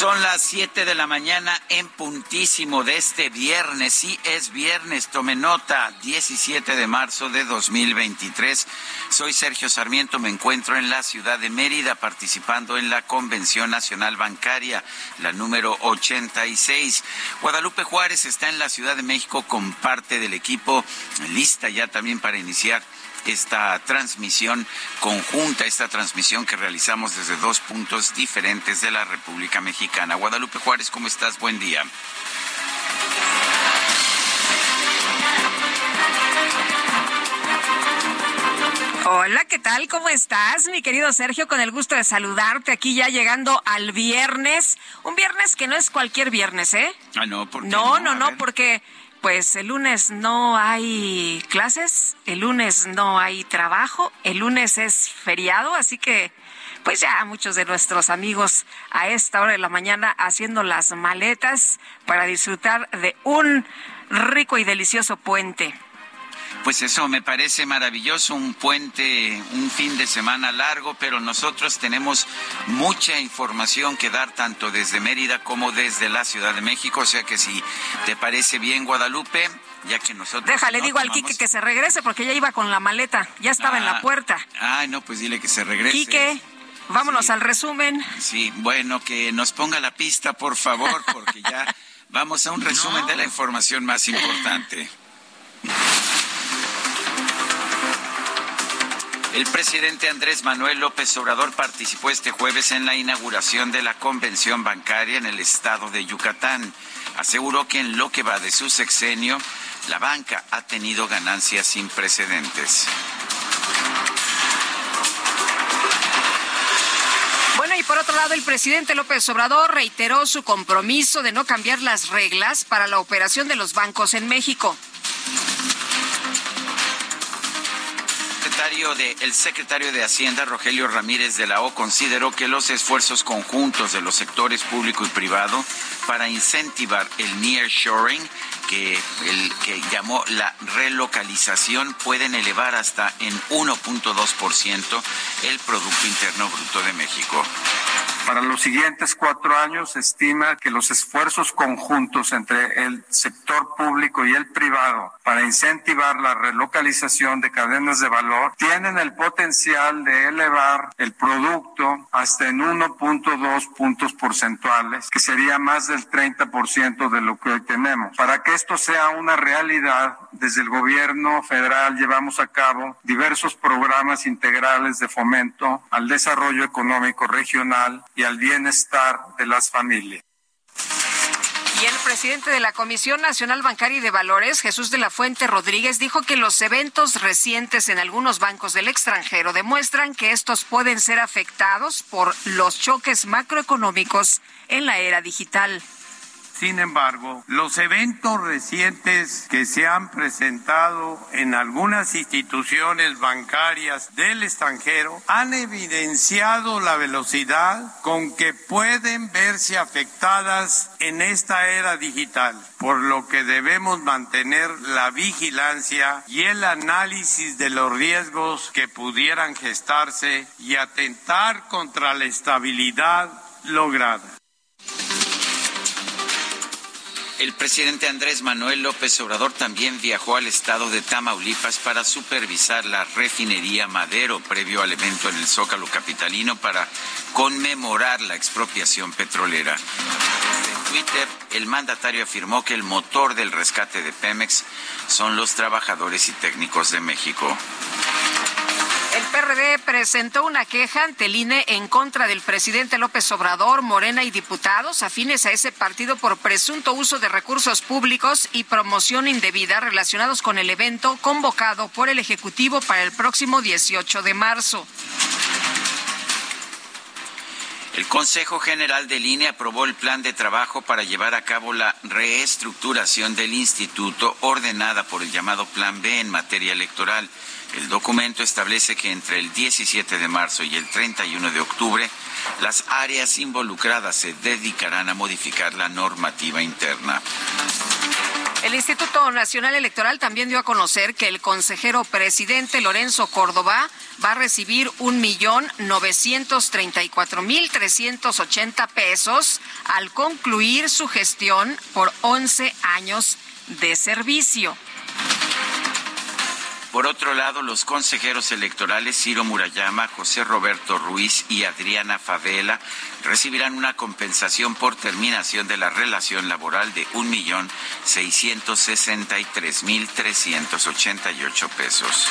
Son las 7 de la mañana en puntísimo de este viernes. Sí, es viernes, tome nota, 17 de marzo de 2023. Soy Sergio Sarmiento, me encuentro en la ciudad de Mérida participando en la Convención Nacional Bancaria, la número 86. Guadalupe Juárez está en la Ciudad de México con parte del equipo, lista ya también para iniciar esta transmisión conjunta, esta transmisión que realizamos desde dos puntos diferentes de la República Mexicana. Guadalupe Juárez, ¿cómo estás? Buen día. Hola, ¿qué tal? ¿Cómo estás, mi querido Sergio? Con el gusto de saludarte aquí ya llegando al viernes. Un viernes que no es cualquier viernes, ¿eh? Ah, no, ¿por qué No, no? no, no, porque pues el lunes no hay clases, el lunes no hay trabajo, el lunes es feriado, así que pues ya muchos de nuestros amigos a esta hora de la mañana haciendo las maletas para disfrutar de un rico y delicioso puente. Pues eso me parece maravilloso, un puente, un fin de semana largo, pero nosotros tenemos mucha información que dar tanto desde Mérida como desde la Ciudad de México, o sea que si te parece bien Guadalupe, ya que nosotros... Déjale, no digo al Quique que se regrese porque ya iba con la maleta, ya estaba en la Ah, puerta. Ay, no, pues dile que se regrese. Quique, vámonos Sí. al resumen. Sí, bueno, que nos ponga la pista, por favor, porque ya vamos a un resumen de la información más importante. El presidente Andrés Manuel López Obrador participó este jueves en la inauguración de la convención bancaria en el estado de Yucatán. Aseguró que en lo que va de su sexenio, la banca ha tenido ganancias sin precedentes. Y por otro lado, el presidente López Obrador reiteró su compromiso de no cambiar las reglas para la operación de los bancos en México. El secretario de Hacienda, Rogelio Ramírez de la O, consideró que los esfuerzos conjuntos de los sectores público y privado para incentivar el nearshoring, que, el, que llamó la relocalización, pueden elevar hasta en 1.2% el Producto Interno Bruto de México. Para los siguientes cuatro años se estima que los esfuerzos conjuntos entre el sector público y el privado para incentivar la relocalización de cadenas de valor tienen el potencial de elevar el producto hasta en 1.2 puntos porcentuales, que sería más del 30% de lo que hoy tenemos. Para que esto sea una realidad, desde el gobierno federal llevamos a cabo diversos programas integrales de fomento al desarrollo económico regional y al bienestar de las familias. Y el presidente de la Comisión Nacional Bancaria y de Valores, Jesús de la Fuente Rodríguez, dijo que los eventos recientes en algunos bancos del extranjero demuestran que estos pueden ser afectados por los choques macroeconómicos en la era digital. Sin embargo, los eventos recientes que se han presentado en algunas instituciones bancarias del extranjero han evidenciado la velocidad con que pueden verse afectadas en esta era digital, por lo que debemos mantener la vigilancia y el análisis de los riesgos que pudieran gestarse y atentar contra la estabilidad lograda. El presidente Andrés Manuel López Obrador también viajó al estado de Tamaulipas para supervisar la refinería Madero previo al evento en el Zócalo Capitalino para conmemorar la expropiación petrolera. En Twitter, el mandatario afirmó que el motor del rescate de Pemex son los trabajadores y técnicos de México. El PRD presentó una queja ante el INE en contra del presidente López Obrador, Morena y diputados afines a ese partido por presunto uso de recursos públicos y promoción indebida relacionados con el evento convocado por el Ejecutivo para el próximo 18 de marzo. El Consejo General del INE aprobó el plan de trabajo para llevar a cabo la reestructuración del instituto ordenada por el llamado Plan B en materia electoral. El documento establece que entre el 17 de marzo y el 31 de octubre, las áreas involucradas se dedicarán a modificar la normativa interna. El Instituto Nacional Electoral también dio a conocer que el consejero presidente Lorenzo Córdoba va a recibir un millón novecientos treinta y cuatro mil trescientos ochenta pesos al concluir su gestión por once años de servicio. Por otro lado, los consejeros electorales Ciro Murayama, José Roberto Ruiz y Adriana Favela recibirán una compensación por terminación de la relación laboral de un millón seiscientos sesenta y tres mil trescientos ochenta y ocho pesos.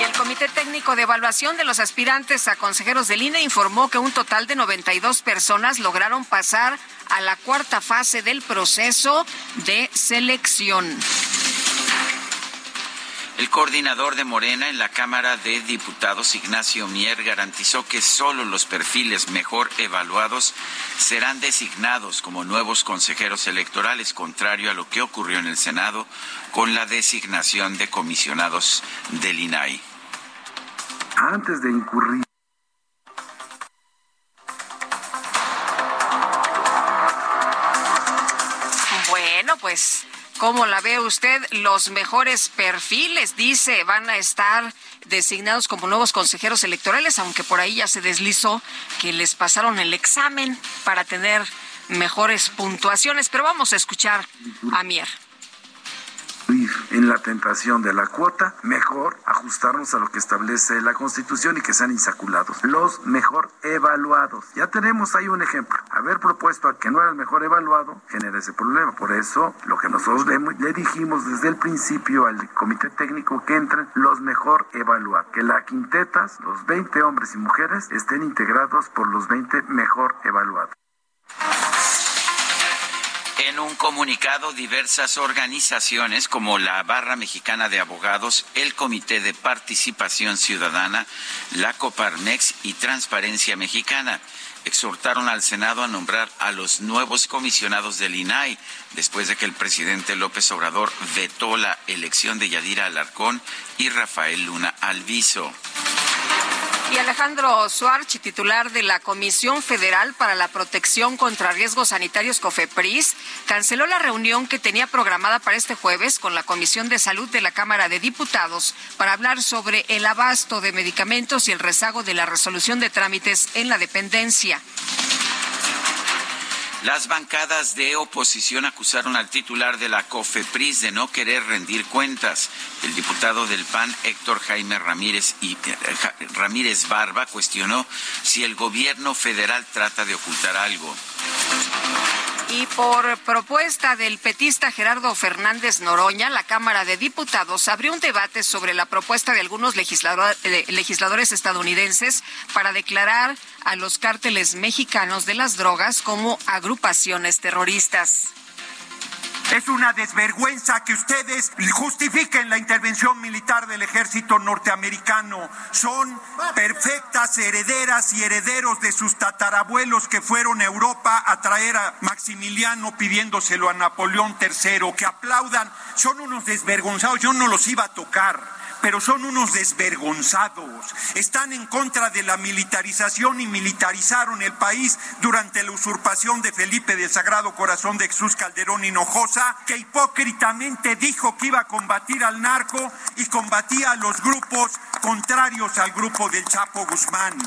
Y el Comité Técnico de Evaluación de los aspirantes a consejeros del INE informó que un total de 92 personas lograron pasar a la cuarta fase del proceso de selección. El coordinador de Morena en la Cámara de Diputados, Ignacio Mier, garantizó que solo los perfiles mejor evaluados serán designados como nuevos consejeros electorales, contrario a lo que ocurrió en el Senado con la designación de comisionados del INAI. Antes de incurrir Bueno, pues ¿Cómo la ve usted? Los mejores perfiles, dice, van a estar designados como nuevos consejeros electorales, aunque por ahí ya se deslizó que les pasaron el examen para tener mejores puntuaciones. Pero vamos a escuchar a Mier en la tentación de la cuota, mejor ajustarnos a lo que establece la Constitución y que sean insaculados. Los mejor evaluados. Ya tenemos ahí un ejemplo. Haber propuesto a que no era el mejor evaluado genera ese problema. Por eso, lo que nosotros le, le dijimos desde el principio al comité técnico que entren los mejor evaluados. Que la quintetas, los 20 hombres y mujeres, estén integrados por los 20 mejor evaluados. En un comunicado, diversas organizaciones como la Barra Mexicana de Abogados, el Comité de Participación Ciudadana, la Coparmex y Transparencia Mexicana exhortaron al Senado a nombrar a los nuevos comisionados del INAI después de que el presidente López Obrador vetó la elección de Yadira Alarcón y Rafael Luna Alviso. Y Alejandro Suarchi, titular de la Comisión Federal para la Protección contra Riesgos Sanitarios COFEPRIS, canceló la reunión que tenía programada para este jueves con la Comisión de Salud de la Cámara de Diputados para hablar sobre el abasto de medicamentos y el rezago de la resolución de trámites en la dependencia. Las bancadas de oposición acusaron al titular de la COFEPRIS de no querer rendir cuentas. El diputado del PAN, Héctor Jaime Ramírez, y, eh, Ramírez Barba, cuestionó si el gobierno federal trata de ocultar algo. Y por propuesta del petista Gerardo Fernández Noroña, la Cámara de Diputados abrió un debate sobre la propuesta de algunos eh, legisladores estadounidenses para declarar a los cárteles mexicanos de las drogas como agrupaciones terroristas. Es una desvergüenza que ustedes justifiquen la intervención militar del ejército norteamericano. Son perfectas herederas y herederos de sus tatarabuelos que fueron a Europa a traer a Maximiliano pidiéndoselo a Napoleón III. Que aplaudan. Son unos desvergonzados. Yo no los iba a tocar pero son unos desvergonzados. Están en contra de la militarización y militarizaron el país durante la usurpación de Felipe del Sagrado Corazón de Jesús Calderón Hinojosa, que hipócritamente dijo que iba a combatir al narco y combatía a los grupos contrarios al grupo del Chapo Guzmán.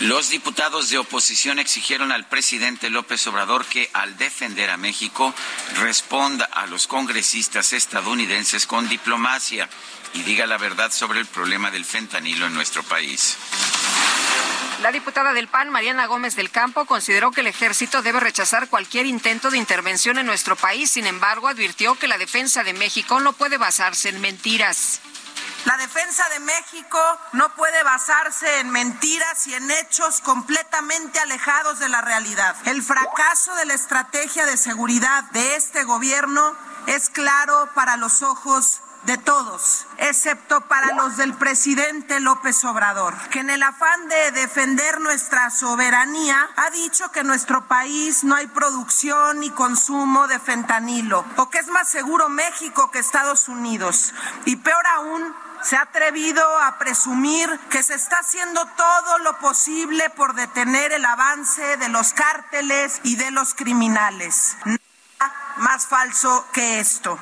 Los diputados de oposición exigieron al presidente López Obrador que al defender a México responda a los congresistas estadounidenses con diplomacia y diga la verdad sobre el problema del fentanilo en nuestro país. La diputada del PAN, Mariana Gómez del Campo, consideró que el ejército debe rechazar cualquier intento de intervención en nuestro país. Sin embargo, advirtió que la defensa de México no puede basarse en mentiras. La defensa de México no puede basarse en mentiras y en hechos completamente alejados de la realidad. El fracaso de la estrategia de seguridad de este gobierno es claro para los ojos de todos, excepto para los del presidente López Obrador, que en el afán de defender nuestra soberanía ha dicho que en nuestro país no hay producción ni consumo de fentanilo, o que es más seguro México que Estados Unidos. Y peor aún, se ha atrevido a presumir que se está haciendo todo lo posible por detener el avance de los cárteles y de los criminales. Nada más falso que esto.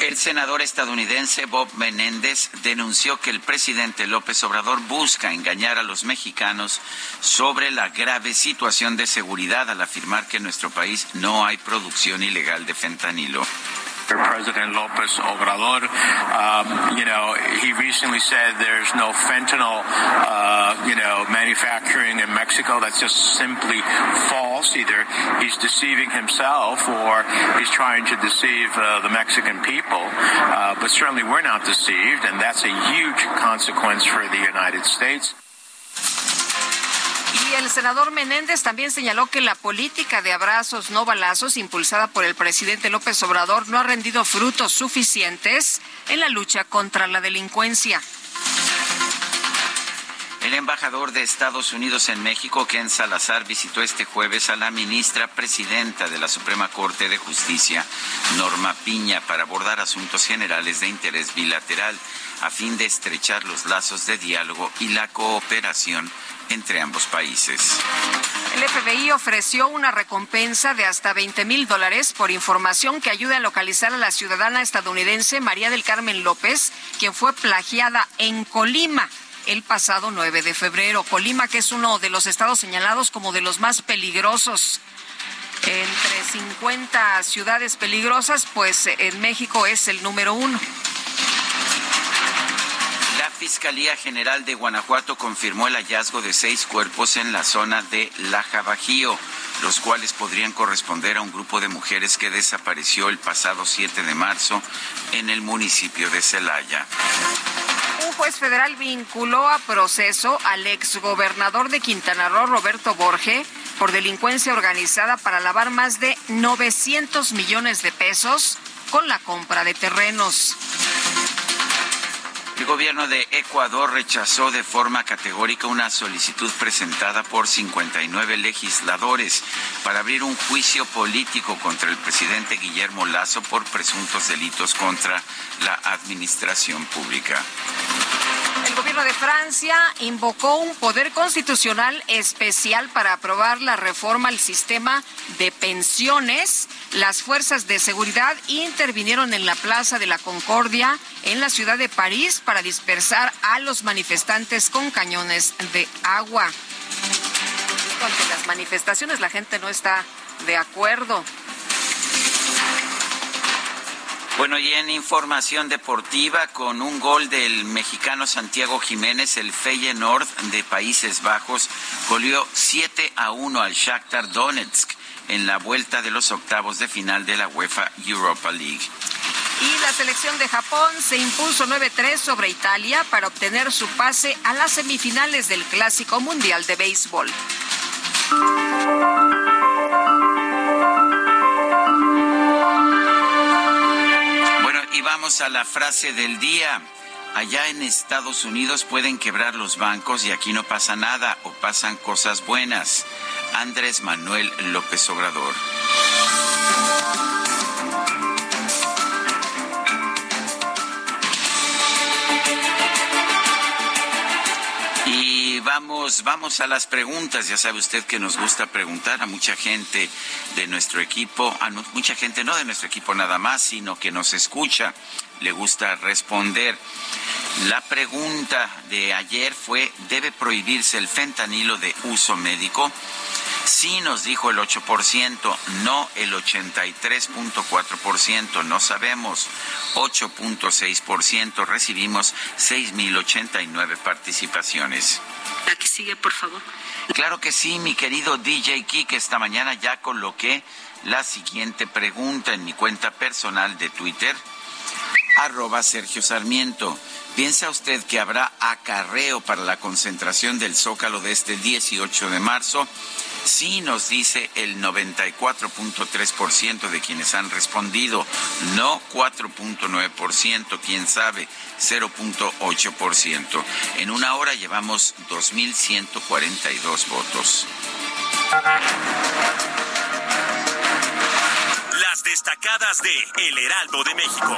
El senador estadounidense Bob Menéndez denunció que el presidente López Obrador busca engañar a los mexicanos sobre la grave situación de seguridad al afirmar que en nuestro país no hay producción ilegal de fentanilo. President Lopez Obrador, um, you know, he recently said there's no fentanyl, uh, you know, manufacturing in Mexico. That's just simply false. Either he's deceiving himself or he's trying to deceive uh, the Mexican people. Uh, but certainly we're not deceived, and that's a huge consequence for the United States. Y el senador Menéndez también señaló que la política de abrazos no balazos impulsada por el presidente López Obrador no ha rendido frutos suficientes en la lucha contra la delincuencia. El embajador de Estados Unidos en México, Ken Salazar, visitó este jueves a la ministra presidenta de la Suprema Corte de Justicia, Norma Piña, para abordar asuntos generales de interés bilateral a fin de estrechar los lazos de diálogo y la cooperación entre ambos países. El FBI ofreció una recompensa de hasta 20 mil dólares por información que ayude a localizar a la ciudadana estadounidense María del Carmen López, quien fue plagiada en Colima el pasado 9 de febrero. Colima, que es uno de los estados señalados como de los más peligrosos. Entre 50 ciudades peligrosas, pues en México es el número uno. La Fiscalía General de Guanajuato confirmó el hallazgo de seis cuerpos en la zona de Laja Bajío, los cuales podrían corresponder a un grupo de mujeres que desapareció el pasado 7 de marzo en el municipio de Celaya. Un juez federal vinculó a proceso al exgobernador de Quintana Roo, Roberto Borge, por delincuencia organizada para lavar más de 900 millones de pesos con la compra de terrenos. El gobierno de Ecuador rechazó de forma categórica una solicitud presentada por 59 legisladores para abrir un juicio político contra el presidente Guillermo Lazo por presuntos delitos contra la administración pública. El gobierno de Francia invocó un poder constitucional especial para aprobar la reforma al sistema de pensiones. Las fuerzas de seguridad intervinieron en la Plaza de la Concordia en la ciudad de París para dispersar a los manifestantes con cañones de agua. Ante las manifestaciones la gente no está de acuerdo. Bueno, y en información deportiva, con un gol del mexicano Santiago Jiménez, el Feyenoord de Países Bajos goleó 7 a 1 al Shakhtar Donetsk en la vuelta de los octavos de final de la UEFA Europa League. Y la selección de Japón se impuso 9-3 sobre Italia para obtener su pase a las semifinales del Clásico Mundial de Béisbol. Bueno, y vamos a la frase del día. Allá en Estados Unidos pueden quebrar los bancos y aquí no pasa nada o pasan cosas buenas. Andrés Manuel López Obrador. Vamos, vamos a las preguntas. Ya sabe usted que nos gusta preguntar a mucha gente de nuestro equipo, a mucha gente no de nuestro equipo nada más, sino que nos escucha, le gusta responder. La pregunta de ayer fue, ¿debe prohibirse el fentanilo de uso médico? Sí nos dijo el 8%, no el 83.4%, no sabemos 8.6%, recibimos 6.089 participaciones. La que sigue, por favor. Claro que sí, mi querido DJ Kik, esta mañana ya coloqué la siguiente pregunta en mi cuenta personal de Twitter, arroba Sergio Sarmiento. ¿Piensa usted que habrá acarreo para la concentración del Zócalo de este 18 de marzo? Sí nos dice el 94.3% de quienes han respondido, no 4.9%, quién sabe, 0.8%. En una hora llevamos 2.142 votos. Las destacadas de El Heraldo de México.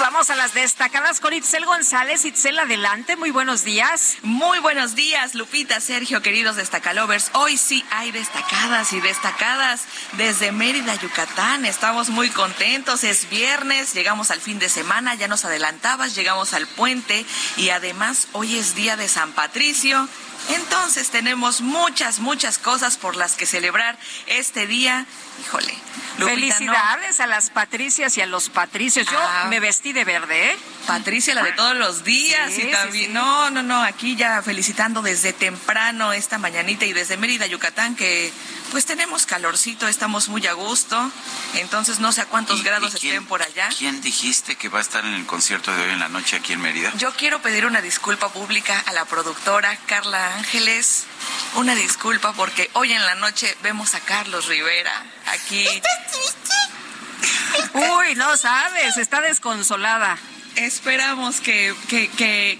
Vamos a las destacadas con Itzel González. Itzel, adelante, muy buenos días. Muy buenos días, Lupita, Sergio, queridos destacalovers. Hoy sí hay destacadas y destacadas desde Mérida, Yucatán. Estamos muy contentos, es viernes, llegamos al fin de semana, ya nos adelantabas, llegamos al puente y además hoy es día de San Patricio. Entonces tenemos muchas, muchas cosas por las que celebrar este día. Híjole. Felicidades a las patricias y a los patricios. Yo ah. me vestí de verde, ¿eh? Patricia, la de todos los días y también. No, no, no, aquí ya felicitando desde temprano esta mañanita y desde Mérida, Yucatán, que pues tenemos calorcito, estamos muy a gusto. Entonces no sé a cuántos grados estén por allá. ¿Quién dijiste que va a estar en el concierto de hoy en la noche aquí en Mérida? Yo quiero pedir una disculpa pública a la productora Carla Ángeles. Una disculpa porque hoy en la noche vemos a Carlos Rivera aquí. Uy, no sabes, está desconsolada. Esperamos que,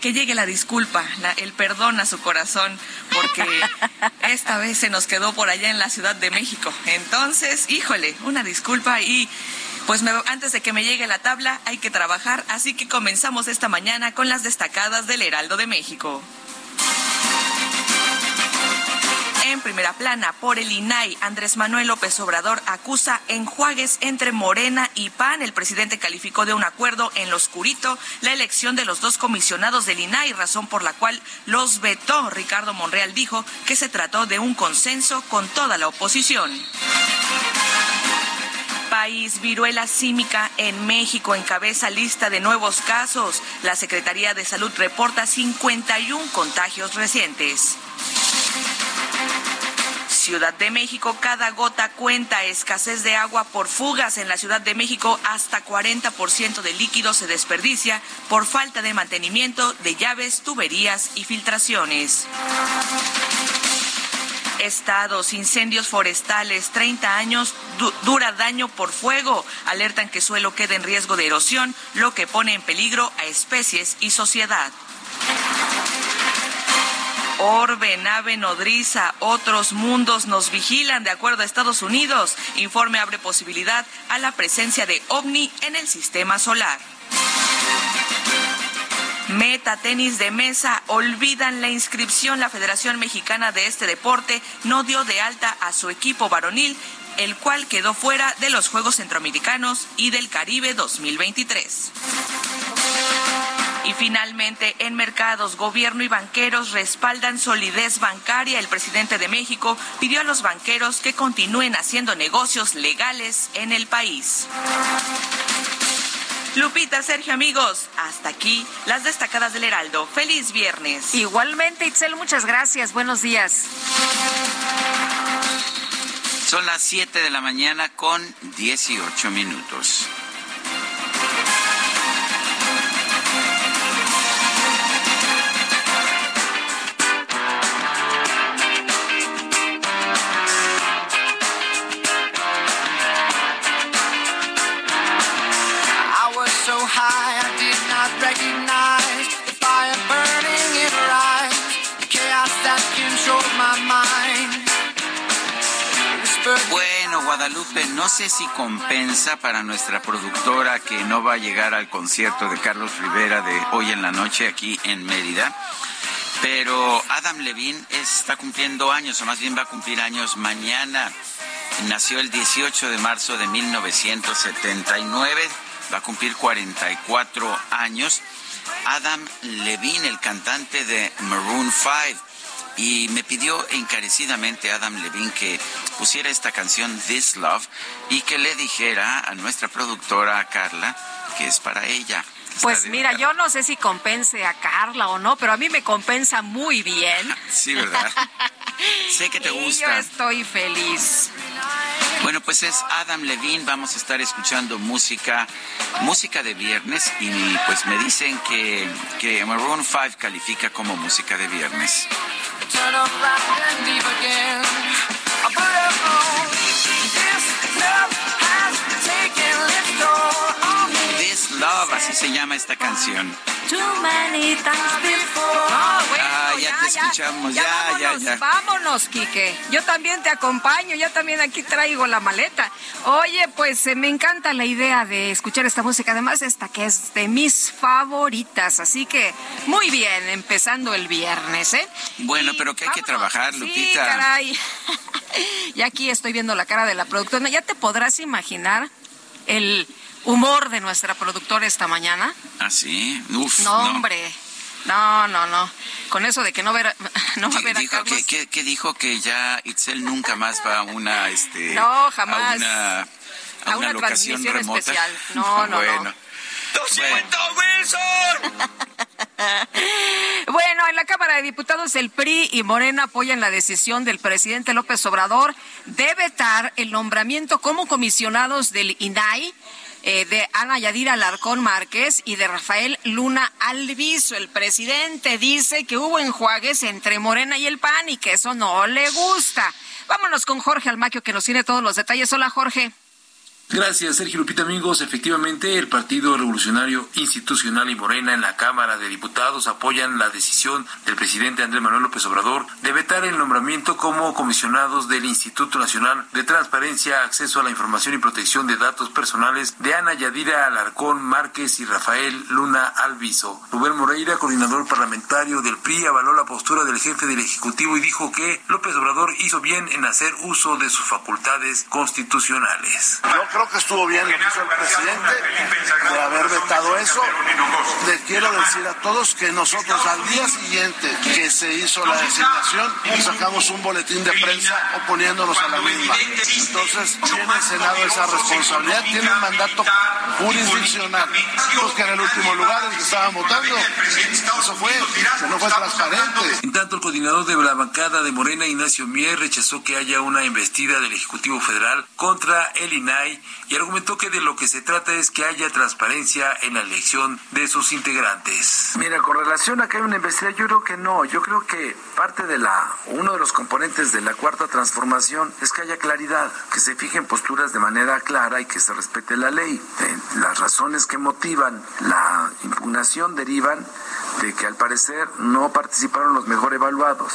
llegue la disculpa, el perdón a su corazón, porque esta vez se nos quedó por allá en la Ciudad de México. Entonces, híjole, una disculpa y pues antes de que me llegue la tabla hay que trabajar, así que comenzamos esta mañana con las destacadas del Heraldo de México. En primera plana, por el INAI, Andrés Manuel López Obrador acusa enjuagues entre Morena y PAN. El presidente calificó de un acuerdo en lo oscurito la elección de los dos comisionados del INAI, razón por la cual los vetó. Ricardo Monreal dijo que se trató de un consenso con toda la oposición país, viruela símica en México encabeza lista de nuevos casos. La Secretaría de Salud reporta 51 contagios recientes. Ciudad de México, cada gota cuenta. Escasez de agua por fugas en la Ciudad de México. Hasta 40% de líquido se desperdicia por falta de mantenimiento de llaves, tuberías y filtraciones. Estados, incendios forestales, 30 años, dura daño por fuego. Alertan que suelo queda en riesgo de erosión, lo que pone en peligro a especies y sociedad. Orbe, nave nodriza, otros mundos nos vigilan, de acuerdo a Estados Unidos. Informe abre posibilidad a la presencia de ovni en el sistema solar. Meta tenis de mesa, olvidan la inscripción. La Federación Mexicana de este deporte no dio de alta a su equipo varonil, el cual quedó fuera de los Juegos Centroamericanos y del Caribe 2023. Y finalmente, en mercados, gobierno y banqueros respaldan solidez bancaria. El presidente de México pidió a los banqueros que continúen haciendo negocios legales en el país. Lupita, Sergio, amigos, hasta aquí las destacadas del Heraldo. Feliz viernes. Igualmente, Itzel, muchas gracias. Buenos días. Son las 7 de la mañana con 18 minutos. Guadalupe, no sé si compensa para nuestra productora que no va a llegar al concierto de Carlos Rivera de hoy en la noche aquí en Mérida. Pero Adam Levine está cumpliendo años, o más bien va a cumplir años mañana. Nació el 18 de marzo de 1979, va a cumplir 44 años. Adam Levine, el cantante de Maroon 5 y me pidió encarecidamente Adam Levine que pusiera esta canción This Love y que le dijera a nuestra productora Carla que es para ella. Pues mira, yo no sé si compense a Carla o no, pero a mí me compensa muy bien. Sí, ¿verdad? sé que te gusta. yo estoy feliz. Bueno, pues es Adam Levine, vamos a estar escuchando música, música de viernes y pues me dicen que, que Maroon 5 califica como música de viernes. Love, así se llama esta canción. Too many times before. Ah, bueno, ah, ya, ya, te escuchamos, ya, ya, vámonos, ya, Vámonos, Quique. Yo también te acompaño, yo también aquí traigo la maleta. Oye, pues eh, me encanta la idea de escuchar esta música, además esta que es de mis favoritas, así que muy bien, empezando el viernes, ¿eh? Bueno, pero que hay que trabajar, Lupita. Sí, caray. y aquí estoy viendo la cara de la productora. Ya te podrás imaginar el humor de nuestra productora esta mañana. ¿Ah, sí? Uf, no, hombre. No, no, no. Con eso de que no, ver, no va a ver a Carlos. Que, que, dijo que ya Itzel nunca más va a una... Este, no, jamás. A una, a una, locación remota. especial. No, no, bueno. no. Wilson! bueno, en la Cámara de Diputados el PRI y Morena apoyan la decisión del presidente López Obrador de vetar el nombramiento como comisionados del INAI eh, de Ana Yadira Alarcón Márquez y de Rafael Luna Alviso. El presidente dice que hubo enjuagues entre Morena y el PAN y que eso no le gusta. Vámonos con Jorge Almaquio que nos tiene todos los detalles. Hola Jorge. Gracias, Sergio Lupita, amigos. Efectivamente, el Partido Revolucionario Institucional y Morena en la Cámara de Diputados apoyan la decisión del presidente Andrés Manuel López Obrador de vetar el nombramiento como comisionados del Instituto Nacional de Transparencia, Acceso a la Información y Protección de Datos Personales de Ana Yadira Alarcón Márquez y Rafael Luna Alviso. Rubén Moreira, coordinador parlamentario del PRI, avaló la postura del jefe del Ejecutivo y dijo que López Obrador hizo bien en hacer uso de sus facultades constitucionales creo que estuvo bien lo que hizo el presidente de haber vetado eso. Le quiero decir a todos que nosotros al día siguiente que se hizo la designación sacamos un boletín de prensa oponiéndonos a la misma. Entonces tiene el Senado esa responsabilidad, tiene un mandato jurisdiccional. Pues que en el último lugar en que estaban votando, eso fue, que no fue transparente. En tanto, el coordinador de la bancada de Morena, Ignacio Mier, rechazó que haya una investida del Ejecutivo Federal contra el INAI y argumentó que de lo que se trata es que haya transparencia en la elección de sus integrantes. Mira, con relación a que hay una investigación, yo creo que no. Yo creo que parte de la, uno de los componentes de la cuarta transformación es que haya claridad, que se fijen posturas de manera clara y que se respete la ley. Eh, las razones que motivan la impugnación derivan de que al parecer no participaron los mejor evaluados,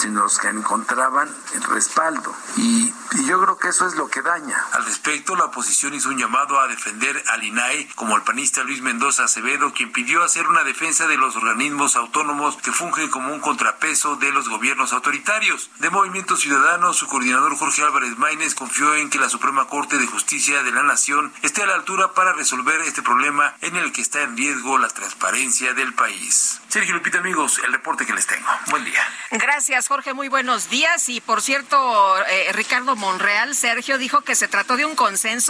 sino los que encontraban el respaldo. Y, yo creo que eso es lo que daña. Al respecto, la oposición hizo un llamado a defender al INAI, como el panista Luis Mendoza Acevedo, quien pidió hacer una defensa de los organismos autónomos que fungen como un contrapeso de los gobiernos autoritarios. De Movimiento Ciudadano, su coordinador Jorge Álvarez Maínez confió en que la Suprema Corte de Justicia de la Nación esté a la altura para resolver este problema en el que está en riesgo la transparencia del país. Sergio Lupita, amigos, el reporte que les tengo. Buen día. Gracias, Jorge. Muy buenos días. Y por cierto, eh, Ricardo Monreal, Sergio, dijo que se trató de un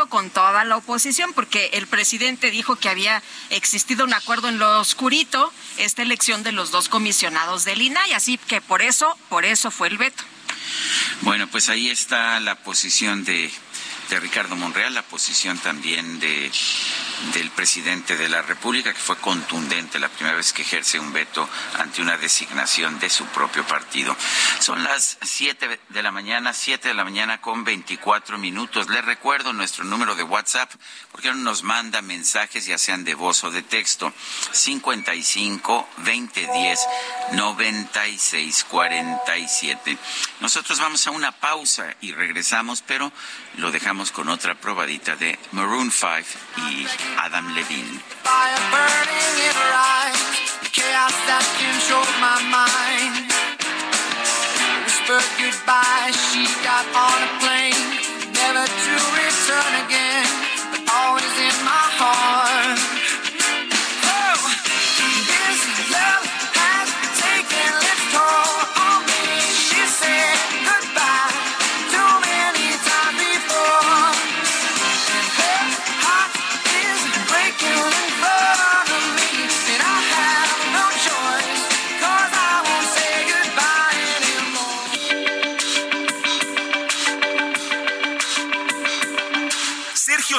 con toda la oposición, porque el presidente dijo que había existido un acuerdo en lo oscurito, esta elección de los dos comisionados del INAI. Así que por eso, por eso fue el veto. Bueno, pues ahí está la posición de de Ricardo Monreal, la posición también de del presidente de la República, que fue contundente la primera vez que ejerce un veto ante una designación de su propio partido. Son las 7 de la mañana, 7 de la mañana con 24 minutos. Les recuerdo nuestro número de WhatsApp, porque nos manda mensajes, ya sean de voz o de texto, 55 2010 96 47. Nosotros vamos a una pausa y regresamos, pero lo dejamos con otra probadita de Maroon 5 y Adam Levine. Goodbye, she got on a plane, never to return again, but always in my heart.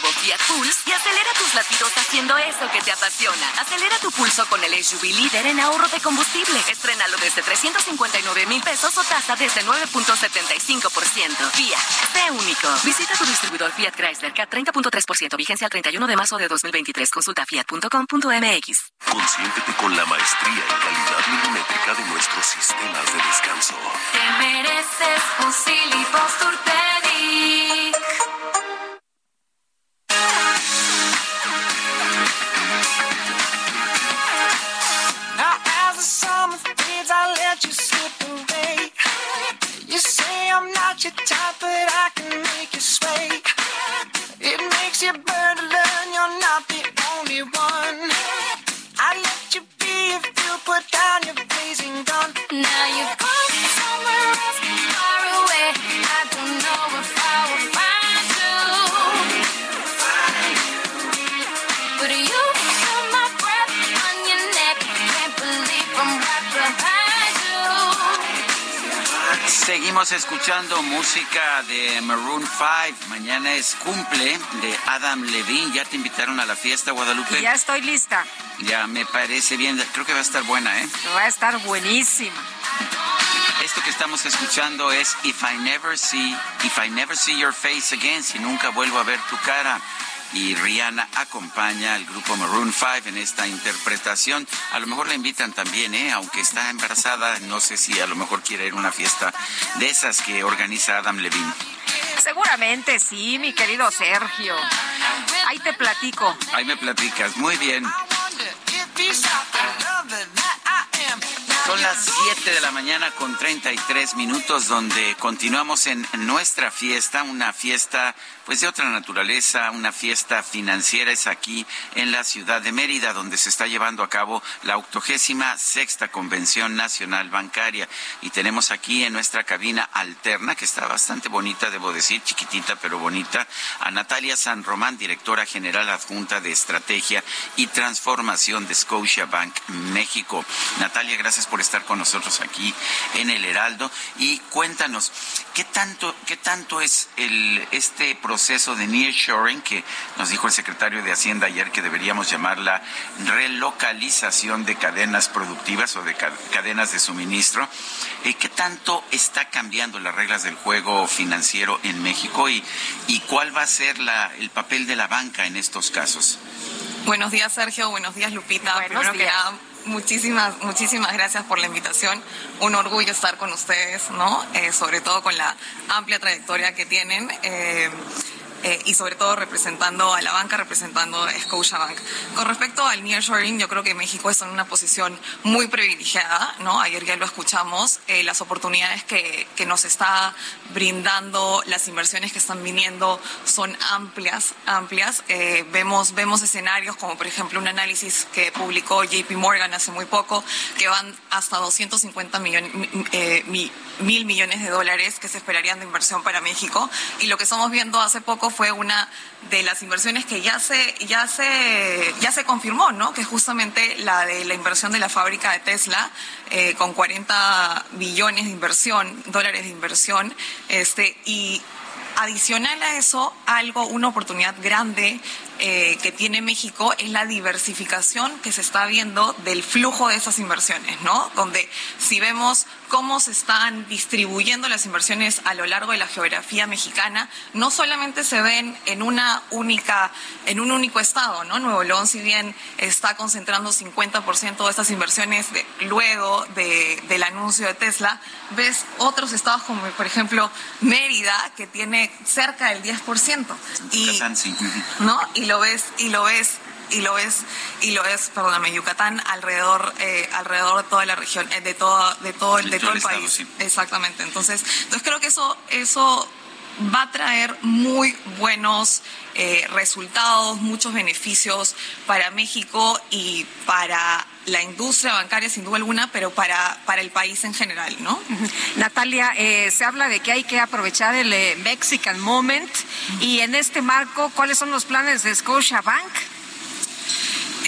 Nuevo Fiat Pulse y acelera tus latidos haciendo eso que te apasiona. Acelera tu pulso con el SUV líder en ahorro de combustible. Estrenalo desde 359 mil pesos o tasa desde 9.75%. Fiat, sé único. Visita tu distribuidor Fiat Chrysler CAT 30.3%, vigencia al 31 de marzo de 2023. Consulta fiat.com.mx. Consiéntete con la maestría y calidad milimétrica de nuestros sistemas de descanso. Te mereces un Silly your type, but I can make you sway. It makes you burn to learn you're not the only one. I let you be if you put down your blazing gun. Now you're Seguimos escuchando música de Maroon 5. Mañana es cumple de Adam Levine. ¿Ya te invitaron a la fiesta, Guadalupe? Ya estoy lista. Ya me parece bien. Creo que va a estar buena, ¿eh? Va a estar buenísima. Esto que estamos escuchando es If I Never See, If I Never See Your Face Again, si nunca vuelvo a ver tu cara y Rihanna acompaña al grupo Maroon 5 en esta interpretación. A lo mejor la invitan también, ¿eh? aunque está embarazada, no sé si a lo mejor quiere ir a una fiesta de esas que organiza Adam Levine. Seguramente sí, mi querido Sergio. Ahí te platico. Ahí me platicas, muy bien. Son las 7 de la mañana con 33 minutos donde continuamos en nuestra fiesta, una fiesta pues de otra naturaleza, una fiesta financiera es aquí en la ciudad de Mérida donde se está llevando a cabo la octogésima sexta convención nacional bancaria. Y tenemos aquí en nuestra cabina alterna que está bastante bonita, debo decir, chiquitita pero bonita, a Natalia San Román, directora general adjunta de estrategia y transformación de Scotia Bank México. Natalia, gracias por estar con nosotros aquí en el Heraldo. Y cuéntanos qué tanto qué tanto es el este proceso de nearshoring que nos dijo el secretario de Hacienda ayer que deberíamos llamar la relocalización de cadenas productivas o de cadenas de suministro. Eh, ¿Qué tanto está cambiando las reglas del juego financiero en México y, y cuál va a ser la, el papel de la banca en estos casos? Buenos días, Sergio. Buenos días, Lupita. Buenos días muchísimas, muchísimas gracias por la invitación. Un orgullo estar con ustedes, ¿no? Eh, sobre todo con la amplia trayectoria que tienen. Eh, eh, y sobre todo representando a la banca, representando a Scotiabank. Con respecto al nearshoring, yo creo que México está en una posición muy privilegiada, ¿no? Ayer ya lo escuchamos, eh, las oportunidades que, que nos está brindando, las inversiones que están viniendo son amplias, amplias. Eh, vemos, vemos escenarios como por ejemplo un análisis que publicó JP Morgan hace muy poco, que van hasta 250 millones, eh, mil millones de dólares que se esperarían de inversión para México. Y lo que estamos viendo hace poco fue una de las inversiones que ya se, ya se, ya se confirmó, ¿no? Que es justamente la de la inversión de la fábrica de Tesla, eh, con 40 billones de inversión, dólares de inversión, este, y adicional a eso, algo, una oportunidad grande eh, que tiene México es la diversificación que se está viendo del flujo de esas inversiones, ¿no? Donde si vemos cómo se están distribuyendo las inversiones a lo largo de la geografía mexicana, no solamente se ven en una única, en un único estado, ¿no? Nuevo León, si bien está concentrando 50% de estas inversiones luego del anuncio de Tesla, ves otros estados como, por ejemplo, Mérida, que tiene cerca del 10%. Y, ¿no? y lo ves, y lo ves y lo ves y lo ves perdóname Yucatán alrededor eh, alrededor de toda la región eh, de todo de todo el de todo el, país. exactamente. Entonces entonces creo que eso eso va a traer muy buenos eh, resultados, muchos beneficios para México y para la industria bancaria sin duda alguna, pero para, para el país en general, ¿no? Natalia, eh, se habla de que hay que aprovechar el eh, Mexican Moment y en este marco, ¿cuáles son los planes de Scotiabank?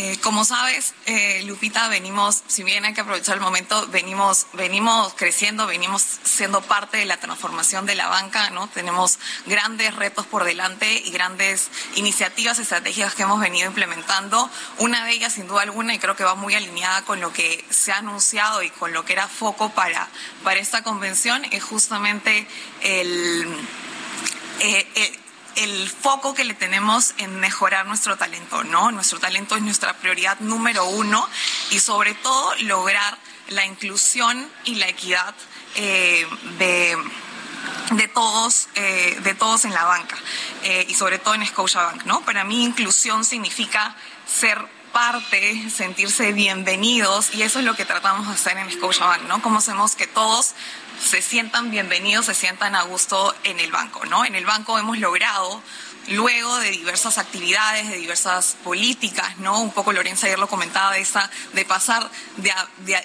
Eh, como sabes, eh, Lupita, venimos, si bien hay que aprovechar el momento, venimos, venimos creciendo, venimos siendo parte de la transformación de la banca, ¿no? Tenemos grandes retos por delante y grandes iniciativas estratégicas que hemos venido implementando. Una de ellas, sin duda alguna, y creo que va muy alineada con lo que se ha anunciado y con lo que era foco para, para esta convención, es justamente el, eh, el el foco que le tenemos en mejorar nuestro talento, ¿no? Nuestro talento es nuestra prioridad número uno y sobre todo lograr la inclusión y la equidad eh, de de todos, eh, de todos en la banca eh, y sobre todo en Scotiabank, ¿no? Para mí inclusión significa ser parte, sentirse bienvenidos y eso es lo que tratamos de hacer en Scotiabank, ¿no? Como hacemos que todos se sientan bienvenidos, se sientan a gusto en el banco, ¿no? En el banco hemos logrado luego de diversas actividades, de diversas políticas, ¿no? Un poco Lorenza ayer lo comentaba de esa, de pasar de,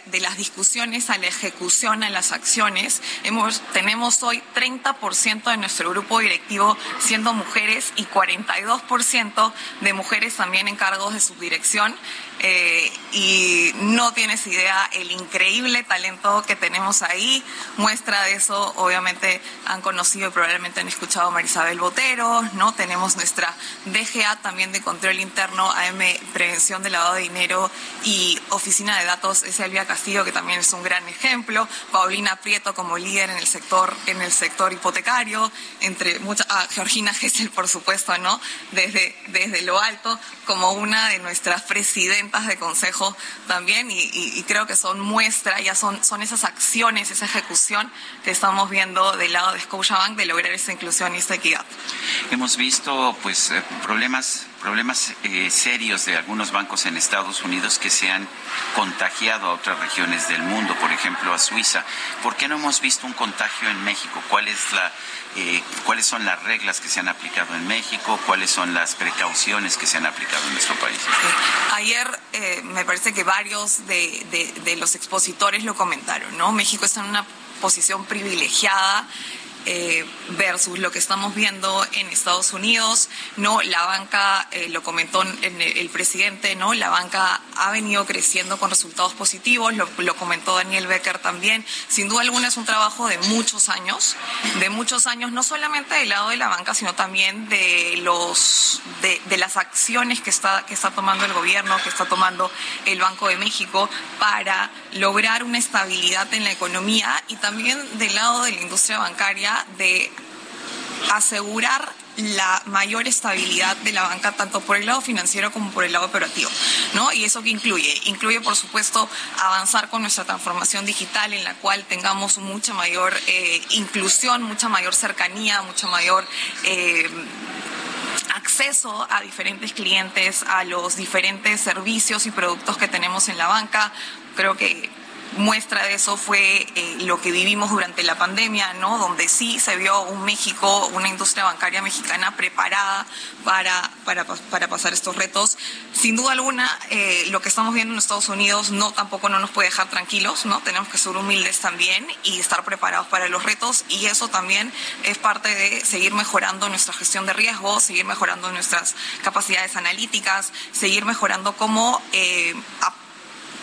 de, las discusiones a la ejecución, a las acciones. Hemos, tenemos hoy 30% de nuestro grupo directivo siendo mujeres y 42% de mujeres también en cargos de subdirección. Eh, y no tienes idea el increíble talento que tenemos ahí. Muestra de eso, obviamente, han conocido y probablemente han escuchado a Marisabel Botero, ¿no? Tenemos nuestra DGA también de control interno, AM Prevención de Lavado de Dinero y Oficina de Datos, es Elvia Castillo, que también es un gran ejemplo. Paulina Prieto como líder en el sector, en el sector hipotecario, entre muchas, ah, Georgina Gessel, por supuesto, ¿no? Desde, desde lo alto, como una de nuestras presidentas de consejo también y, creo que son muestra, ya son, son esas acciones, esa ejecución que estamos viendo del lado de Scotiabank de lograr esa inclusión y esta equidad. Hemos visto pues eh, problemas problemas eh, serios de algunos bancos en Estados Unidos que se han contagiado a otras regiones del mundo, por ejemplo a Suiza. ¿Por qué no hemos visto un contagio en México? ¿Cuál es la eh, cuáles son las reglas que se han aplicado en México, cuáles son las precauciones que se han aplicado en nuestro país. Ayer eh, me parece que varios de, de, los expositores lo comentaron, ¿no? México está en una posición privilegiada eh, versus lo que estamos viendo en Estados Unidos, no la banca eh, lo comentó el, presidente, no la banca ha venido creciendo con resultados positivos, lo, comentó Daniel Becker también. Sin duda alguna es un trabajo de muchos años, de muchos años, no solamente del lado de la banca, sino también de los de, las acciones que está que está tomando el gobierno, que está tomando el Banco de México para lograr una estabilidad en la economía y también del lado de la industria bancaria de asegurar la mayor estabilidad de la banca tanto por el lado financiero como por el lado operativo, ¿no? Y eso que incluye, incluye por supuesto avanzar con nuestra transformación digital en la cual tengamos mucha mayor eh, inclusión, mucha mayor cercanía, mucha mayor eh, acceso a diferentes clientes, a los diferentes servicios y productos que tenemos en la banca. Creo que muestra de eso fue eh, lo que vivimos durante la pandemia, ¿no? Donde sí se vio un México, una industria bancaria mexicana preparada para, para, para pasar estos retos. Sin duda alguna, eh, lo que estamos viendo en Estados Unidos no tampoco no nos puede dejar tranquilos, ¿no? Tenemos que ser humildes también y estar preparados para los retos y eso también es parte de seguir mejorando nuestra gestión de riesgo, seguir mejorando nuestras capacidades analíticas, seguir mejorando cómo eh,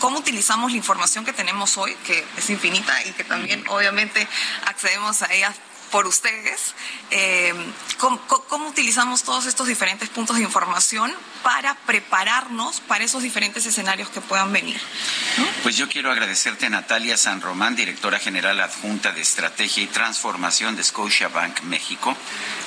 cómo utilizamos la información que tenemos hoy, que es infinita y que también obviamente accedemos a ella por ustedes, eh, ¿cómo, utilizamos todos estos diferentes puntos de información para prepararnos para esos diferentes escenarios que puedan venir. Pues yo quiero agradecerte a Natalia San Román, directora general adjunta de Estrategia y Transformación de Scotiabank México,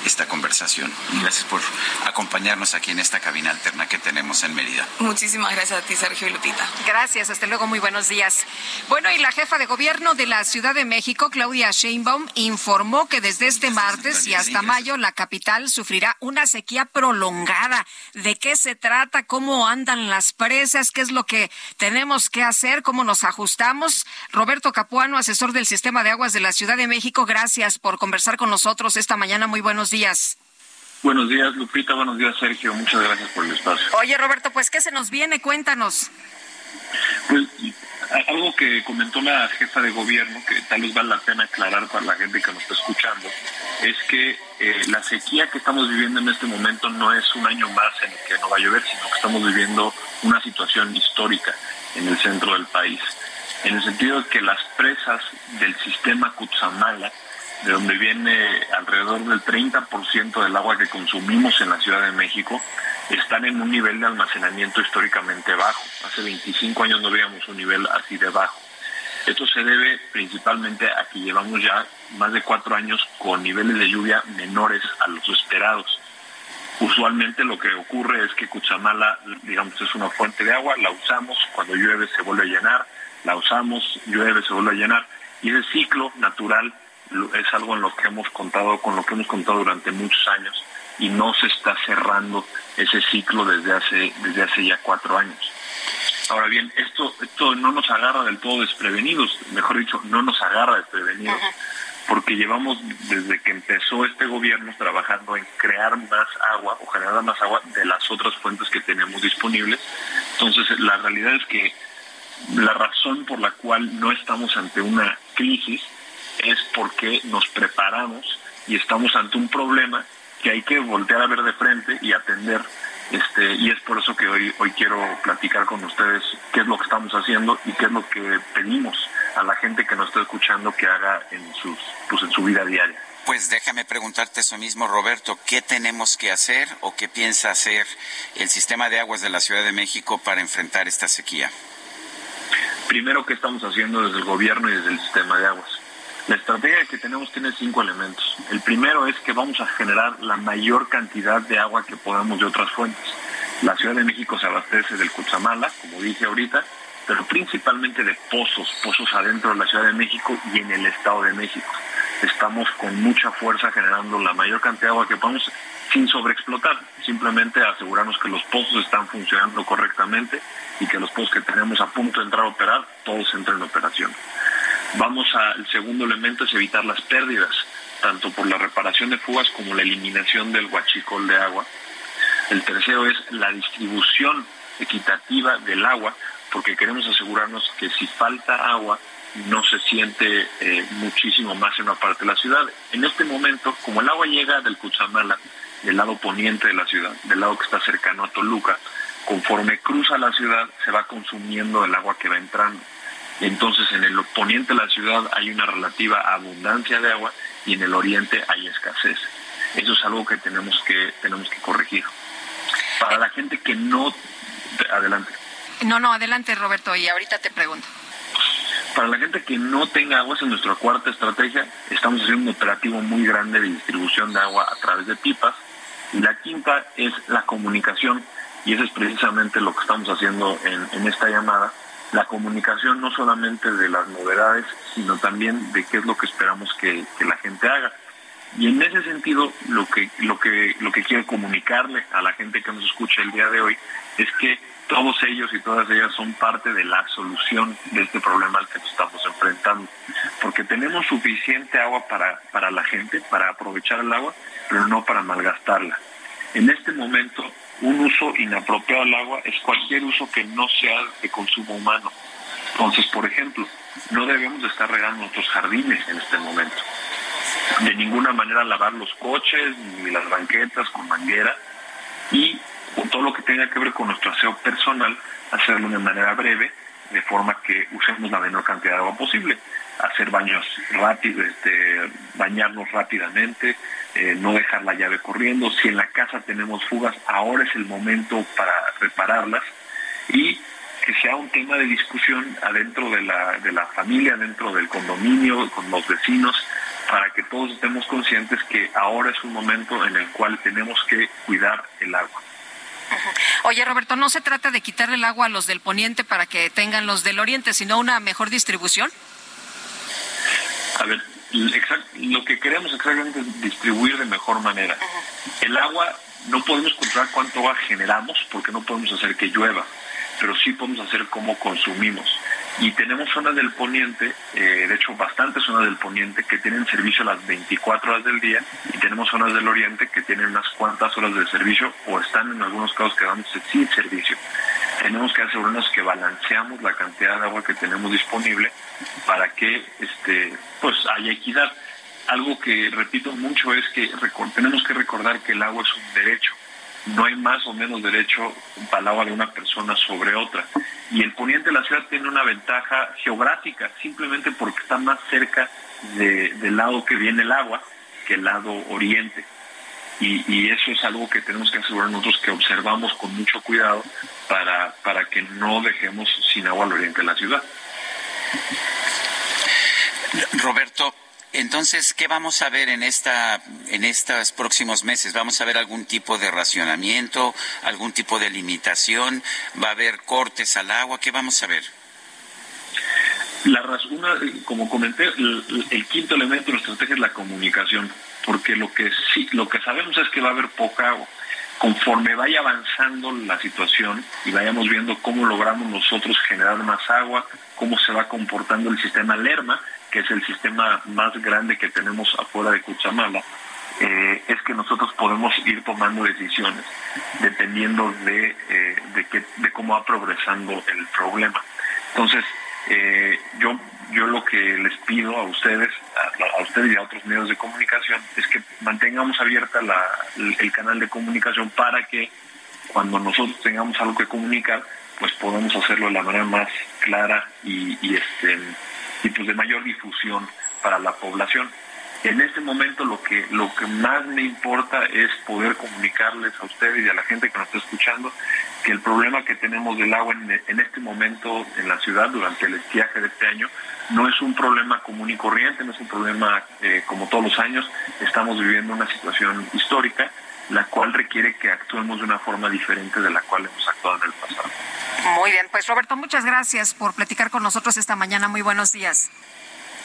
esta conversación. Gracias por acompañarnos aquí en esta cabina alterna que tenemos en Mérida. Muchísimas gracias a ti, Sergio y Lupita. Gracias, hasta luego, muy buenos días. Bueno, y la jefa de gobierno de la Ciudad de México, Claudia Sheinbaum, informó que desde este martes y hasta mayo la capital sufrirá una sequía prolongada. ¿De qué se trata? ¿Cómo andan las presas? ¿Qué es lo que tenemos que hacer? ¿Cómo nos ajustamos? Roberto Capuano, asesor del Sistema de Aguas de la Ciudad de México, gracias por conversar con nosotros esta mañana. Muy buenos días. Buenos días, Lupita. Buenos días, Sergio. Muchas gracias por el espacio. Oye, Roberto, pues, ¿qué se nos viene? Cuéntanos. Pues algo que comentó la jefa de gobierno, que tal vez vale la pena aclarar para la gente que nos está escuchando, es que eh, la sequía que estamos viviendo en este momento no es un año más en el que no va a llover, sino que estamos viviendo una situación histórica en el centro del país, en el sentido de que las presas del sistema Cutzamala, de donde viene alrededor del 30% del agua que consumimos en la Ciudad de México, están en un nivel de almacenamiento históricamente bajo. Hace 25 años no veíamos un nivel así de bajo. Esto se debe principalmente a que llevamos ya más de cuatro años con niveles de lluvia menores a los esperados. Usualmente lo que ocurre es que Cuchamala, digamos, es una fuente de agua, la usamos, cuando llueve se vuelve a llenar, la usamos, llueve, se vuelve a llenar, y ese ciclo natural es algo en lo que hemos contado, con lo que hemos contado durante muchos años, y no se está cerrando ese ciclo desde hace, desde hace ya cuatro años. Ahora bien, esto, esto no nos agarra del todo desprevenidos, mejor dicho, no nos agarra desprevenidos, porque llevamos desde que empezó este gobierno trabajando en crear más agua o generar más agua de las otras fuentes que tenemos disponibles. Entonces, la realidad es que la razón por la cual no estamos ante una crisis es porque nos preparamos y estamos ante un problema que hay que voltear a ver de frente y atender. Este, y es por eso que hoy, hoy quiero platicar con ustedes qué es lo que estamos haciendo y qué es lo que pedimos a la gente que nos está escuchando que haga en, sus, pues en su vida diaria. Pues déjame preguntarte eso mismo, Roberto. ¿Qué tenemos que hacer o qué piensa hacer el sistema de aguas de la Ciudad de México para enfrentar esta sequía? Primero, ¿qué estamos haciendo desde el gobierno y desde el sistema de aguas? La estrategia que tenemos tiene cinco elementos. El primero es que vamos a generar la mayor cantidad de agua que podamos de otras fuentes. La Ciudad de México se abastece del Cuchamala, como dije ahorita, pero principalmente de pozos, pozos adentro de la Ciudad de México y en el Estado de México. Estamos con mucha fuerza generando la mayor cantidad de agua que podamos sin sobreexplotar, simplemente asegurarnos que los pozos están funcionando correctamente y que los pozos que tenemos a punto de entrar a operar, todos entren en operación. Vamos al segundo elemento, es evitar las pérdidas, tanto por la reparación de fugas como la eliminación del huachicol de agua. El tercero es la distribución equitativa del agua, porque queremos asegurarnos que si falta agua, no se siente eh, muchísimo más en una parte de la ciudad. En este momento, como el agua llega del Cuchamala, del lado poniente de la ciudad, del lado que está cercano a Toluca, conforme cruza la ciudad se va consumiendo el agua que va entrando. Entonces en el poniente de la ciudad hay una relativa abundancia de agua y en el oriente hay escasez. Eso es algo que tenemos que, tenemos que corregir. Para la gente que no... Adelante. No, no, adelante Roberto y ahorita te pregunto. Para la gente que no tenga agua, en nuestra cuarta estrategia. Estamos haciendo un operativo muy grande de distribución de agua a través de pipas. Y la quinta es la comunicación, y eso es precisamente lo que estamos haciendo en, en esta llamada, la comunicación no solamente de las novedades, sino también de qué es lo que esperamos que, la gente haga. Y en ese sentido, lo que, lo que, lo que quiero comunicarle a la gente que nos escucha el día de hoy es que todos ellos y todas ellas son parte de la solución de este problema al que nos estamos enfrentando. Porque tenemos suficiente agua para, para la gente, para aprovechar el agua, pero no para malgastarla. En este momento, un uso inapropiado del agua es cualquier uso que no sea de consumo humano. Entonces, por ejemplo, no debemos de estar regando nuestros jardines en este momento. De ninguna manera lavar los coches ni las banquetas con manguera y con todo lo que tenga que ver con nuestro aseo personal, hacerlo de manera breve, de forma que usemos la menor cantidad de agua posible. Hacer baños rápidos, este, bañarnos rápidamente, eh, no dejar la llave corriendo. Si en la casa tenemos fugas, ahora es el momento para repararlas y que sea un tema de discusión adentro de la, de la familia, dentro del condominio, con los vecinos, para que todos estemos conscientes que ahora es un momento en el cual tenemos que cuidar el agua. Oye, Roberto, ¿no se trata de quitarle el agua a los del poniente para que tengan los del oriente, sino una mejor distribución? A ver, lo que queremos exactamente es distribuir de mejor manera. El agua, no podemos controlar cuánto agua generamos porque no podemos hacer que llueva, pero sí podemos hacer cómo consumimos. Y tenemos zonas del poniente, eh, de hecho bastantes zonas del poniente que tienen servicio las 24 horas del día y tenemos zonas del oriente que tienen unas cuantas horas de servicio o están en algunos casos quedándose sin servicio. Tenemos que asegurarnos que balanceamos la cantidad de agua que tenemos disponible para que este, pues haya equidad. Algo que repito mucho es que tenemos que recordar que el agua es un derecho no hay más o menos derecho agua de una persona sobre otra. Y el poniente de la ciudad tiene una ventaja geográfica, simplemente porque está más cerca del lado que viene el agua que el lado oriente. Y, eso es algo que tenemos que asegurar nosotros que observamos con mucho cuidado para, para que no dejemos sin agua al oriente de la ciudad. Roberto, entonces, ¿qué vamos a ver en esta en estos próximos meses? ¿Vamos a ver algún tipo de racionamiento, algún tipo de limitación? ¿Va a haber cortes al agua? ¿Qué vamos a ver? La razón, como comenté, el, quinto elemento de la estrategia es la comunicación, porque lo que sí, lo que sabemos es que va a haber poca agua. Conforme vaya avanzando la situación y vayamos viendo cómo logramos nosotros generar más agua, cómo se va comportando el sistema Lerma, que es el sistema más grande que tenemos afuera de Cuchamala, eh, es que nosotros podemos ir tomando decisiones dependiendo de, eh, de, cómo va progresando el problema. Entonces, eh, yo, yo lo que les pido a ustedes, a, ustedes y a otros medios de comunicación, es que mantengamos abierta el, canal de comunicación para que cuando nosotros tengamos algo que comunicar, pues podamos hacerlo de la manera más clara y, y este y pues de mayor difusión para la población. En este momento lo que, lo que más me importa es poder comunicarles a ustedes y a la gente que nos está escuchando que el problema que tenemos del agua en, este momento en la ciudad durante el estiaje de este año no es un problema común y corriente, no es un problema eh, como todos los años, estamos viviendo una situación histórica la cual requiere que actuemos de una forma diferente de la cual hemos actuado en el pasado. Muy bien, pues Roberto, muchas gracias por platicar con nosotros esta mañana. Muy buenos días.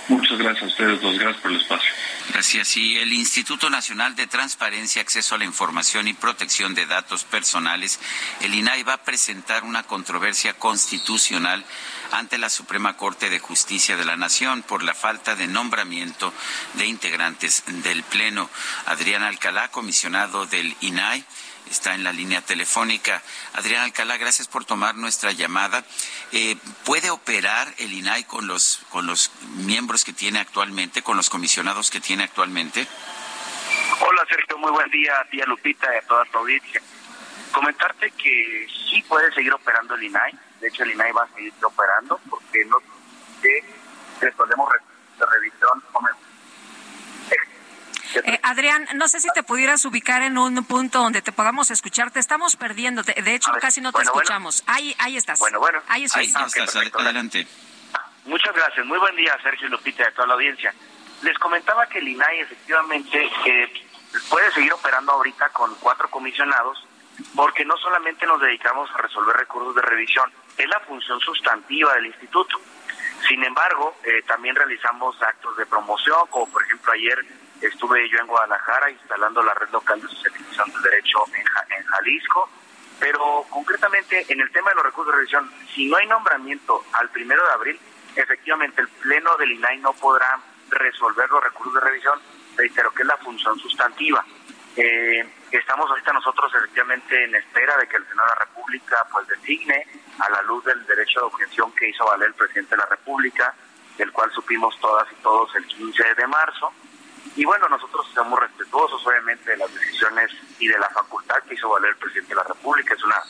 Muchas gracias a ustedes dos, gracias por el espacio. Gracias. Y el Instituto Nacional de Transparencia, Acceso a la Información y Protección de Datos Personales, el INAI, va a presentar una controversia constitucional ante la Suprema Corte de Justicia de la Nación por la falta de nombramiento de integrantes del Pleno. Adrián Alcalá, comisionado del INAI, está en la línea telefónica. Adrián Alcalá, gracias por tomar nuestra llamada. Eh, ¿Puede operar el INAI con los, con los miembros que tiene actualmente, con los comisionados que tiene actualmente? Hola Sergio, muy buen día a ti, Lupita y a toda tu audiencia. Comentarte que sí puede seguir operando el INAI, de hecho el INAI va a seguir operando porque no que resolvemos de revisión eh, Adrián, no sé si te pudieras ubicar en un punto donde te podamos escuchar. Te estamos perdiendo. De hecho, casi no te escuchamos. Ahí, ahí estás. Bueno, bueno. Ahí, estás. Adelante. Muchas gracias. Muy buen día, Sergio Lupita y a toda la audiencia. Les comentaba que el INAI efectivamente eh, puede seguir operando ahorita con cuatro comisionados porque no solamente nos dedicamos a resolver recursos de revisión, es la función sustantiva del instituto. Sin embargo, eh, también realizamos actos de promoción, como por ejemplo ayer Estuve yo en Guadalajara instalando la red local de socialización del derecho en, en Jalisco, pero concretamente en el tema de los recursos de revisión, si no hay nombramiento al primero de abril, efectivamente el Pleno del INAI no podrá resolver los recursos de revisión, reitero que es la función sustantiva. Eh, estamos ahorita nosotros efectivamente en espera de que el Senado de la República pues designe a la luz del derecho de objeción que hizo valer el presidente de la República, del cual supimos todas y todos el 15 de marzo. Y bueno, nosotros estamos respetuosos obviamente de las decisiones y de la facultad que hizo valer el presidente de la República. Es una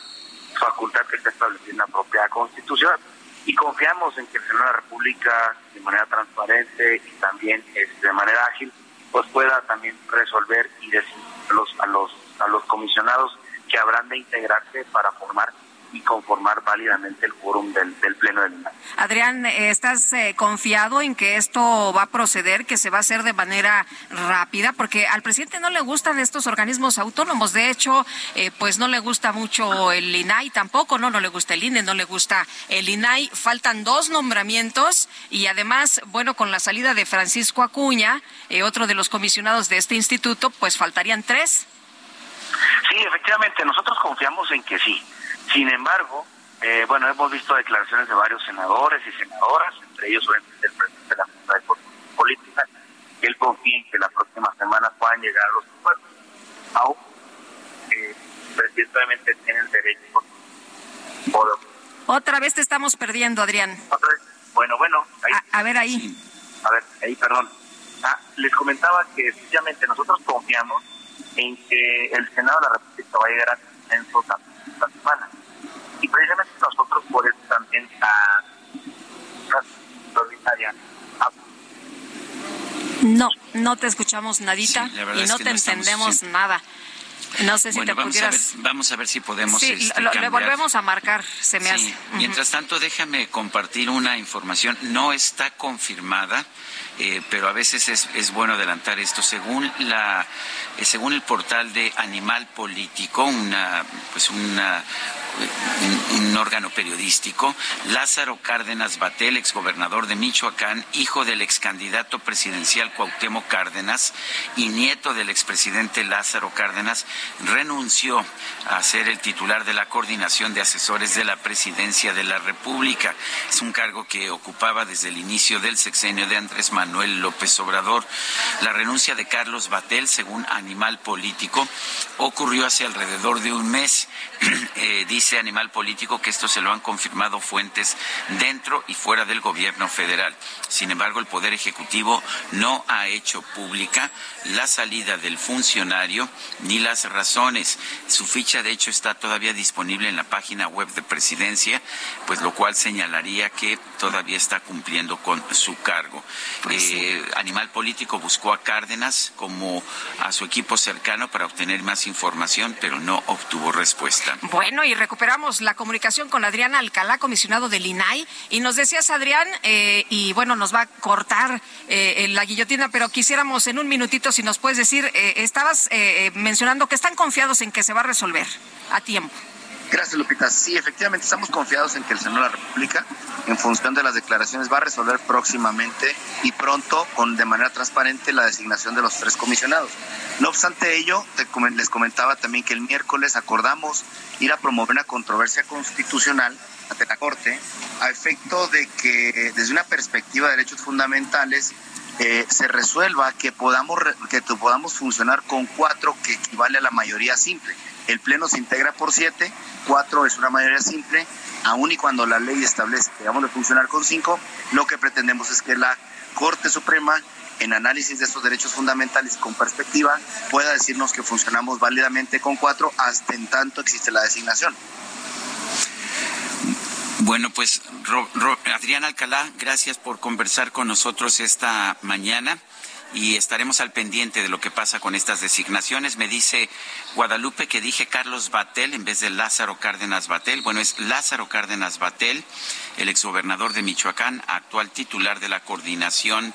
facultad que está establecida en la propia Constitución y confiamos en que el Senado de la República de manera transparente y también este, de manera ágil pues pueda también resolver y decir a los a los a los comisionados que habrán de integrarse para formar y conformar válidamente el quórum del, del Pleno del INAI. Adrián, ¿estás eh, confiado en que esto va a proceder, que se va a hacer de manera rápida? Porque al presidente no le gustan estos organismos autónomos. De hecho, eh, pues no le gusta mucho el INAI tampoco, ¿no? No le gusta el INE, no le gusta el INAI. Faltan dos nombramientos y además, bueno, con la salida de Francisco Acuña, eh, otro de los comisionados de este instituto, pues faltarían tres. Sí, efectivamente, nosotros confiamos en que sí. Sin embargo, eh, bueno, hemos visto declaraciones de varios senadores y senadoras, entre ellos obviamente el presidente de la Junta de Política, que él confía en que la próxima semana puedan llegar a los acuerdos. Aún eh, el presidente obviamente tiene el derecho por, Otra vez te estamos perdiendo, Adrián. Bueno, bueno. Ahí, a, a, ver ahí. A ver, ahí, perdón. Ah, les comentaba que efectivamente nosotros confiamos en que el Senado de la República va a llegar a consenso esta semana y precisamente nosotros por eso también a, no, no te escuchamos nadita Sí, y la no es que te no entendemos nada. No sé si Bueno, te vamos, a ver, pudieras... vamos a ver si podemos Sí, este, lo- le volvemos a marcar, se me Sí, hace. Mientras tanto, déjame compartir una información. No está confirmada, eh, pero a veces es, bueno adelantar esto. Según la, eh, según el portal de Animal Político, una, pues un, un órgano periodístico, Lázaro Cárdenas Batel, exgobernador de Michoacán, hijo del excandidato presidencial Cuauhtémoc Cárdenas y nieto del expresidente Lázaro Cárdenas, renunció a ser el titular de la coordinación de asesores de la presidencia de la República. Es un cargo que ocupaba desde el inicio del sexenio de Andrés Manuel López Obrador. La renuncia de Carlos Batel, según Animal Político, ocurrió hace alrededor de un mes. Eh, dice Animal Político que esto se lo han confirmado fuentes dentro y fuera del gobierno federal. Sin embargo, el Poder Ejecutivo no ha hecho pública la salida del funcionario ni las razones. Su ficha, de hecho, está todavía disponible en la página web de Presidencia, pues lo cual señalaría que todavía está cumpliendo con su cargo. Eh, Animal Político buscó a Cárdenas como a su equipo cercano para obtener más información, pero no obtuvo respuesta. Bueno, y recuperamos la comunicación con Adrián Alcalá, comisionado del INAI. Y nos decías, Adrián, eh, y bueno, nos va a cortar eh, la guillotina, pero quisiéramos en un minutito, si nos puedes decir, eh, estabas eh, eh, mencionando que están confiados en que se va a resolver a tiempo. Gracias, Lupita. Sí, efectivamente, estamos confiados en que el Senado de la República, en función de las declaraciones, va a resolver próximamente y pronto, con de manera transparente, la designación de los tres comisionados. No obstante ello, te les comentaba también que el miércoles acordamos ir a promover una controversia constitucional ante la Corte a efecto de que, desde una perspectiva de derechos fundamentales, eh, se resuelva que podamos, que podamos funcionar con cuatro, que equivale a la mayoría simple. El Pleno se integra por siete, cuatro es una mayoría simple, aun y cuando la ley establece que vamos a funcionar con cinco, lo que pretendemos es que la Corte Suprema, en análisis de estos derechos fundamentales con perspectiva, pueda decirnos que funcionamos válidamente con cuatro hasta en tanto existe la designación. Bueno, pues Adrián Alcalá, gracias por conversar con nosotros esta mañana y estaremos al pendiente de lo que pasa con estas designaciones. Me dice Guadalupe que dije Carlos Batel en vez de Lázaro Cárdenas Batel. Bueno, es Lázaro Cárdenas Batel, el exgobernador de Michoacán, actual titular de la coordinación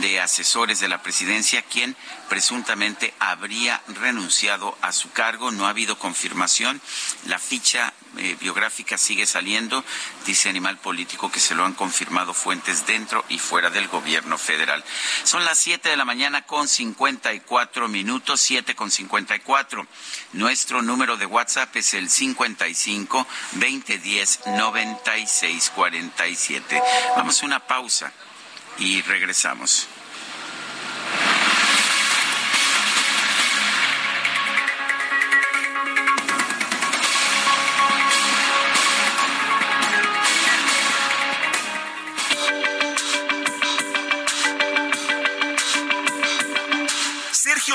de asesores de la presidencia, quien presuntamente habría renunciado a su cargo. No ha habido confirmación. La ficha eh, biográfica sigue saliendo, dice Animal Político que se lo han confirmado fuentes dentro y fuera del gobierno federal. Son las 7 de la mañana con 54 minutos, 7 con 54. Nuestro número de WhatsApp es el 55 2010 9647. Vamos a una pausa y regresamos.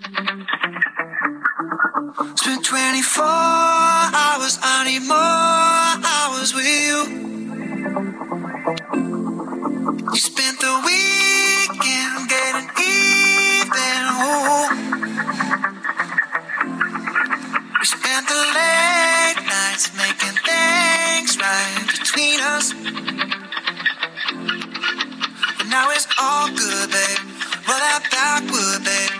Spent 24 hours, I need more hours with you. You spent the weekend getting even. Ooh. We spent the late nights making things right between us. But now it's all good, babe. Roll that backward, babe.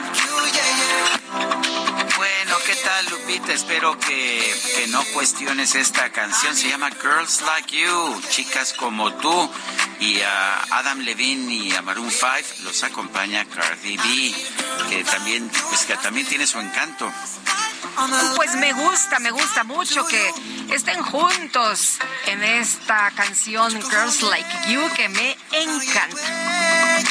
Lupita? Espero que, que no cuestiones esta canción. Se llama Girls Like You, chicas como tú. Y a Adam Levine y a Maroon 5 los acompaña Cardi B, que también, pues, que también tiene su encanto. Pues me gusta, me gusta mucho que estén juntos en esta canción Girls Like You que me encanta.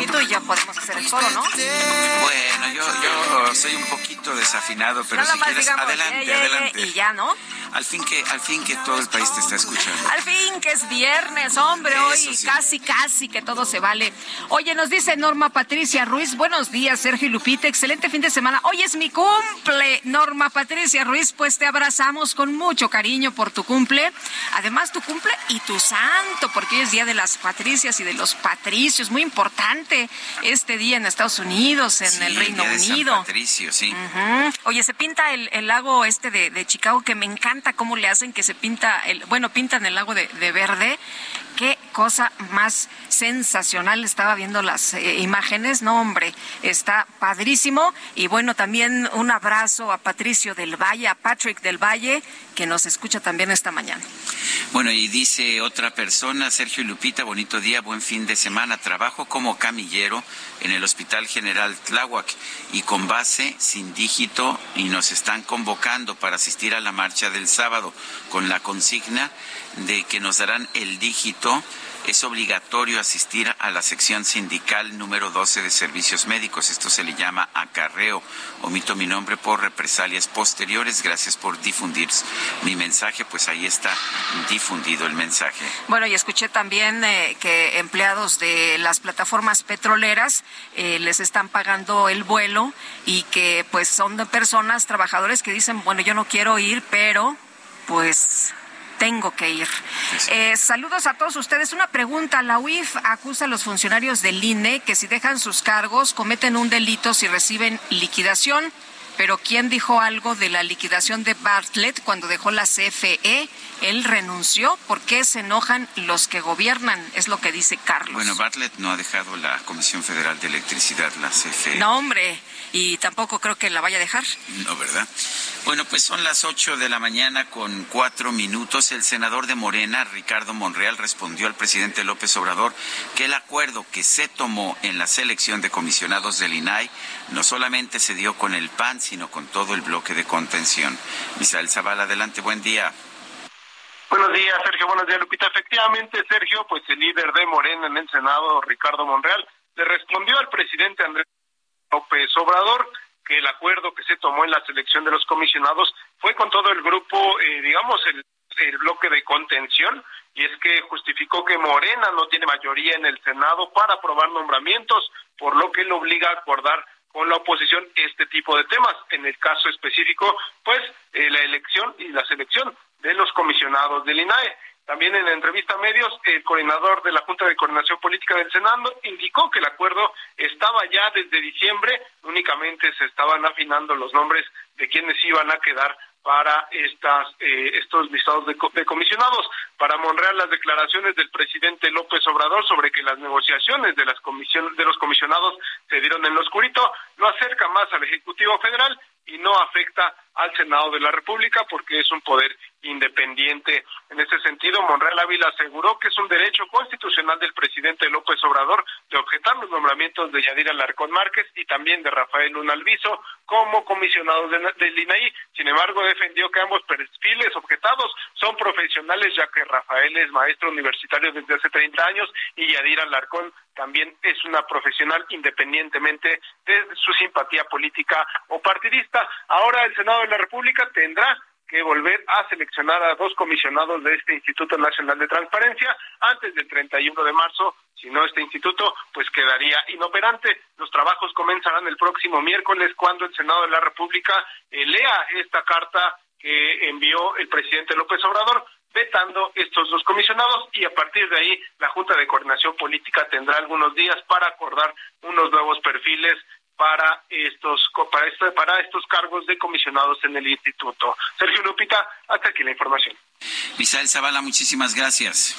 Y tú y yo podemos hacer el coro, ¿no? Yo, yo soy un poquito desafinado, pero si quieres, digamos, adelante, adelante. Y ya, ¿no? Al fin que, al fin que todo el país te está escuchando. Al fin que es viernes, hombre, Eso hoy sí. casi, casi que todo se vale. Oye, nos dice Norma Patricia Ruiz, buenos días, Sergio y Lupita, excelente fin de semana. Hoy es mi cumple, Norma Patricia Ruiz, pues te abrazamos con mucho cariño por tu cumple. Además, tu cumple y tu santo, porque hoy es Día de las Patricias y de los Patricios, muy importante este día en Estados Unidos, en Sí, el Reino Unido. Patricio, sí. Oye, se pinta el, el lago este de, de Chicago, que me encanta cómo le hacen que se pinta, el, bueno, pintan el lago de, de verde. Qué cosa más sensacional. Estaba viendo las eh, imágenes. No, hombre, está padrísimo. Y bueno, también un abrazo a Patricio del Valle, a Patrick del Valle, que nos escucha también esta mañana. Bueno, y dice otra persona, Sergio y Lupita, bonito día, buen fin de semana. Trabajo como camillero en el Hospital General Tláhuac y con base sin dígito y nos están convocando para asistir a la marcha del sábado con la consigna de que nos darán el dígito. Es obligatorio asistir a la sección sindical número 12 de servicios médicos. Esto se le llama acarreo. Omito mi nombre por represalias posteriores. Gracias por difundir mi mensaje. Pues ahí está difundido el mensaje. Bueno, y escuché también eh, que empleados de las plataformas petroleras eh, les están pagando el vuelo y que pues son de personas, trabajadores que dicen, bueno, yo no quiero ir, pero pues tengo que ir. Eh, saludos a todos ustedes. Una pregunta. La UIF acusa a los funcionarios del INE que si dejan sus cargos cometen un delito si reciben liquidación. pero ¿quién dijo algo de la liquidación de Bartlett cuando dejó la CFE? Él renunció. ¿Por qué se enojan los que gobiernan? Es lo que dice Carlos. Bueno, Bartlett no ha dejado la Comisión Federal de Electricidad, la CFE. No, hombre, y tampoco creo que la vaya a dejar. No, ¿verdad? Bueno, pues son las ocho de la mañana con cuatro minutos. El senador de Morena, Ricardo Monreal, respondió al presidente López Obrador que el acuerdo que se tomó en la selección de comisionados del INAI no solamente se dio con el PAN, sino con todo el bloque de contención. Misael Zavala, adelante, buen día. Buenos días, Sergio. Buenos días, Lupita. Efectivamente, Sergio, pues el líder de Morena en el Senado, Ricardo Monreal, le respondió al presidente Andrés López Obrador que el acuerdo que se tomó en la selección de los comisionados fue con todo el grupo, eh, digamos, el, el bloque de contención, y es que justificó que Morena no tiene mayoría en el Senado para aprobar nombramientos, por lo que le obliga a acordar con la oposición este tipo de temas. En el caso específico, pues eh, la elección y la selección de los comisionados del INAE. También en la entrevista a medios, el coordinador de la Junta de Coordinación Política del Senado indicó que el acuerdo estaba ya desde diciembre, únicamente se estaban afinando los nombres de quienes iban a quedar para estas, eh, estos listados de, de, comisionados. Para Monreal, las declaraciones del presidente López Obrador sobre que las negociaciones de, las comisiones, de los comisionados se dieron en lo oscurito lo acerca más al Ejecutivo Federal y no afecta al Senado de la República porque es un poder independiente. En ese sentido, Monreal Ávila aseguró que es un derecho constitucional del presidente López Obrador de objetar los nombramientos de Yadira Larcón Márquez y también de Rafael Luna Alviso como comisionados del de INAI. Sin embargo, defendió que ambos perfiles objetados son profesionales, ya que Rafael es maestro universitario desde hace 30 años y Yadira Larcón también es una profesional independientemente de su simpatía política o partidista. Ahora el Senado de la República tendrá que volver a seleccionar a dos comisionados de este Instituto Nacional de Transparencia antes del 31 de marzo. Si no, este instituto pues quedaría inoperante. Los trabajos comenzarán el próximo miércoles cuando el Senado de la República eh, lea esta carta que envió el presidente López Obrador vetando estos dos comisionados y a partir de ahí la Junta de Coordinación Política tendrá algunos días para acordar unos nuevos perfiles para estos para, este, para estos cargos de comisionados en el instituto. Sergio Lupita, hasta aquí la información. Misael Zavala, muchísimas gracias.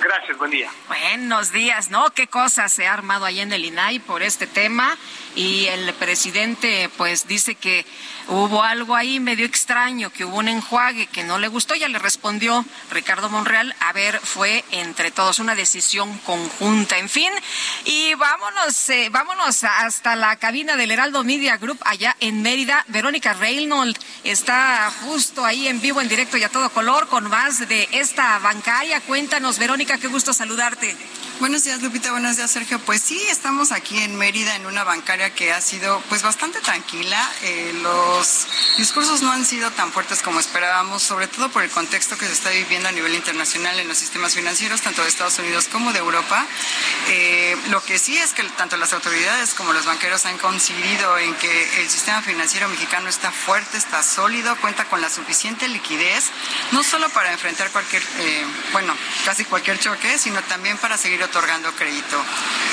Gracias, buen día. Buenos días, ¿no? ¿Qué cosa se ha armado ahí en el INAI por este tema? Y el presidente, pues, dice que hubo algo ahí medio extraño, que hubo un enjuague que no le gustó. Ya le respondió Ricardo Monreal, a ver, fue entre todos una decisión conjunta. En fin, y vámonos, eh, vámonos hasta la cabina del Heraldo Media Group allá en Mérida. Verónica Reynolds está justo ahí en vivo, en directo y a todo color con más de esta bancaria. Cuéntanos, Verónica, qué gusto saludarte. Buenos días, Lupita. Buenos días, Sergio. Pues sí, estamos aquí en Mérida en una bancaria que ha sido pues bastante tranquila. Eh, los discursos no han sido tan fuertes como esperábamos, sobre todo por el contexto que se está viviendo a nivel internacional en los sistemas financieros, tanto de Estados Unidos como de Europa. Eh, lo que sí es que tanto las autoridades como los banqueros han coincidido en que el sistema financiero mexicano está fuerte, está sólido, cuenta con la suficiente liquidez, no solo para enfrentar cualquier, eh, bueno, casi cualquier choque, sino también para seguir otorgando crédito.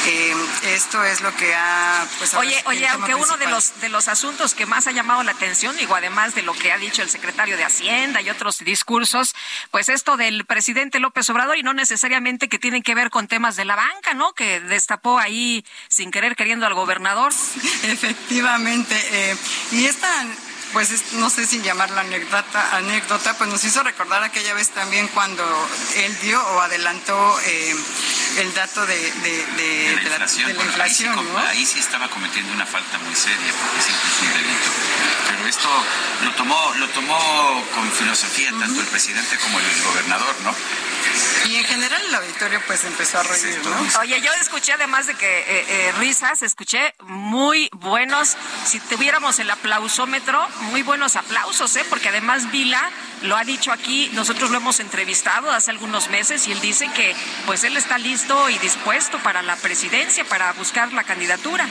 Eh, esto es lo que ha... Pues, oye, oye, aunque uno de los, de los asuntos que más ha llamado la atención, digo, además de lo que ha dicho el secretario de Hacienda y otros discursos, pues esto del presidente López Obrador y no necesariamente que tienen que ver con temas de la banca, ¿no? Que destapó ahí sin querer queriendo al gobernador. Efectivamente. Eh, y esta pues no sé si llamarla anécdota, anécdota, pues nos hizo recordar aquella vez también cuando él dio o adelantó eh, el dato de, de, de, de la inflación. La, inflación ahí, sí, ¿no? ahí, sí, estaba cometiendo una falta muy seria, porque es incluso un delito. Pero esto lo tomó, lo tomó con filosofía uh -huh. tanto el presidente como el gobernador, ¿no? Y en general el auditorio pues empezó a reír, ¿no? Oye, yo escuché además de que eh, eh, risas, escuché muy buenos, si tuviéramos el aplausómetro, muy buenos aplausos, ¿eh? Porque además Vila lo ha dicho aquí, nosotros lo hemos entrevistado hace algunos meses y él dice que pues él está listo y dispuesto para la presidencia, para buscar la candidatura.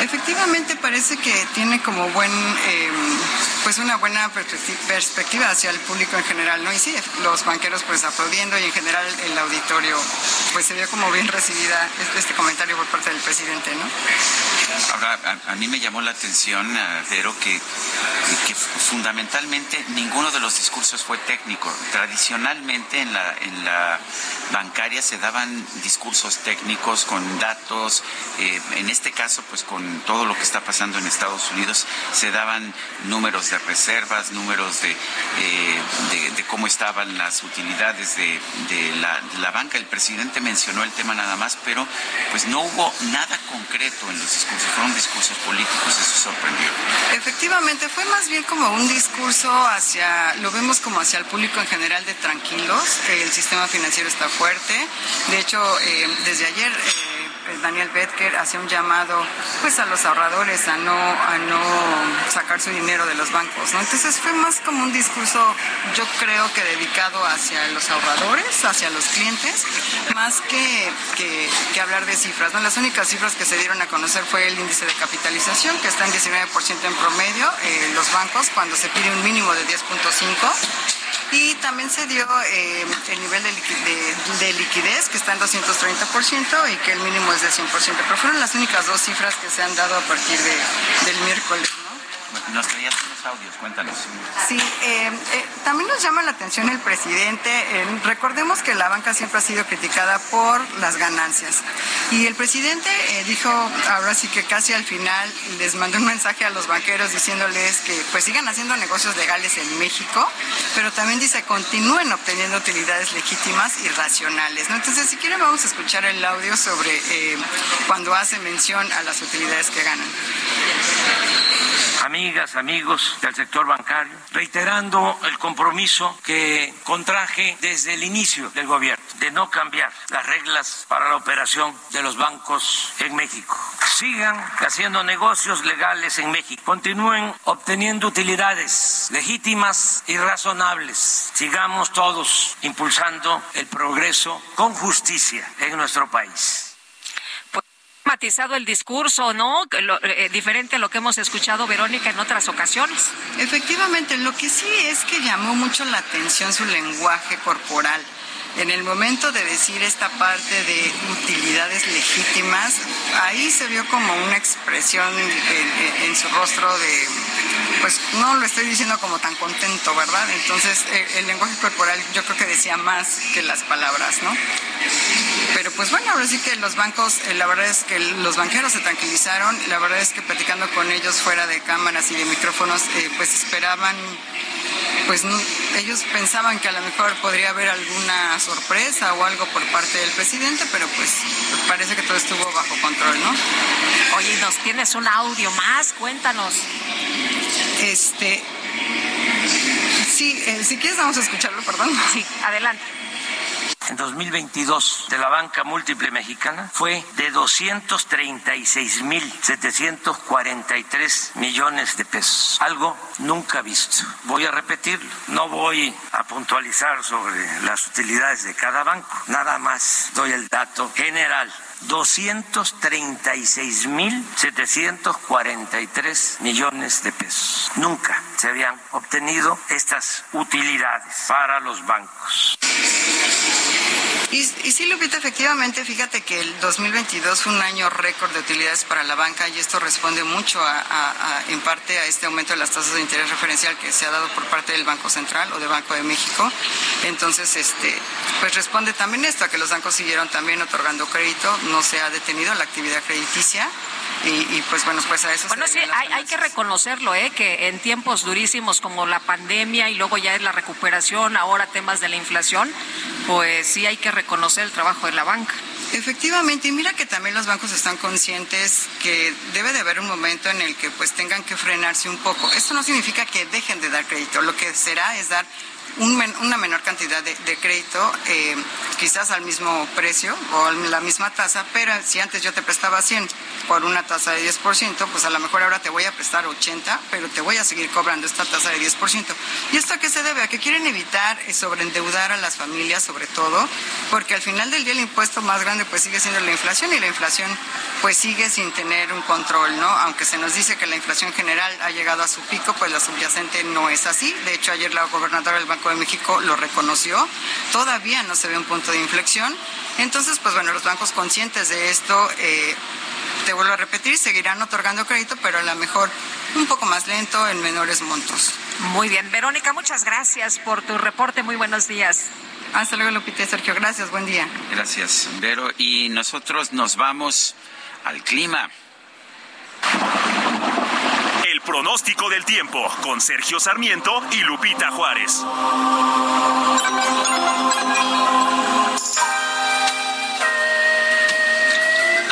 Efectivamente parece que tiene como buen, eh, pues una buena perspectiva hacia el público en general, ¿no? Y sí, los banqueros pues aplaudiendo y en general el auditorio pues se vio como bien recibida este, este comentario por parte del presidente, ¿no? Ahora, a, mí me llamó la atención, pero que, fundamentalmente ninguno de los discursos fue técnico. Tradicionalmente en la, en la bancaria se daban discursos técnicos con datos, eh, en este caso pues con todo lo que está pasando en Estados Unidos se daban números de reservas, números de, eh, de, cómo estaban las utilidades de, de la, la banca. El presidente mencionó el tema nada más, pero pues no hubo nada concreto en los discursos, fueron discursos políticos, eso sorprendió. Efectivamente, fue más bien como un discurso hacia, lo vemos como hacia el público en general de tranquilos, el sistema financiero está fuerte, de hecho, eh, desde ayer... Eh, Daniel Betker hacía un llamado pues a los ahorradores a no a no sacar su dinero de los bancos, ¿no? Entonces fue más como un discurso, yo creo que dedicado hacia los ahorradores, hacia los clientes, más que, que, hablar de cifras. Las únicas cifras que se dieron a conocer fue el índice de capitalización, que está en 19% en promedio, en los bancos, cuando se pide un mínimo de 10.5 y también se dio eh, el nivel de, liquidez, que está en 230% y que el mínimo es de 100%, pero fueron las únicas dos cifras que se han dado a partir del miércoles. Nos traías unos audios, cuéntanos. Sí, eh, eh, también nos llama la atención el presidente. Eh, recordemos que la banca siempre ha sido criticada por las ganancias. Y el presidente dijo, ahora sí que casi al final, les mandó un mensaje a los banqueros diciéndoles que pues sigan haciendo negocios legales en México, pero también dice continúen obteniendo utilidades legítimas y racionales. ¿no? Entonces, si quieren, vamos a escuchar el audio sobre cuando hace mención a las utilidades que ganan amigas, amigos del sector bancario, reiterando el compromiso que contraje desde el inicio del gobierno de no cambiar las reglas para la operación de los bancos en México. Sigan haciendo negocios legales en México. Continúen obteniendo utilidades legítimas y razonables. Sigamos todos impulsando el progreso con justicia en nuestro país matizado el discurso, ¿no? Eh, diferente a lo que hemos escuchado, Verónica, en otras ocasiones. Efectivamente, lo que sí es que llamó mucho la atención su lenguaje corporal. En el momento de decir esta parte de utilidades legítimas, ahí se vio como una expresión en, su rostro de, pues no lo estoy diciendo como tan contento, ¿verdad? Entonces eh, el lenguaje corporal yo creo que decía más que las palabras, ¿no? Pero pues bueno, ahora sí que los bancos, eh, la verdad es que los banqueros se tranquilizaron, la verdad es que platicando con ellos fuera de cámaras y de micrófonos, eh, pues esperaban pues ellos pensaban que a lo mejor podría haber alguna sorpresa o algo por parte del presidente, pero pues parece que todo estuvo bajo control, ¿no? Oye, ¿nos tienes un audio más? Cuéntanos. Este. Sí, eh, si quieres vamos a escucharlo, perdón. Sí, adelante en 2022 de la banca múltiple mexicana fue de 236.743 millones de pesos, algo nunca visto. Voy a repetirlo, no voy a puntualizar sobre las utilidades de cada banco, nada más doy el dato general 236.743 millones de pesos. Nunca se habían obtenido estas utilidades para los bancos. Y, sí, Lupita, efectivamente, fíjate que el 2022 fue un año récord de utilidades para la banca y esto responde mucho a, en parte a este aumento de las tasas de interés referencial que se ha dado por parte del Banco Central o del Banco de México. Entonces, este, pues responde también esto, a que los bancos siguieron también otorgando crédito, no se ha detenido la actividad crediticia y, pues bueno, pues a eso Bueno, sí, hay, hay, que reconocerlo, ¿eh? que en tiempos durísimos como la pandemia y luego ya es la recuperación, ahora temas de la inflación, pues sí hay que reconocer el trabajo de la banca. Efectivamente, y mira que también los bancos están conscientes que debe de haber un momento en el que pues tengan que frenarse un poco. Esto no significa que dejen de dar crédito, lo que será es dar una menor cantidad de, crédito, eh, quizás al mismo precio o a la misma tasa, pero si antes yo te prestaba 100 por una tasa de 10%, pues a lo mejor ahora te voy a prestar 80, pero te voy a seguir cobrando esta tasa de 10%. ¿Y esto a qué se debe? A que quieren evitar eh, sobreendeudar a las familias, sobre todo, porque al final del día el impuesto más grande pues sigue siendo la inflación y la inflación pues sigue sin tener un control, ¿no? Aunque se nos dice que la inflación general ha llegado a su pico, pues la subyacente no es así. De hecho, ayer la gobernadora del Banco de México lo reconoció. Todavía no se ve un punto de inflexión. Entonces, pues bueno, los bancos conscientes de esto, eh, te vuelvo a repetir, seguirán otorgando crédito, pero a lo mejor un poco más lento, en menores montos. Muy bien. Verónica, muchas gracias por tu reporte. Muy buenos días. Hasta luego, Lupita y Sergio. Gracias, buen día. Gracias, Vero. Y nosotros nos vamos al clima. El pronóstico del tiempo con Sergio Sarmiento y Lupita Juárez.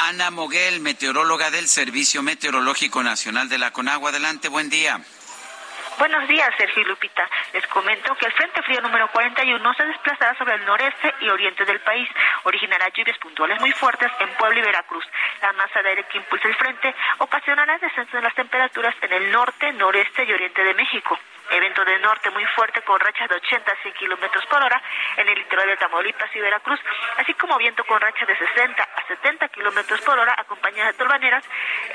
Ana Moguel, meteoróloga del Servicio Meteorológico Nacional de la Conagua. Adelante, buen día. Buenos días, Sergio y Lupita. Les comento que el Frente Frío número 41 se desplazará sobre el noreste y oriente del país. Originará lluvias puntuales muy fuertes en Puebla y Veracruz. La masa de aire que impulsa el frente ocasionará descenso de las temperaturas en el norte, noreste y oriente de México evento de norte muy fuerte con rachas de 80 a 100 kilómetros por hora en el litoral de Tamaulipas y Veracruz, así como viento con rachas de 60 a 70 kilómetros por hora acompañadas de torbaneras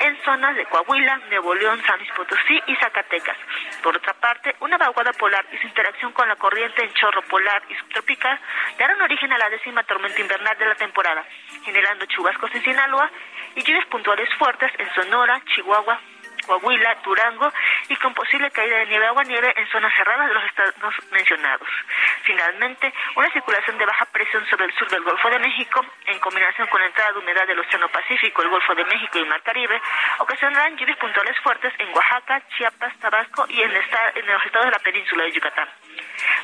en zonas de Coahuila, Nuevo León, San Luis Potosí y Zacatecas. Por otra parte, una vaguada polar y su interacción con la corriente en chorro polar y subtropical darán origen a la décima tormenta invernal de la temporada, generando chubascos en Sinaloa y lluvias puntuales fuertes en Sonora, Chihuahua, Coahuila, Durango y con posible caída de nieve agua nieve en zonas cerradas de los estados mencionados. Finalmente, una circulación de baja presión sobre el sur del Golfo de México, en combinación con la entrada de humedad del Océano Pacífico, el Golfo de México y el Mar Caribe, ocasionarán lluvias puntuales fuertes en Oaxaca, Chiapas, Tabasco y en, en los estados de la península de Yucatán.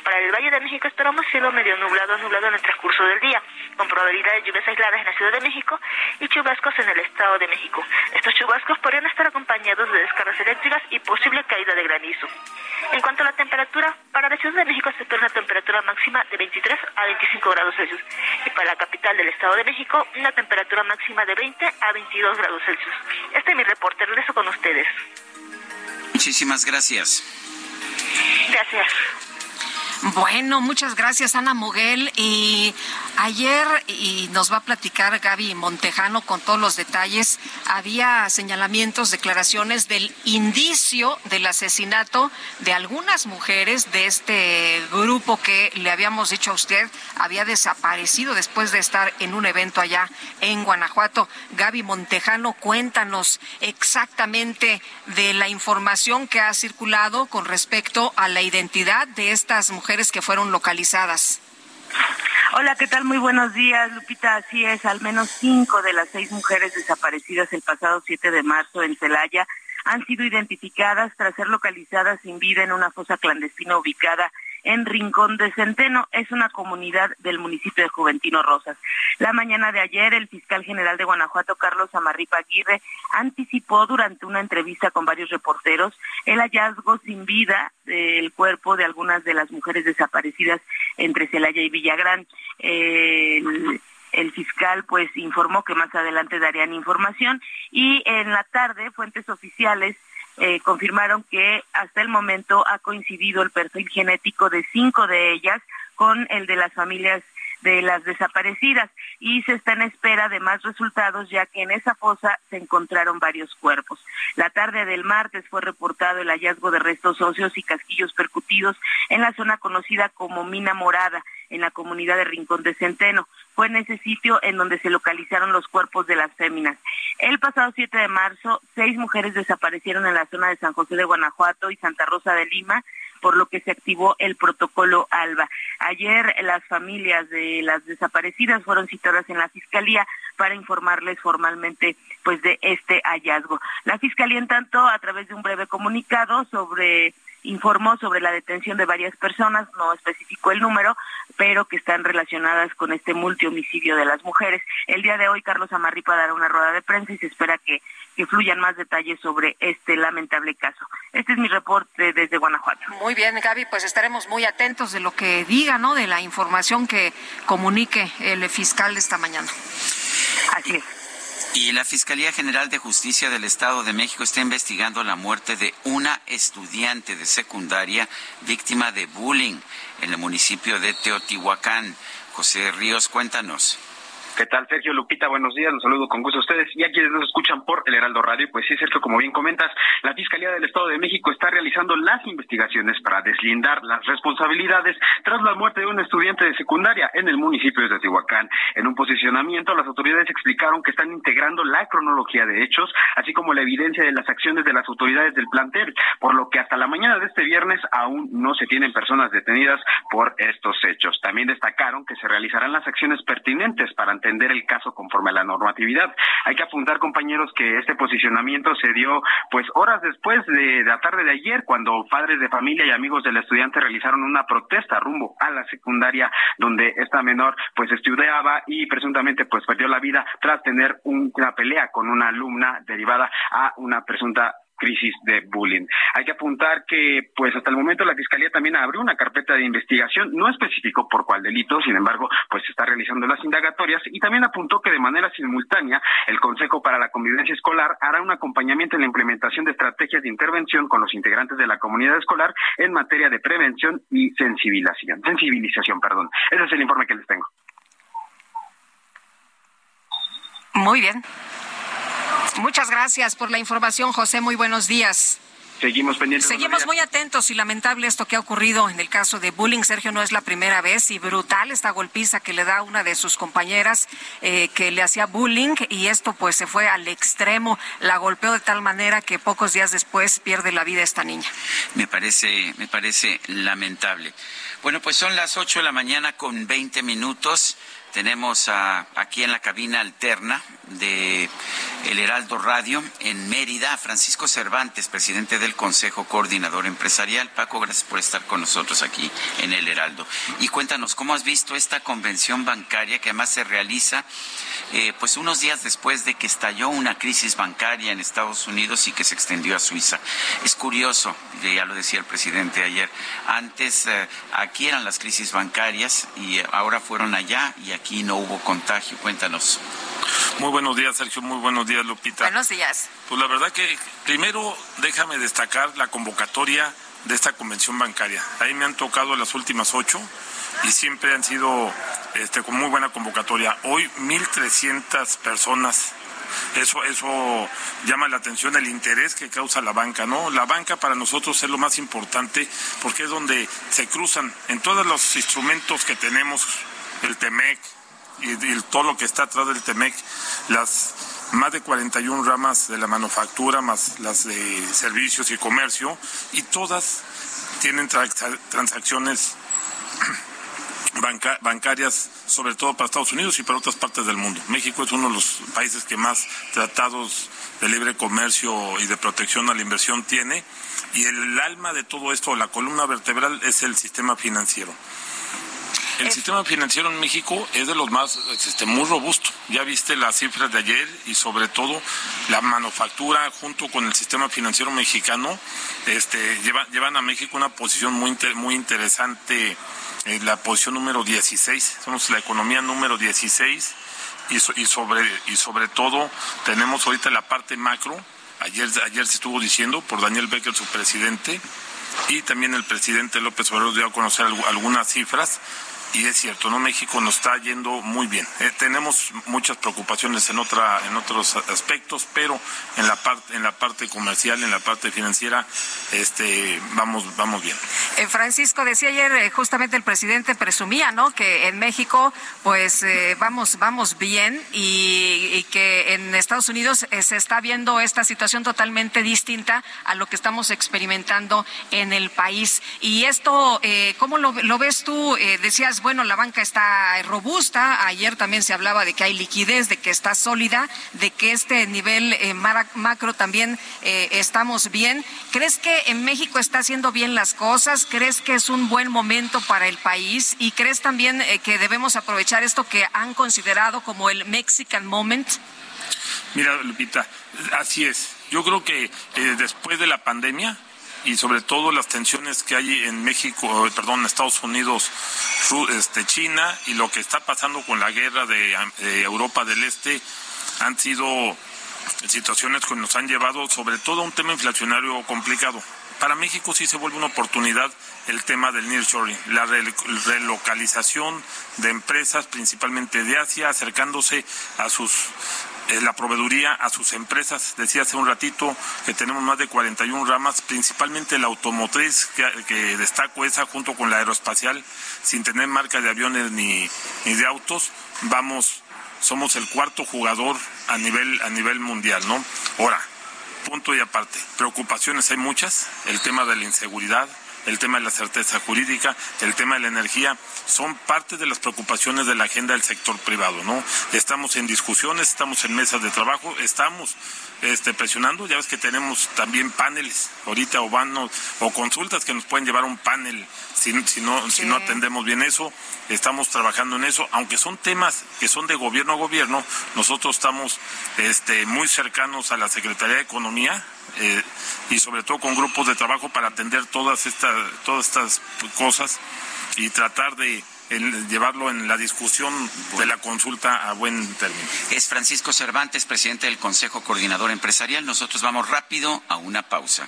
Para el Valle de México esperamos cielo medio nublado, nublado en el transcurso del día, con probabilidad de lluvias aisladas en la Ciudad de México y chubascos en el Estado de México. Estos chubascos podrían estar acompañados de descargas eléctricas y posible caída de granizo. En cuanto a la temperatura, para la Ciudad de México se espera una temperatura máxima de 23 a 25 grados Celsius y para la capital del Estado de México una temperatura máxima de 20 a 22 grados Celsius. Este es mi reporte, regreso con ustedes. Muchísimas gracias. Gracias. Bueno, muchas gracias Ana Moguel. Y ayer, y nos va a platicar Gaby Montejano con todos los detalles, había señalamientos, declaraciones del indicio del asesinato de algunas mujeres de este grupo que le habíamos dicho a usted había desaparecido después de estar en un evento allá en Guanajuato. Gaby Montejano, cuéntanos exactamente de la información que ha circulado con respecto a la identidad de estas mujeres que fueron localizadas. Hola, ¿qué tal? Muy buenos días, Lupita. Así es, al menos cinco de las seis mujeres desaparecidas el pasado 7 de marzo en Celaya han sido identificadas tras ser localizadas sin vida en una fosa clandestina ubicada en Rincón de Centeno. Es una comunidad del municipio de Juventino Rosas. La mañana de ayer, el fiscal general de Guanajuato, Carlos Amarripa Aguirre, anticipó durante una entrevista con varios reporteros el hallazgo sin vida del cuerpo de algunas de las mujeres desaparecidas entre Celaya y Villagrán. El, el fiscal pues informó que más adelante darían información y en la tarde fuentes oficiales eh, confirmaron que hasta el momento ha coincidido el perfil genético de cinco de ellas con el de las familias de las desaparecidas y se está en espera de más resultados ya que en esa fosa se encontraron varios cuerpos. La tarde del martes fue reportado el hallazgo de restos óseos y casquillos percutidos en la zona conocida como Mina Morada en la comunidad de Rincón de Centeno. Fue en ese sitio en donde se localizaron los cuerpos de las féminas. El pasado 7 de marzo, seis mujeres desaparecieron en la zona de San José de Guanajuato y Santa Rosa de Lima, por lo que se activó el protocolo ALBA. Ayer las familias de las desaparecidas fueron citadas en la Fiscalía para informarles formalmente pues de este hallazgo. La Fiscalía, en tanto, a través de un breve comunicado sobre informó sobre la detención de varias personas, no especificó el número, pero que están relacionadas con este multihomicidio de las mujeres. El día de hoy Carlos Amarripa dará una rueda de prensa y se espera que, que fluyan más detalles sobre este lamentable caso. Este es mi reporte desde Guanajuato. Muy bien, Gaby, pues estaremos muy atentos de lo que diga, ¿no? De la información que comunique el fiscal de esta mañana. Así es. Y la Fiscalía General de Justicia del Estado de México está investigando la muerte de una estudiante de secundaria víctima de bullying en el municipio de Teotihuacán. José Ríos, cuéntanos. ¿Qué tal, Sergio Lupita? Buenos días, los saludo con gusto a ustedes y a quienes nos escuchan por el Heraldo Radio. Pues sí, Sergio, como bien comentas, la Fiscalía del Estado de México está realizando las investigaciones para deslindar las responsabilidades tras la muerte de un estudiante de secundaria en el municipio de Teotihuacán. En un posicionamiento, las autoridades explicaron que están integrando la cronología de hechos, así como la evidencia de las acciones de las autoridades del plantel, por lo que hasta la mañana de este viernes aún no se tienen personas detenidas por estos hechos. También destacaron que se realizarán las acciones pertinentes para entender el caso conforme a la normatividad. Hay que apuntar, compañeros, que este posicionamiento se dio pues horas después de, la tarde de ayer, cuando padres de familia y amigos del estudiante realizaron una protesta rumbo a la secundaria donde esta menor pues estudiaba y presuntamente pues perdió la vida tras tener una pelea con una alumna derivada a una presunta crisis de bullying. Hay que apuntar que, pues hasta el momento la Fiscalía también abrió una carpeta de investigación, no especificó por cuál delito, sin embargo, pues está realizando las indagatorias y también apuntó que de manera simultánea el Consejo para la Convivencia Escolar hará un acompañamiento en la implementación de estrategias de intervención con los integrantes de la comunidad escolar en materia de prevención y sensibilización. Sensibilización, perdón. Ese es el informe que les tengo. Muy bien. Muchas gracias por la información, José. Muy buenos días. Seguimos pendientes. Seguimos muy atentos y lamentable esto que ha ocurrido en el caso de bullying. Sergio no es la primera vez y brutal esta golpiza que le da una de sus compañeras eh, que le hacía bullying y esto pues se fue al extremo. La golpeó de tal manera que pocos días después pierde la vida esta niña. Me parece, me parece lamentable. Bueno, pues son las 8 de la mañana con 20 minutos. Tenemos aquí en la cabina alterna de El Heraldo Radio en Mérida a Francisco Cervantes, presidente del Consejo Coordinador Empresarial. Paco, gracias por estar con nosotros aquí en El Heraldo. Y cuéntanos, ¿cómo has visto esta convención bancaria que además se realiza eh, pues unos días después de que estalló una crisis bancaria en Estados Unidos y que se extendió a Suiza? Es curioso, ya lo decía el presidente ayer, antes eh, aquí eran las crisis bancarias y ahora fueron allá y aquí aquí no hubo contagio. Cuéntanos. Muy buenos días, Sergio. Muy buenos días, Lupita. Buenos días. Pues la verdad que primero déjame destacar la convocatoria de esta convención bancaria. Ahí me han tocado las últimas ocho y siempre han sido este, con muy buena convocatoria. Hoy 1.300 personas eso, eso llama la atención el interés que causa la banca, ¿no? La banca para nosotros es lo más importante porque es donde se cruzan en todos los instrumentos que tenemos el TEMEC y, todo lo que está atrás del TEMEC, las más de 41 ramas de la manufactura, más las de servicios y comercio, y todas tienen transacciones bancarias, sobre todo para Estados Unidos y para otras partes del mundo. México es uno de los países que más tratados de libre comercio y de protección a la inversión tiene, y el alma de todo esto, la columna vertebral, es el sistema financiero. El sistema financiero en México es de los más, este, muy robusto. Ya viste las cifras de ayer y sobre todo la manufactura junto con el sistema financiero mexicano, este, llevan a México una posición muy, muy interesante, en eh, la posición número 16. Somos la economía número 16 y, y, sobre, y sobre todo tenemos ahorita la parte macro. Ayer, ayer se estuvo diciendo por Daniel Becker, su presidente, y también el presidente López Obrador dio a conocer algunas cifras y es cierto, ¿no? México nos está yendo muy bien. Eh, tenemos muchas preocupaciones en otra, en otros aspectos, pero en la parte, en la parte comercial, en la parte financiera, este, vamos, vamos bien. Eh, Francisco decía ayer, eh, justamente el presidente presumía, ¿no? Que en México, pues, vamos, vamos bien y, y, que en Estados Unidos se está viendo esta situación totalmente distinta a lo que estamos experimentando en el país. Y esto, ¿cómo lo, lo ves tú? decías bueno, la banca está robusta. Ayer también se hablaba de que hay liquidez, de que está sólida, de que este nivel eh, macro también eh, estamos bien. ¿Crees que en México está haciendo bien las cosas? ¿Crees que es un buen momento para el país? ¿Y crees también eh, que debemos aprovechar esto que han considerado como el Mexican Moment? Mira, Lupita, así es. Yo creo que después de la pandemia, y sobre todo las tensiones que hay en México, perdón, Estados Unidos, este, China y lo que está pasando con la guerra de, Europa del Este han sido situaciones que nos han llevado sobre todo a un tema inflacionario complicado. Para México sí se vuelve una oportunidad el tema del nearshoring, la relocalización de empresas principalmente de Asia acercándose a sus eh, la proveeduría a sus empresas. Decía hace un ratito que tenemos más de 41 ramas, principalmente la automotriz, que, que destaco esa junto con la aeroespacial, sin tener marca de aviones ni, ni de autos. Vamos, somos el cuarto jugador a nivel, a nivel mundial, ¿no? Ahora, punto y aparte, preocupaciones hay muchas, el tema de la inseguridad, el tema de la certeza jurídica, el tema de la energía, son parte de las preocupaciones de la agenda del sector privado, ¿no? Estamos en discusiones, estamos en mesas de trabajo, estamos este, presionando, ya ves que tenemos también paneles ahorita o van o, consultas que nos pueden llevar a un panel si, si no si no atendemos bien eso, estamos trabajando en eso, aunque son temas que son de gobierno a gobierno, nosotros estamos este, muy cercanos a la Secretaría de Economía, eh, y sobre todo con grupos de trabajo para atender todas estas, todas estas cosas y tratar de llevarlo en la discusión de la consulta a buen término. Es Francisco Cervantes, presidente del Consejo Coordinador Empresarial. Nosotros vamos rápido a una pausa.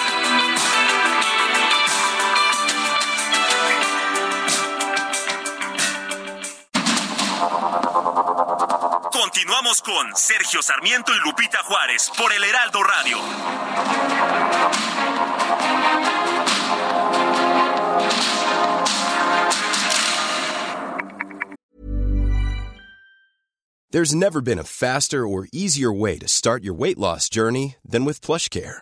Continuamos con Sergio Sarmiento y Lupita Juárez por el Heraldo Radio. There's never been a faster or easier way to start your weight loss journey than with PlushCare.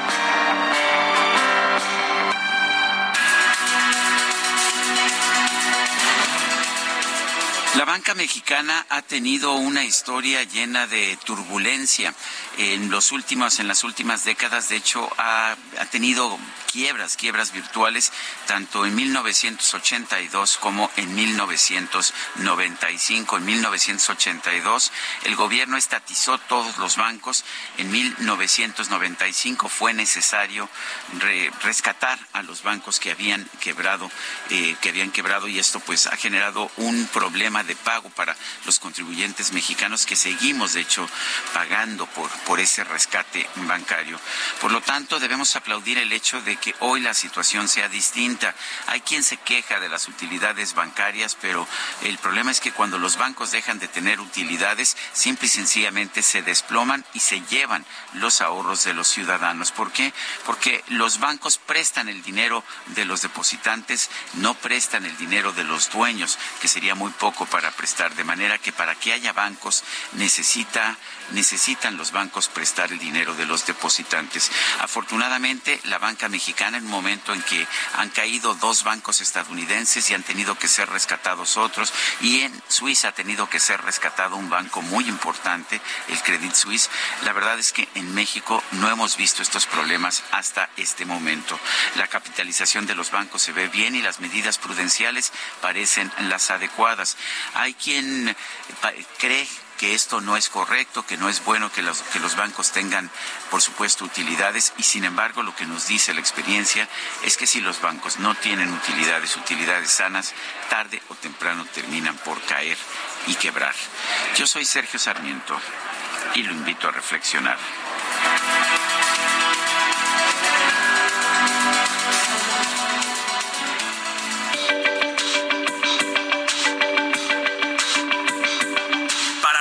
La banca mexicana ha tenido una historia llena de turbulencia en los últimos, en las últimas décadas. De hecho, ha, ha tenido quiebras, quiebras virtuales, tanto en 1982 como en 1995. En 1982 el gobierno estatizó todos los bancos. En 1995 fue necesario rescatar a los bancos que habían quebrado, eh, que habían quebrado y esto pues ha generado un problema de pago para los contribuyentes mexicanos que seguimos de hecho pagando por, por ese rescate bancario. Por lo tanto, debemos aplaudir el hecho de que hoy la situación sea distinta. Hay quien se queja de las utilidades bancarias, pero el problema es que cuando los bancos dejan de tener utilidades, simple y sencillamente se desploman y se llevan los ahorros de los ciudadanos. ¿Por qué? Porque los bancos prestan el dinero de los depositantes, no prestan el dinero de los dueños, que sería muy poco para prestar. De manera que para que haya bancos necesita, necesitan los bancos prestar el dinero de los depositantes. Afortunadamente, la banca mexicana, en un momento en que han caído dos bancos estadounidenses y han tenido que ser rescatados otros, y en Suiza ha tenido que ser rescatado un banco muy importante, el Credit Suisse, la verdad es que en México no hemos visto estos problemas hasta este momento. La capitalización de los bancos se ve bien y las medidas prudenciales parecen las adecuadas. Hay quien cree que esto no es correcto, que no es bueno que los, que los bancos tengan, por supuesto, utilidades y sin embargo lo que nos dice la experiencia es que si los bancos no tienen utilidades, utilidades sanas, tarde o temprano terminan por caer y quebrar. Yo soy Sergio Sarmiento y lo invito a reflexionar.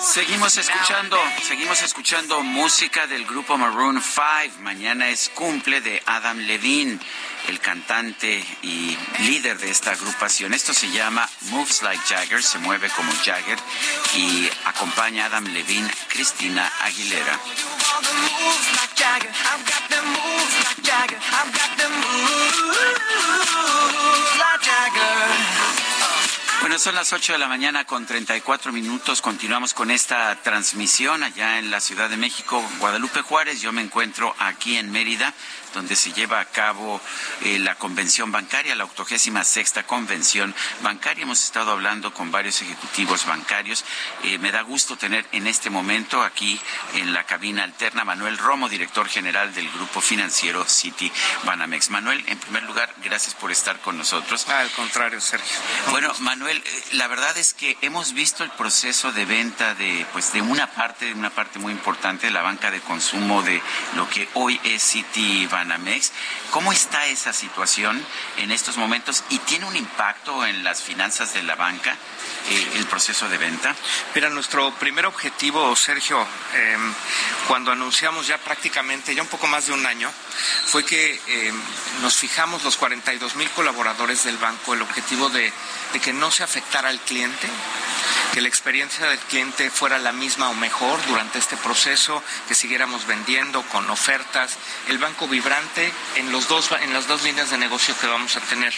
Seguimos escuchando, seguimos escuchando música del grupo Maroon 5. Mañana es cumple de Adam Levine, el cantante y líder de esta agrupación. Esto se llama Moves Like Jagger, se mueve como Jagger y acompaña a Adam Levine, Cristina Aguilera. Bueno, son las 8 de la mañana con 34 minutos. Continuamos con esta transmisión allá en la Ciudad de México, Guadalupe Juárez. Yo me encuentro aquí en Mérida, donde se lleva a cabo eh, la convención bancaria, la octogésima sexta convención bancaria. Hemos estado hablando con varios ejecutivos bancarios. Eh, me da gusto tener en este momento aquí en la cabina alterna Manuel Romo, director general del grupo financiero City Banamex. Manuel, en primer lugar, gracias por estar con nosotros. Al contrario, Sergio. Bueno, Manuel, eh, la verdad es que hemos visto el proceso de venta de, pues, de una parte, de una parte muy importante de la banca de consumo de lo que hoy es City Banamex. ¿Cómo está esa situación en estos momentos y tiene un impacto en las finanzas de la banca eh, el proceso de venta? Mira, nuestro primer objetivo, Sergio, eh, cuando anunciamos ya prácticamente, ya un poco más de un año, fue que eh, nos fijamos los 42 mil colaboradores del banco, el objetivo de, de que no se afectara al cliente, que la experiencia del cliente fuera la misma o mejor durante este proceso, que siguiéramos vendiendo con ofertas, el banco vibrante en, los dos, en las dos líneas de negocio que vamos a tener,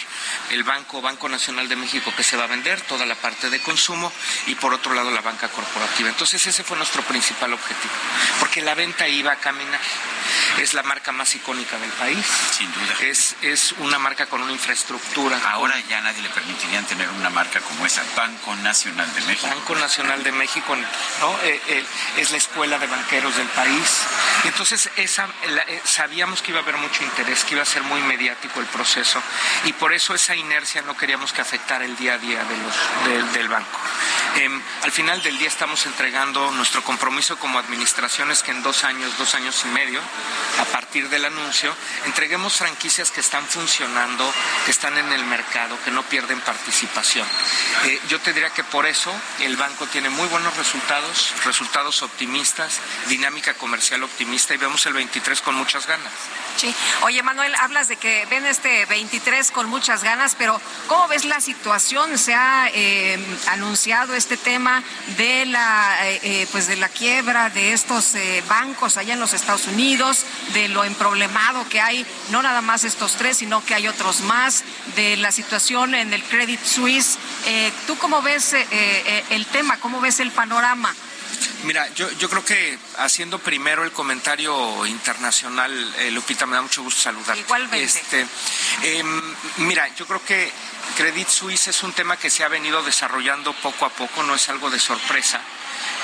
el banco, Banco Nacional de México que se va a vender, toda la parte de consumo, y por otro lado la banca corporativa. Entonces ese fue nuestro principal objetivo, porque la venta iba a caminar. Es la marca más icónica del país. Sin duda. Es, es una marca con una infraestructura. Ahora ya nadie le permitirían tener una marca como esa, Banco Nacional de México. Banco Nacional de México, ¿no? Eh, eh, es la escuela de banqueros del país. Entonces esa, eh, sabíamos que iba a haber mucho interés, que iba a ser muy mediático el proceso y por eso esa inercia no queríamos que afectara el día a día de los, del- banco. Em, al final del día estamos entregando nuestro compromiso como administraciones que en dos años, dos años y medio, a partir del anuncio, entreguemos franquicias que están funcionando, que están en el mercado, que no pierden participación. Eh, yo te diría que por eso el banco tiene muy buenos resultados, resultados optimistas, dinámica comercial optimista y vemos el 23 con muchas ganas. Sí. Oye, Manuel, hablas de que ven este 23 con muchas ganas, pero ¿cómo ves la situación? Se ha eh, anunciado este tema de la, eh, pues de la quiebra de estos bancos allá en los Estados Unidos, de lo emproblemado que hay, no nada más estos tres, sino que hay otros más, de la situación en el Credit Suisse. Eh, ¿Tú cómo ves eh, eh, el tema? ¿Cómo ves el panorama? Mira, yo, yo creo que haciendo primero el comentario internacional, eh, Lupita, me da mucho gusto saludar. Igualmente. Este, em, mira, yo creo que Credit Suisse es un tema que se ha venido desarrollando poco a poco, no es algo de sorpresa,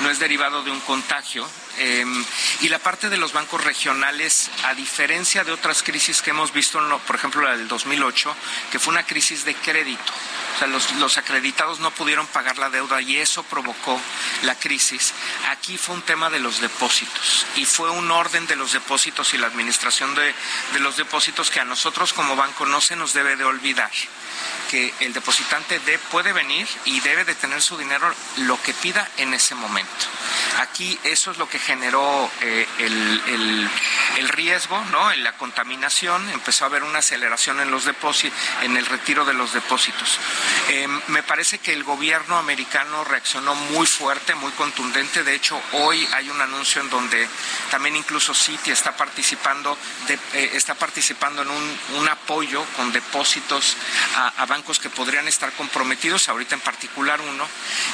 no es derivado de un contagio. em, y la parte de los bancos regionales, a diferencia de otras crisis que hemos visto, por ejemplo la del 2008, que fue una crisis de crédito. O sea, los, los acreditados no pudieron pagar la deuda y eso provocó la crisis. Aquí fue un tema de los depósitos y fue un orden de los depósitos y la administración de, de los depósitos que a nosotros como banco no se nos debe de olvidar que el depositante de- puede venir y debe de tener su dinero lo que pida en ese momento. Aquí eso es lo que generó eh, el, el- el riesgo, ¿no? En la contaminación, empezó a haber una aceleración en los depósitos, en el retiro de los depósitos. Eh, me parece que el gobierno americano reaccionó muy fuerte, muy contundente. De hecho, hoy hay un anuncio en donde también incluso Citi está participando, de- eh, está participando en un, un apoyo con depósitos a, a bancos que podrían estar comprometidos, ahorita en particular uno.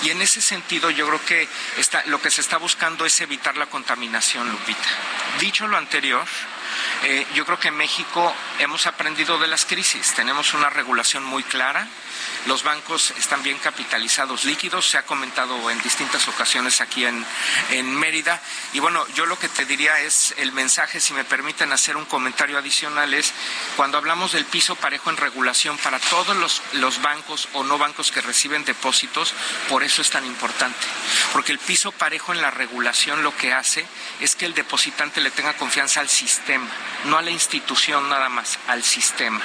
Y en ese sentido, yo creo que está, lo que se está buscando es evitar la contaminación, Lupita. Dicho lo anterior, Eh, yo creo que en México hemos aprendido de las crisis, tenemos una regulación muy clara, los bancos están bien capitalizados líquidos, se ha comentado en distintas ocasiones aquí en, en Mérida. Y bueno, yo lo que te diría es el mensaje, si me permiten hacer un comentario adicional, es cuando hablamos del piso parejo en regulación para todos los, los bancos o no bancos que reciben depósitos, por eso es tan importante. Porque el piso parejo en la regulación lo que hace es que el depositante le tenga confianza al sistema, no a la institución nada más, al sistema.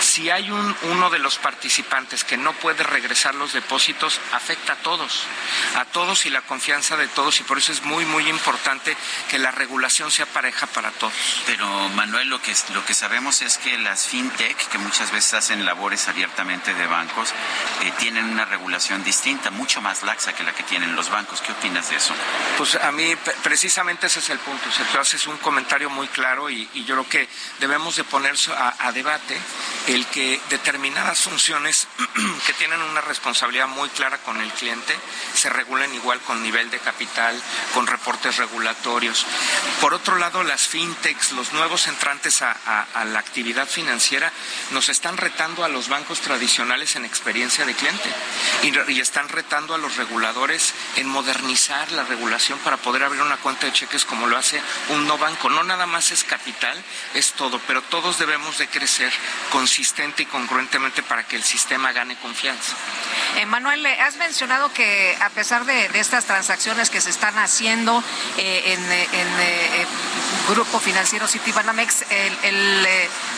Si hay un, uno de los participantes que no puede regresar los depósitos afecta a todos, a todos y la confianza de todos y por eso es muy muy importante que la regulación sea pareja para todos. Pero Manuel, lo que lo que sabemos es que las fintech que muchas veces hacen labores abiertamente de bancos eh, tienen una regulación distinta, mucho más laxa que la que tienen los bancos. ¿Qué opinas de eso? Pues a mí precisamente ese es el punto. O tú haces un comentario muy claro y, yo creo que debemos de poner a, a debate el que determinadas funciones que tienen una responsabilidad muy clara con el cliente se regulen igual con nivel de capital, con reportes regulatorios. Por otro lado, las fintechs, los nuevos entrantes a, la actividad financiera, nos están retando a los bancos tradicionales en experiencia de cliente y, y están retando a los reguladores en modernizar la regulación para poder abrir una cuenta de cheques como lo hace un no banco. No nada más es capital, es todo, pero todos debemos de crecer consistente y congruentemente para que el sistema gane confianza. Eh, Manuel, has mencionado que a pesar de, estas transacciones que se están haciendo eh, en, eh, Grupo Financiero Citibanamex, el, el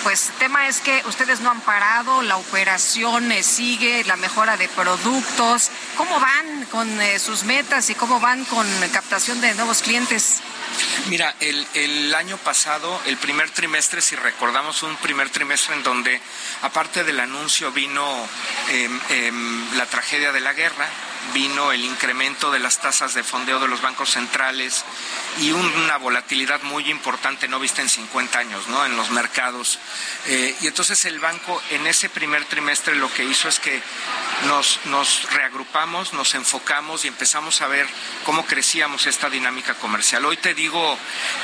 pues tema es que ustedes no han parado, la operación sigue, la mejora de productos. ¿Cómo van con sus metas y cómo van con captación de nuevos clientes? Mira, el, el, año pasado, el primer trimestre, si recordamos un primer trimestre en donde, aparte del anuncio, vino em, la tragedia de la guerra, vino el incremento de las tasas de fondeo de los bancos centrales y una volatilidad muy importante no vista en 50 años ¿no? en los mercados. Eh, y entonces el banco en ese primer trimestre lo que hizo es que nos, nos reagrupamos, nos enfocamos y empezamos a ver cómo crecíamos esta dinámica comercial. Hoy te digo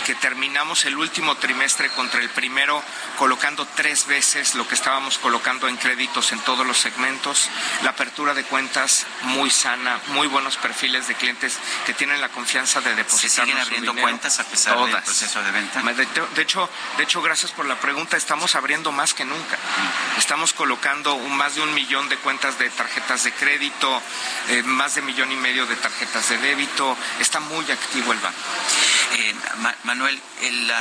que terminamos el último trimestre contra el primero colocando tres veces lo que estábamos colocando en créditos en todos los segmentos, la apertura de cuentas muy sana, muy buenos perfiles de clientes que tienen la confianza de depositar abriendo cuentas a pesar del proceso de venta? De, hecho, de hecho, gracias por la pregunta, estamos abriendo más que nunca. Estamos colocando un, más de un millón de cuentas de tarjetas de crédito, eh, más de millón y medio de tarjetas de débito. Está muy activo el banco. Eh, Manuel, el,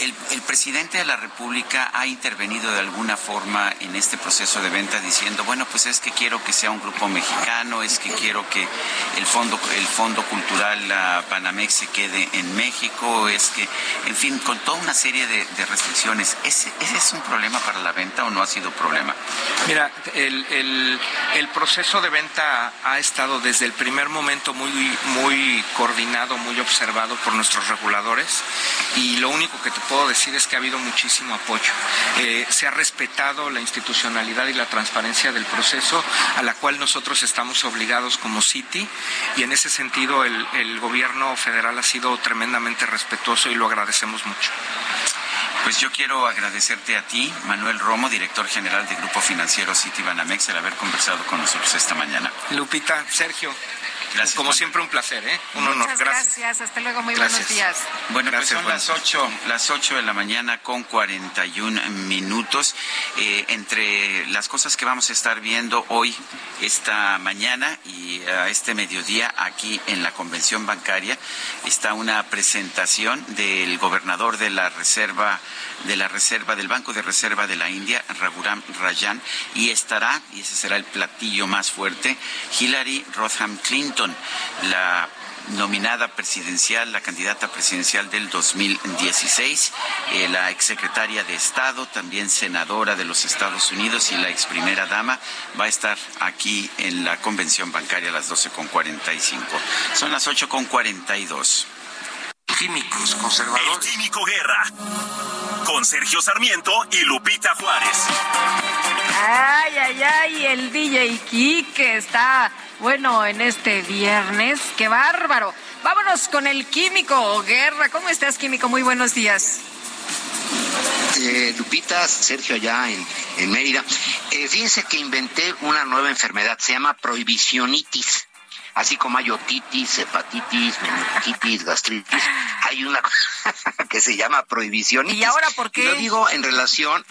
el, presidente de la República ha intervenido de alguna forma en este proceso de venta diciendo, bueno, pues es que quiero que sea un grupo mexicano, es que quiero que el fondo, el fondo cultural la Panamex se quede en México, es que, en fin, con toda una serie de, restricciones. ¿Ese, es un problema para la venta o no ha sido problema? Mira, el, el proceso de venta ha estado desde el primer momento muy, muy coordinado, muy observado por nuestros reguladores y lo único que te puedo decir es que ha habido muchísimo apoyo. Eh, se ha respetado la institucionalidad y la transparencia del proceso a la cual nosotros estamos obligados como Citi y en ese sentido el, el gobierno federal ha sido tremendamente respetuoso y lo agradecemos mucho. Pues yo quiero agradecerte a ti, Manuel Romo, director general del Grupo Financiero City Banamex, el haber conversado con nosotros esta mañana. Lupita, Sergio, como siempre, un placer, ¿eh? Un honor. gracias. Hasta luego. Muy buenos días. Bueno, pues son las 8, las 8 de la mañana con 41 minutos. Eh, entre las cosas que vamos a estar viendo hoy, esta mañana y a este mediodía aquí en la convención bancaria, está una presentación del gobernador de la Reserva de la Reserva del Banco de Reserva de la India, Raghuram Rajan, y estará, y ese será el platillo más fuerte, Hillary Rodham Clinton, la nominada presidencial, la candidata presidencial del 2016, eh, la exsecretaria de Estado, también senadora de los Estados Unidos y la ex primera dama, va a estar aquí en la convención bancaria a las 12.45. Son las 8.42 químicos conservadores. El Químico Guerra. Con Sergio Sarmiento y Lupita Juárez. Ay, ay, ay, el DJ Kike está bueno en este viernes. ¡Qué bárbaro! Vámonos con el Químico Guerra. ¿Cómo estás, Químico? Muy buenos días. Eh, Lupita, Sergio, allá en, en Mérida. Eh, fíjense que inventé una nueva enfermedad, se llama prohibicionitis. Así como hay otitis, hepatitis, meningitis, gastritis, hay una que se llama prohibicionitis. ¿Y ahora por qué? Lo digo en relación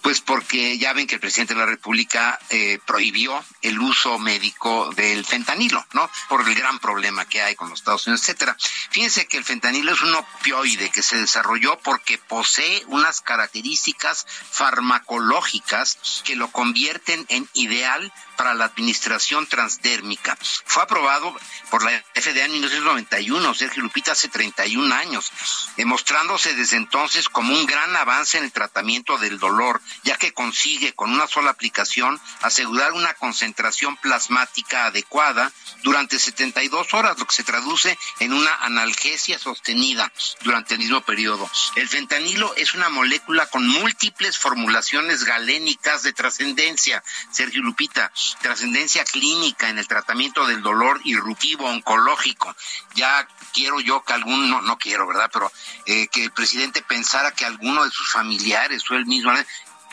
pues porque ya ven que el presidente de la República eh, prohibió el uso médico del fentanilo, ¿no? Por el gran problema que hay con los Estados Unidos, etcétera. Fíjense que el fentanilo es un opioide que se desarrolló porque posee unas características farmacológicas que lo convierten en ideal para la administración transdérmica. Fue aprobado por la FDA en 1991, Sergio Lupita, hace 31 años, demostrándose desde entonces como un gran avance en el tratamiento del dolor, ya que consigue con una sola aplicación asegurar una concentración plasmática adecuada durante 72 horas, lo que se traduce en una analgesia sostenida durante el mismo periodo. El fentanilo es una molécula con múltiples formulaciones galénicas de trascendencia, Sergio Lupita, trascendencia clínica en el tratamiento del dolor irruptivo oncológico. Ya quiero yo que algún, no, no quiero, ¿verdad? Pero eh, que el presidente pensara que alguno de sus familiares o él mismo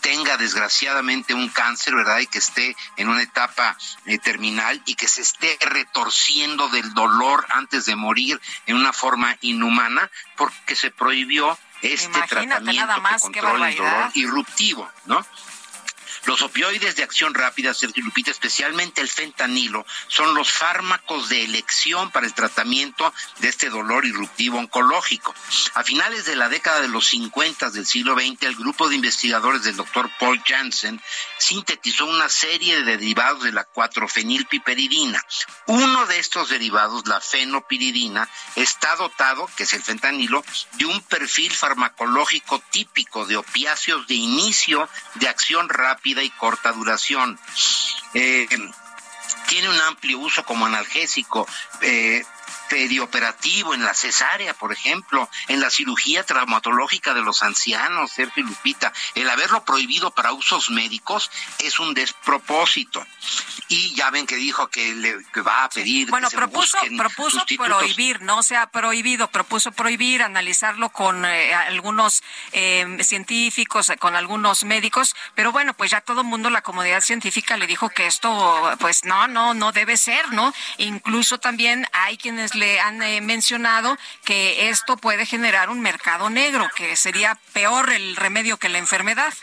tenga desgraciadamente un cáncer, ¿verdad? Y que esté en una etapa eh, terminal y que se esté retorciendo del dolor antes de morir en una forma inhumana porque se prohibió este Imagínate tratamiento nada más, que controla el dolor irruptivo, ¿no? Los opioides de acción rápida, Sergio Lupita, especialmente el fentanilo, son los fármacos de elección para el tratamiento de este dolor irruptivo oncológico. A finales de la década de los 50 del siglo XX, el grupo de investigadores del doctor Paul Janssen sintetizó una serie de derivados de la 4-fenilpiperidina. Uno de estos derivados, la fenopiridina, está dotado, que es el fentanilo, de un perfil farmacológico típico de opiáceos de inicio de acción rápida y corta duración. Eh, tiene un amplio uso como analgésico. eh, perioperativo en la cesárea, por ejemplo, en la cirugía traumatológica de los ancianos, Sergio y Lupita. El haberlo prohibido para usos médicos es un despropósito. Y ya ven que dijo que le que va a pedir Bueno, que propuso, propuso prohibir, no se ha prohibido, propuso prohibir, analizarlo con eh, algunos eh, científicos, con algunos médicos, pero bueno, pues ya todo el mundo, la comunidad científica le dijo que esto, pues no, no, no debe ser, ¿no? Incluso también hay quienes le han eh, mencionado que esto puede generar un mercado negro, que sería peor el remedio que la enfermedad.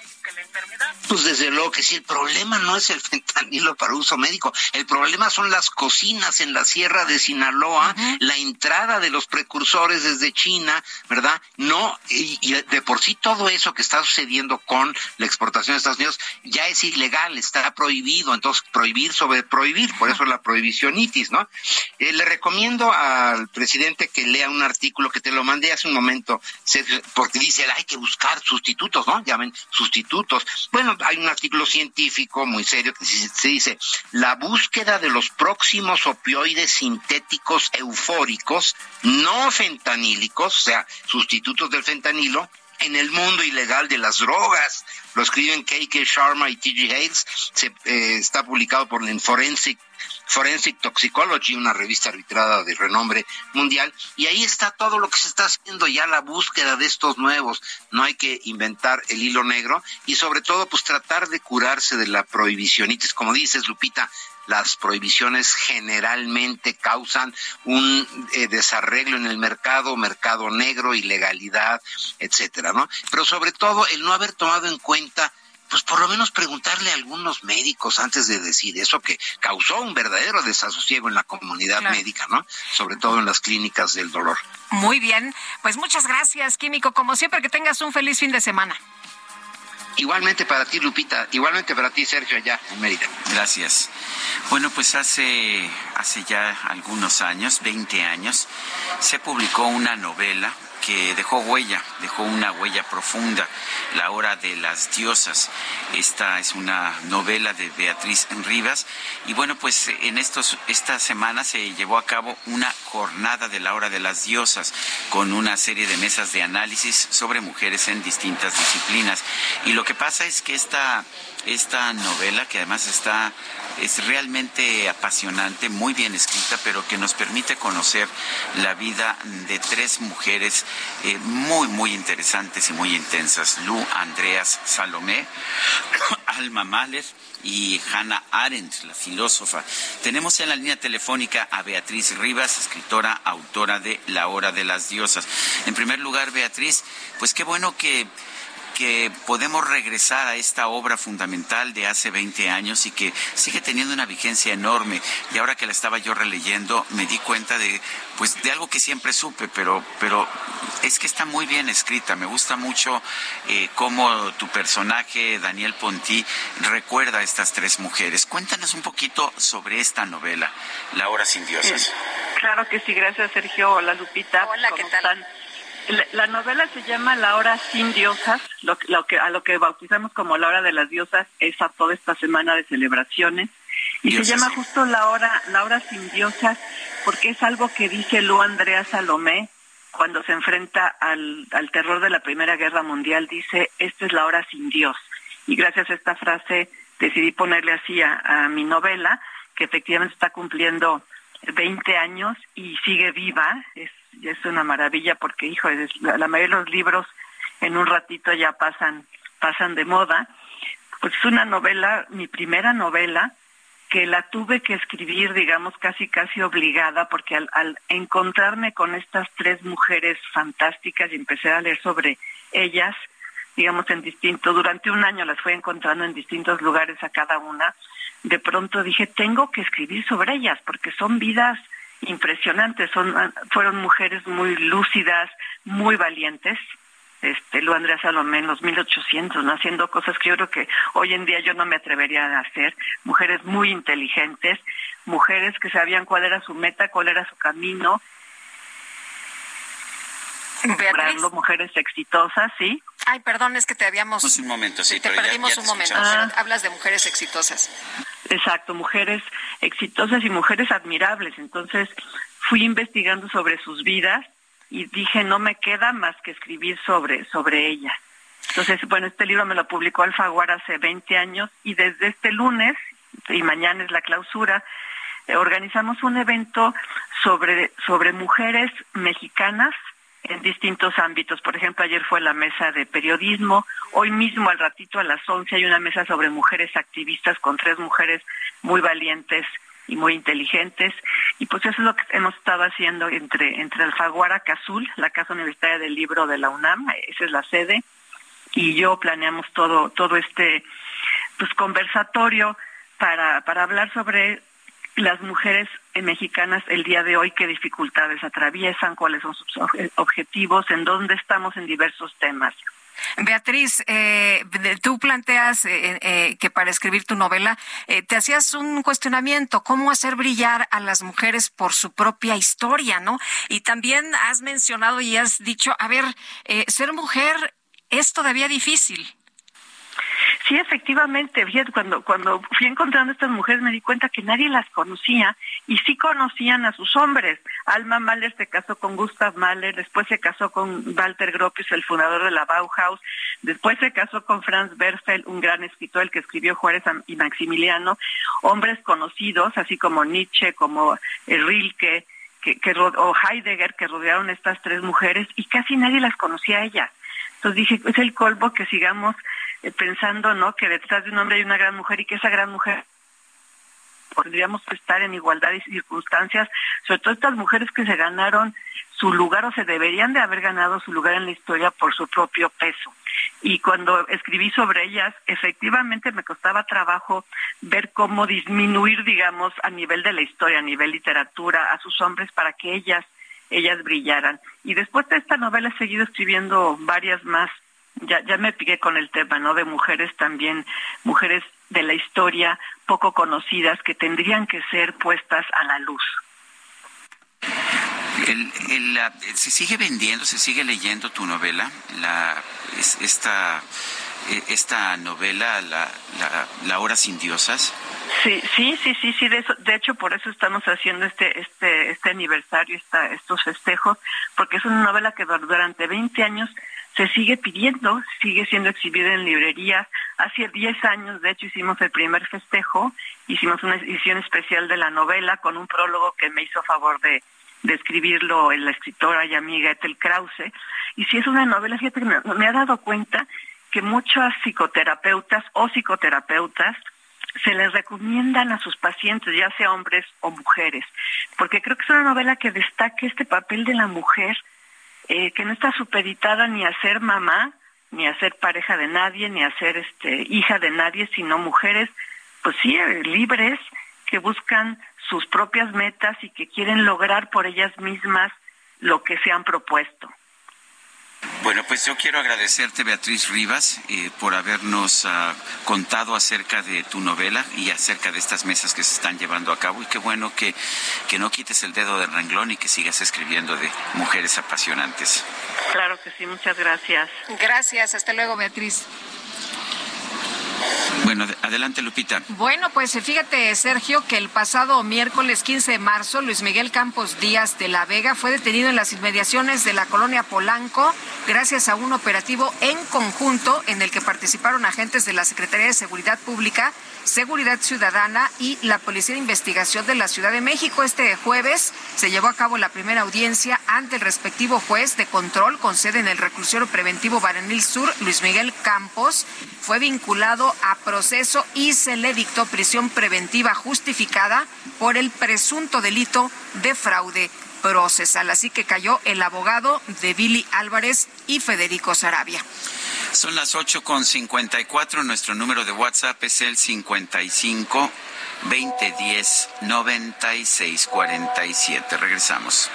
Pues desde luego que sí, el problema no es el fentanilo para uso médico, el problema son las cocinas en la sierra de Sinaloa, la entrada de los precursores desde China, ¿verdad? No, y, y de por sí todo eso que está sucediendo con la exportación de Estados Unidos ya es ilegal, está prohibido, entonces prohibir sobre prohibir, por eso la prohibicionitis, ¿no? Eh, le recomiendo al presidente que lea un artículo que te lo mandé hace un momento, Sergio, porque dice, hay que buscar sustitutos, ¿no? Llamen sustitutos. Bueno, hay un artículo científico muy serio que se dice, la búsqueda de los próximos opioides sintéticos eufóricos, no fentanílicos, o sea, sustitutos del fentanilo, en el mundo ilegal de las drogas. Lo escriben K.K. Sharma y T.G. Hales. Se, eh, está publicado por el Forensic Forensic Toxicology, una revista arbitrada de renombre mundial, y ahí está todo lo que se está haciendo ya la búsqueda de estos nuevos. No hay que inventar el hilo negro y sobre todo pues tratar de curarse de la prohibicionitis. Como dices, Lupita, las prohibiciones generalmente causan un eh, desarreglo en el mercado, mercado negro, ilegalidad, etcétera, ¿no? Pero sobre todo el no haber tomado en cuenta pues por lo menos preguntarle a algunos médicos antes de decir eso que causó un verdadero desasosiego en la comunidad Claro. médica, ¿no? Sobre todo en las clínicas del dolor. Muy bien, pues muchas gracias, Químico. Como siempre, que tengas un feliz fin de semana. Igualmente para ti, Lupita, igualmente para ti, Sergio, allá en Mérida. Gracias. Bueno, pues hace, hace ya algunos años, 20 años, se publicó una novela que dejó huella, dejó una huella profunda, La Hora de las Diosas. Esta es una novela de Beatriz Rivas y bueno, pues en estos, esta semana se llevó a cabo una jornada de la Hora de las Diosas con una serie de mesas de análisis sobre mujeres en distintas disciplinas. Y lo que pasa es que esta, esta novela, que además está es realmente apasionante, muy bien escrita, pero que nos permite conocer la vida de tres mujeres eh, muy, muy interesantes y muy intensas. Lu, Andreas, Salomé, Alma Mahler y Hannah Arendt, la filósofa. Tenemos en la línea telefónica a Beatriz Rivas, escritora, autora de La Hora de las Diosas. En primer lugar, Beatriz, pues qué bueno que que podemos regresar a esta obra fundamental de hace 20 años y que sigue teniendo una vigencia enorme. Y ahora que la estaba yo releyendo, me di cuenta de, pues, de algo que siempre supe, pero, pero es que está muy bien escrita. Me gusta mucho eh, cómo tu personaje, Daniel Ponti, recuerda a estas tres mujeres. Cuéntanos un poquito sobre esta novela, La Hora sin Diosas. Claro que sí, gracias Sergio. Hola Lupita. Hola, ¿qué tal? La, novela se llama La Hora sin Diosas, lo, que, a lo que bautizamos como La Hora de las Diosas es a toda esta semana de celebraciones. Y se llama justo La Hora, La Hora sin Diosas porque es algo que dice Lu Andrea Salomé cuando se enfrenta al, al terror de la Primera Guerra Mundial. Dice, esta es la hora sin Dios. Y gracias a esta frase decidí ponerle así a, a mi novela, que efectivamente está cumpliendo 20 años y sigue viva. Es es una maravilla porque, hijo, la, mayoría de los libros en un ratito ya pasan, pasan de moda. Pues es una novela, mi primera novela, que la tuve que escribir, digamos, casi casi obligada, porque al, al, encontrarme con estas tres mujeres fantásticas y empecé a leer sobre ellas, digamos, en distinto, durante un año las fui encontrando en distintos lugares a cada una, de pronto dije, tengo que escribir sobre ellas, porque son vidas impresionantes. Son, fueron mujeres muy lúcidas, muy valientes. Este, Lu Andrea Salomé en los 1800, haciendo cosas que yo creo que hoy en día yo no me atrevería a hacer. Mujeres muy inteligentes, mujeres que sabían cuál era su meta, cuál era su camino. Beatriz. mujeres exitosas, ¿sí? Ay, perdón, es que te habíamos... Pues un momento, sí. Te perdimos un momento. Hablas de mujeres exitosas. Exacto, mujeres exitosas y mujeres admirables. Entonces fui investigando sobre sus vidas y dije, no me queda más que escribir sobre, sobre ella. Entonces, bueno, este libro me lo publicó Alfaguara hace 20 años y desde este lunes, y mañana es la clausura, eh, organizamos un evento sobre, sobre mujeres mexicanas en distintos ámbitos. Por ejemplo, ayer fue la mesa de periodismo, hoy mismo al ratito a las 11 hay una mesa sobre mujeres activistas con tres mujeres muy valientes y muy inteligentes y pues eso es lo que hemos estado haciendo entre entre Alfaguara Cazul, la Casa Universitaria del Libro de la UNAM, esa es la sede y yo planeamos todo todo este pues conversatorio para para hablar sobre las mujeres mexicanas el día de hoy, qué dificultades atraviesan, cuáles son sus objetivos, en dónde estamos en diversos temas. Beatriz, eh, tú planteas eh, eh, que para escribir tu novela te hacías un cuestionamiento, cómo hacer brillar a las mujeres por su propia historia, ¿no? Y también has mencionado y has dicho, a ver, ser mujer es todavía difícil. Sí, efectivamente, cuando, fui encontrando a estas mujeres me di cuenta que nadie las conocía y sí conocían a sus hombres. Alma Mahler se casó con Gustav Mahler, después se casó con Walter Gropius, el fundador de la Bauhaus, después se casó con Franz Berfeld, un gran escritor, el que escribió Juárez y Maximiliano, hombres conocidos, así como Nietzsche, como Rilke, que, que, o Heidegger, que rodearon estas tres mujeres y casi nadie las conocía a ellas. Entonces dije, es el colmo que sigamos eh, pensando, ¿no? Que detrás de un hombre hay una gran mujer y que esa gran mujer podríamos estar en igualdad de circunstancias, sobre todo estas mujeres que se ganaron su lugar o se deberían de haber ganado su lugar en la historia por su propio peso. Y cuando escribí sobre ellas, efectivamente me costaba trabajo ver cómo disminuir, digamos, a nivel de la historia, a nivel literatura, a sus hombres para que ellas ellas brillaran. Y después de esta novela he seguido escribiendo varias más ya, ya me piqué con el tema, ¿no? De mujeres también, mujeres de la historia poco conocidas que tendrían que ser puestas a la luz. El, ¿Se sigue vendiendo, se sigue leyendo tu novela? La, esta, e, esta novela, la, la, la Hora sin Diosas. Sí, sí, sí, sí, sí. De, eso, de hecho, por eso estamos haciendo este, este, este aniversario, esta, estos festejos, porque es una novela que durante 20 años se sigue pidiendo, sigue siendo exhibida en librerías. Hace 10 años, de hecho, hicimos el primer festejo, hicimos una edición especial de la novela con un prólogo que me hizo favor de, de escribirlo la escritora y amiga Ethel Krause. Y si es una novela, fíjate que me, me ha dado cuenta que muchas psicoterapeutas o psicoterapeutas se les recomiendan a sus pacientes, ya sea hombres o mujeres, porque creo que es una novela que destaca este papel de la mujer, eh, que no está supeditada ni a ser mamá, ni a ser pareja de nadie, ni a ser este, hija de nadie, sino mujeres, pues sí, eh, libres, que buscan sus propias metas y que quieren lograr por ellas mismas lo que se han propuesto. Bueno, pues yo quiero agradecerte, Beatriz Rivas, eh, por habernos uh, contado acerca de tu novela y acerca de estas mesas que se están llevando a cabo. Y qué bueno que, que no quites el dedo del renglón y que sigas escribiendo de mujeres apasionantes. Claro que sí, muchas gracias. Gracias, hasta luego, Beatriz. Bueno, adelante Lupita. Bueno, pues fíjate Sergio que el pasado miércoles 15 de marzo Luis Miguel Campos Díaz de la Vega fue detenido en las inmediaciones de la colonia Polanco gracias a un operativo en conjunto en el que participaron agentes de la Secretaría de Seguridad Pública, Seguridad Ciudadana y la Policía de Investigación de la Ciudad de México. Este jueves se llevó a cabo la primera audiencia ante el respectivo juez de control con sede en el reclusorio preventivo Baranil Sur, Luis Miguel Campos. Fue vinculado a proceso y se le dictó prisión preventiva justificada por el presunto delito de fraude procesal. Así que cayó el abogado de Billy Álvarez y Federico Sarabia. Son las ocho con cincuenta y cuatro. Nuestro número de WhatsApp es el 55 2010 9647. Regresamos.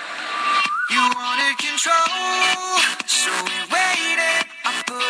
You wanted control, so we waited. I put.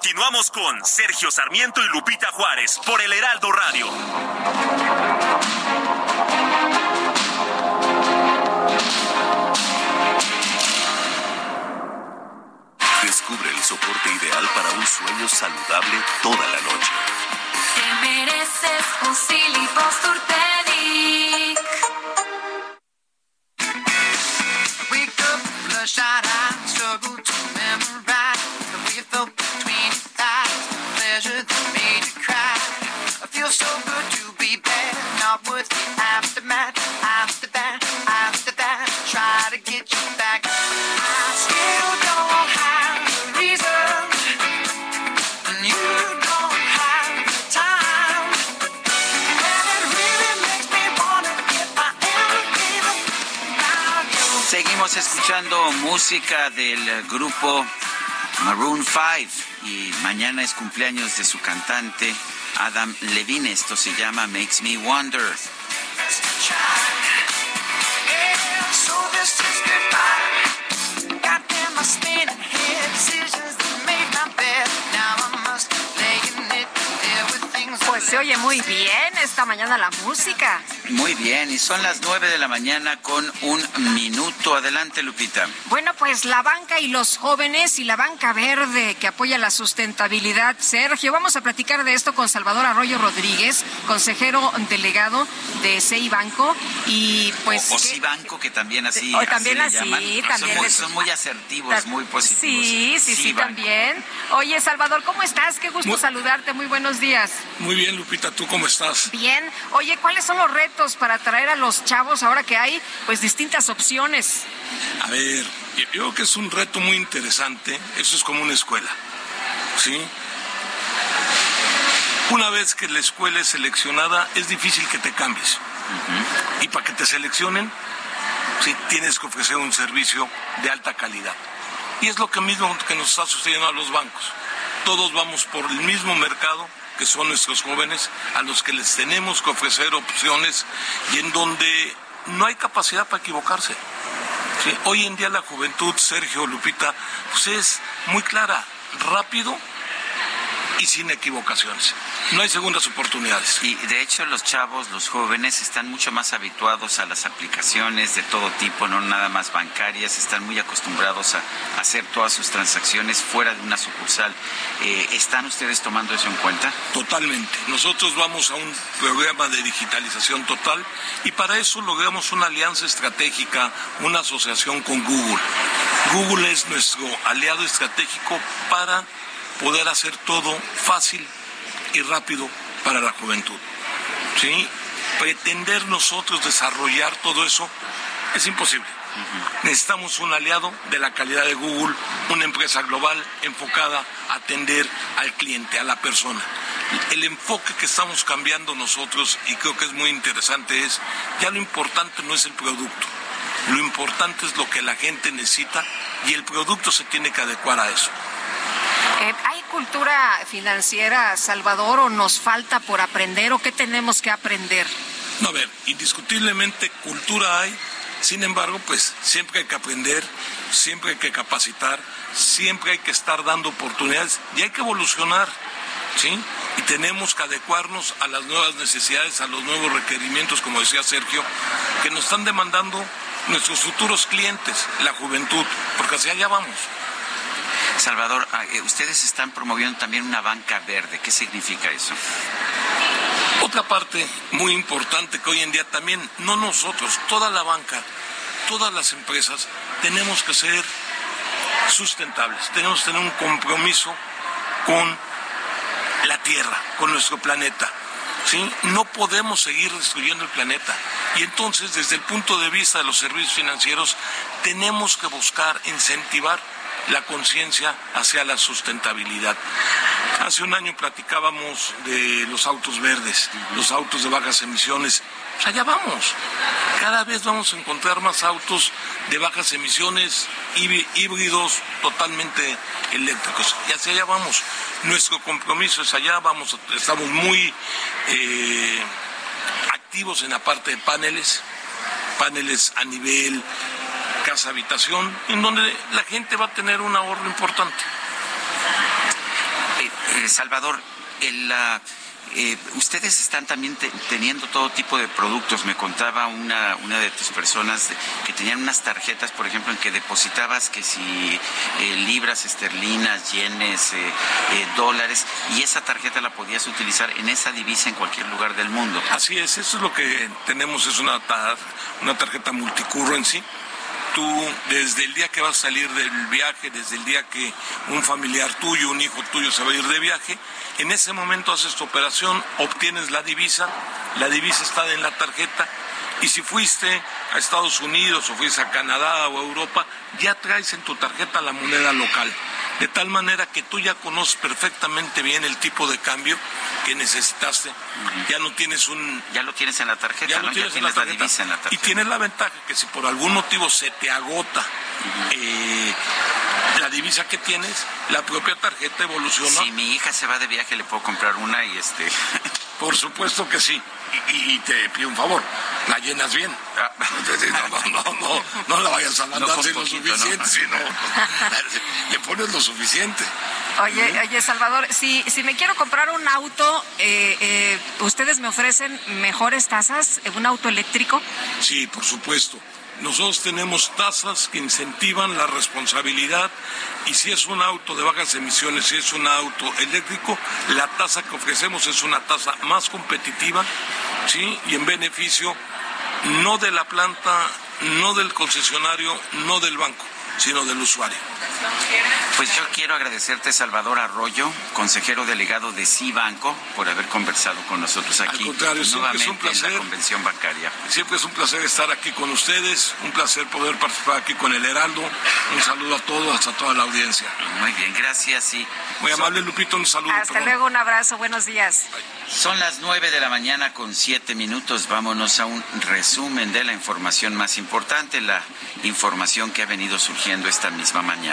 Continuamos con Sergio Sarmiento y Lupita Juárez por el Heraldo Radio. Descubre el soporte ideal para un sueño saludable toda la noche. Te mereces un Silly. Wake up, bloodshot eyes, struggle to memorize música del grupo Maroon 5 y mañana es cumpleaños de su cantante Adam Levine. Esto se llama Makes Me Wonder. Se oye muy bien esta mañana la música. Muy bien, y son las nueve de la mañana con un minuto. Adelante, Lupita. Bueno, pues la banca y los jóvenes y la banca verde que apoya la sustentabilidad. Sergio, vamos a platicar de esto con Salvador Arroyo Rodríguez, consejero delegado de CEI Banco. Y pues. O, o que- Cibanco, que también así, O también le así, llaman. también Son muy, les- son muy asertivos, muy positivos. Sí, sí, sí, también. Oye, Salvador, ¿cómo estás? Qué gusto saludarte. Muy buenos días. Muy bien, Lupita, ¿tú cómo estás? Bien. Oye, ¿cuáles son los retos para atraer a los chavos ahora que hay pues distintas opciones? A ver, yo creo que es un reto muy interesante. Eso es como una escuela, ¿sí? Una vez que la escuela es seleccionada, es difícil que te cambies. Y para que te seleccionen, sí, tienes que ofrecer un servicio de alta calidad. Y es lo que mismo que nos está sucediendo a los bancos. Todos vamos por el mismo mercado, que son nuestros jóvenes, a los que les tenemos que ofrecer opciones y en donde no hay capacidad para equivocarse. Hoy en día la juventud, Sergio Lupita, pues es muy clara, rápido y sin equivocaciones. No hay segundas oportunidades. Y de hecho los chavos, los jóvenes, están mucho más habituados a las aplicaciones de todo tipo, no nada más bancarias, están muy acostumbrados a hacer todas sus transacciones fuera de una sucursal. Eh, ¿Están ustedes tomando eso en cuenta? Totalmente. Nosotros vamos a un programa de digitalización total y para eso logramos una alianza estratégica, una asociación con Google. Google es nuestro aliado estratégico para poder hacer todo fácil y rápido para la juventud. ¿Sí? Pretender nosotros desarrollar todo eso es imposible. Necesitamos un aliado de la calidad de Google, una empresa global enfocada a atender al cliente, a la persona. El enfoque que estamos cambiando nosotros, y creo que es muy interesante, es ya lo importante no es el producto, lo importante es lo que la gente necesita y el producto se tiene que adecuar a eso. Eh, ¿Hay cultura financiera, Salvador, o nos falta por aprender, o qué tenemos que aprender? No, a ver, indiscutiblemente cultura hay, sin embargo, pues siempre hay que aprender, siempre hay que capacitar, siempre hay que estar dando oportunidades y hay que evolucionar, ¿sí? Y tenemos que adecuarnos a las nuevas necesidades, a los nuevos requerimientos, como decía Sergio, que nos están demandando nuestros futuros clientes, la juventud, porque hacia allá vamos. Salvador, ah, eh, ustedes están promoviendo también una banca verde. ¿Qué significa eso? Otra parte muy importante que hoy en día también, no nosotros, toda la banca, todas las empresas, tenemos que ser sustentables, tenemos que tener un compromiso con la Tierra, con nuestro planeta. ¿sí? No podemos seguir destruyendo el planeta. Y entonces, desde el punto de vista de los servicios financieros, tenemos que buscar incentivar la conciencia hacia la sustentabilidad. Hace un año platicábamos de los autos verdes, los autos de bajas emisiones. Pues allá vamos. Cada vez vamos a encontrar más autos de bajas emisiones, híbridos totalmente eléctricos. Y hacia allá vamos. Nuestro compromiso es allá, vamos, estamos muy eh, activos en la parte de paneles, paneles a nivel casa habitación, en donde la gente va a tener un ahorro importante. Eh, eh, Salvador, el, la eh, ustedes están también teniendo todo tipo de productos. Me contaba una, una de tus personas que tenían unas tarjetas, por ejemplo, en que depositabas que si libras esterlinas, yenes, dólares, y esa tarjeta la podías utilizar en esa divisa en cualquier lugar del mundo. Así es, eso es lo que tenemos, es una, una tarjeta multicurro en sí tú desde el día que vas a salir del viaje, desde el día que un familiar tuyo, un hijo tuyo se va a ir de viaje, en ese momento haces tu operación, obtienes la divisa, la divisa está en la tarjeta y si fuiste a Estados Unidos o fuiste a Canadá o a Europa, ya traes en tu tarjeta la moneda local de tal manera que tú ya conoces perfectamente bien el tipo de cambio que necesitaste. Ya no tienes un... Ya lo tienes en la tarjeta, ya lo tienes, en, la tarjeta, Y tienes la ventaja que si por algún motivo se te agota eh, la divisa que tienes, la propia tarjeta evoluciona. Si mi hija se va de viaje, le puedo comprar una y este... Por supuesto que sí. Y, te pido un favor, la llenas bien. Ah. No, no, no, no, la vayas a mandar sin lo suficiente, sino le pones lo suficiente. Oye, oye, Salvador, si, si me quiero comprar un auto, eh, eh, ¿ustedes me ofrecen mejores tasas, un auto eléctrico? Sí, por supuesto. Nosotros tenemos tasas que incentivan la responsabilidad y si es un auto de bajas emisiones, si es un auto eléctrico, la tasa que ofrecemos es una tasa más competitiva ¿sí? y en beneficio no de la planta, no del concesionario, no del banco, sino del usuario. Pues yo quiero agradecerte, Salvador Arroyo, consejero delegado de Cibanco, por haber conversado con nosotros aquí. Al contrario, siempre es un nuevamente en placer. la convención bancaria. Siempre es un placer estar aquí con ustedes, un placer poder participar aquí con el Heraldo. Un saludo a todos, a toda la audiencia. Muy bien, gracias y muy amable Lupito, un saludo. Hasta perdón. luego, un abrazo, buenos días. Son las nueve de la mañana con siete minutos. Vámonos a un resumen de la información más importante, la información que ha venido surgiendo esta misma mañana.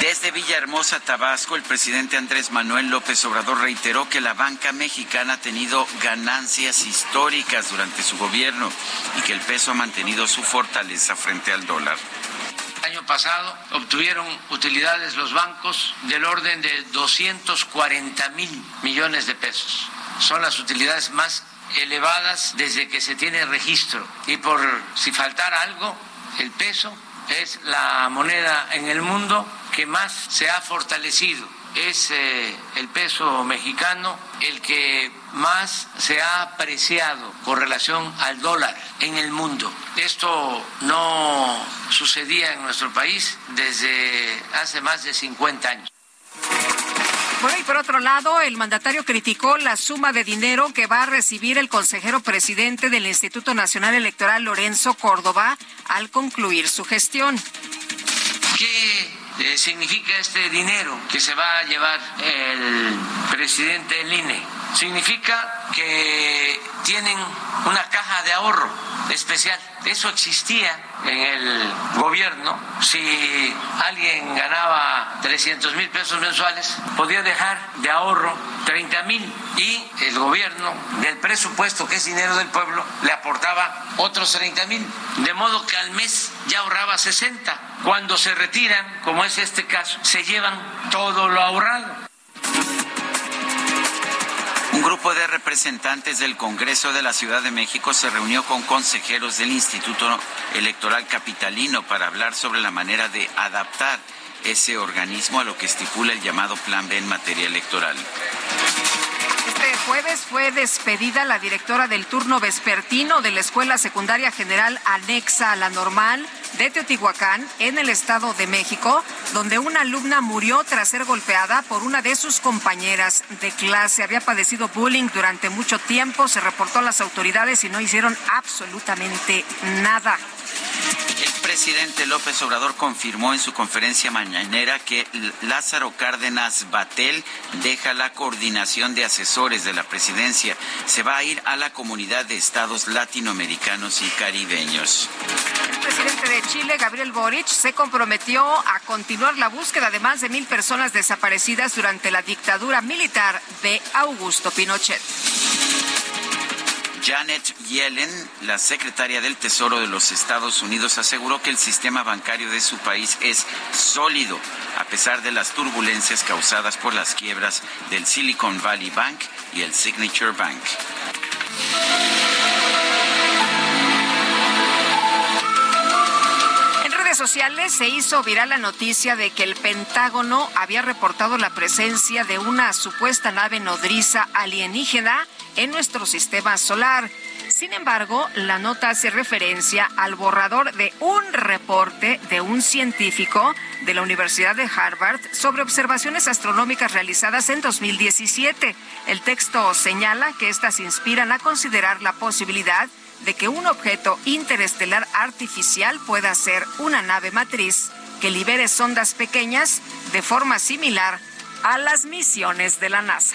Desde Villahermosa, Tabasco, el presidente Andrés Manuel López Obrador reiteró que la banca mexicana ha tenido ganancias históricas durante su gobierno y que el peso ha mantenido su fortaleza frente al dólar. El año pasado obtuvieron utilidades los bancos del orden de 240 mil millones de pesos. Son las utilidades más elevadas desde que se tiene registro. Y por si faltara algo, el peso es la moneda en el mundo que más se ha fortalecido. Es eh, el peso mexicano el que más se ha apreciado con relación al dólar en el mundo. Esto no sucedía en nuestro país desde hace más de 50 años. Y por otro lado, el mandatario criticó la suma de dinero que va a recibir el consejero presidente del Instituto Nacional Electoral, Lorenzo Córdoba, al concluir su gestión. ¿Qué eh, significa este dinero que se va a llevar el presidente del INE? Significa que tienen una caja de ahorro especial. Eso existía en el gobierno. Si alguien ganaba 300 mil pesos mensuales, podía dejar de ahorro 30 mil y el gobierno del presupuesto, que es dinero del pueblo, le aportaba otros 30 mil. De modo que al mes ya ahorraba 60. Cuando se retiran, como es este caso, se llevan todo lo ahorrado. Un grupo de representantes del Congreso de la Ciudad de México se reunió con consejeros del Instituto Electoral Capitalino para hablar sobre la manera de adaptar ese organismo a lo que estipula el llamado Plan B en materia electoral. Este jueves fue despedida la directora del turno vespertino de la Escuela Secundaria General anexa a la normal de Teotihuacán, en el Estado de México, donde una alumna murió tras ser golpeada por una de sus compañeras de clase. Había padecido bullying durante mucho tiempo, se reportó a las autoridades y no hicieron absolutamente nada. El presidente López Obrador confirmó en su conferencia mañanera que Lázaro Cárdenas Batel deja la coordinación de asesores de la presidencia. Se va a ir a la comunidad de estados latinoamericanos y caribeños. El presidente de Chile, Gabriel Boric, se comprometió a continuar la búsqueda de más de mil personas desaparecidas durante la dictadura militar de Augusto Pinochet. Janet Yellen, la secretaria del Tesoro de los Estados Unidos, aseguró que el sistema bancario de su país es sólido, a pesar de las turbulencias causadas por las quiebras del Silicon Valley Bank y el Signature Bank. En redes sociales se hizo viral la noticia de que el Pentágono había reportado la presencia de una supuesta nave nodriza alienígena en nuestro sistema solar. Sin embargo, la nota hace referencia al borrador de un reporte de un científico de la Universidad de Harvard sobre observaciones astronómicas realizadas en 2017. El texto señala que estas inspiran a considerar la posibilidad de que un objeto interestelar artificial pueda ser una nave matriz que libere sondas pequeñas de forma similar a las misiones de la NASA.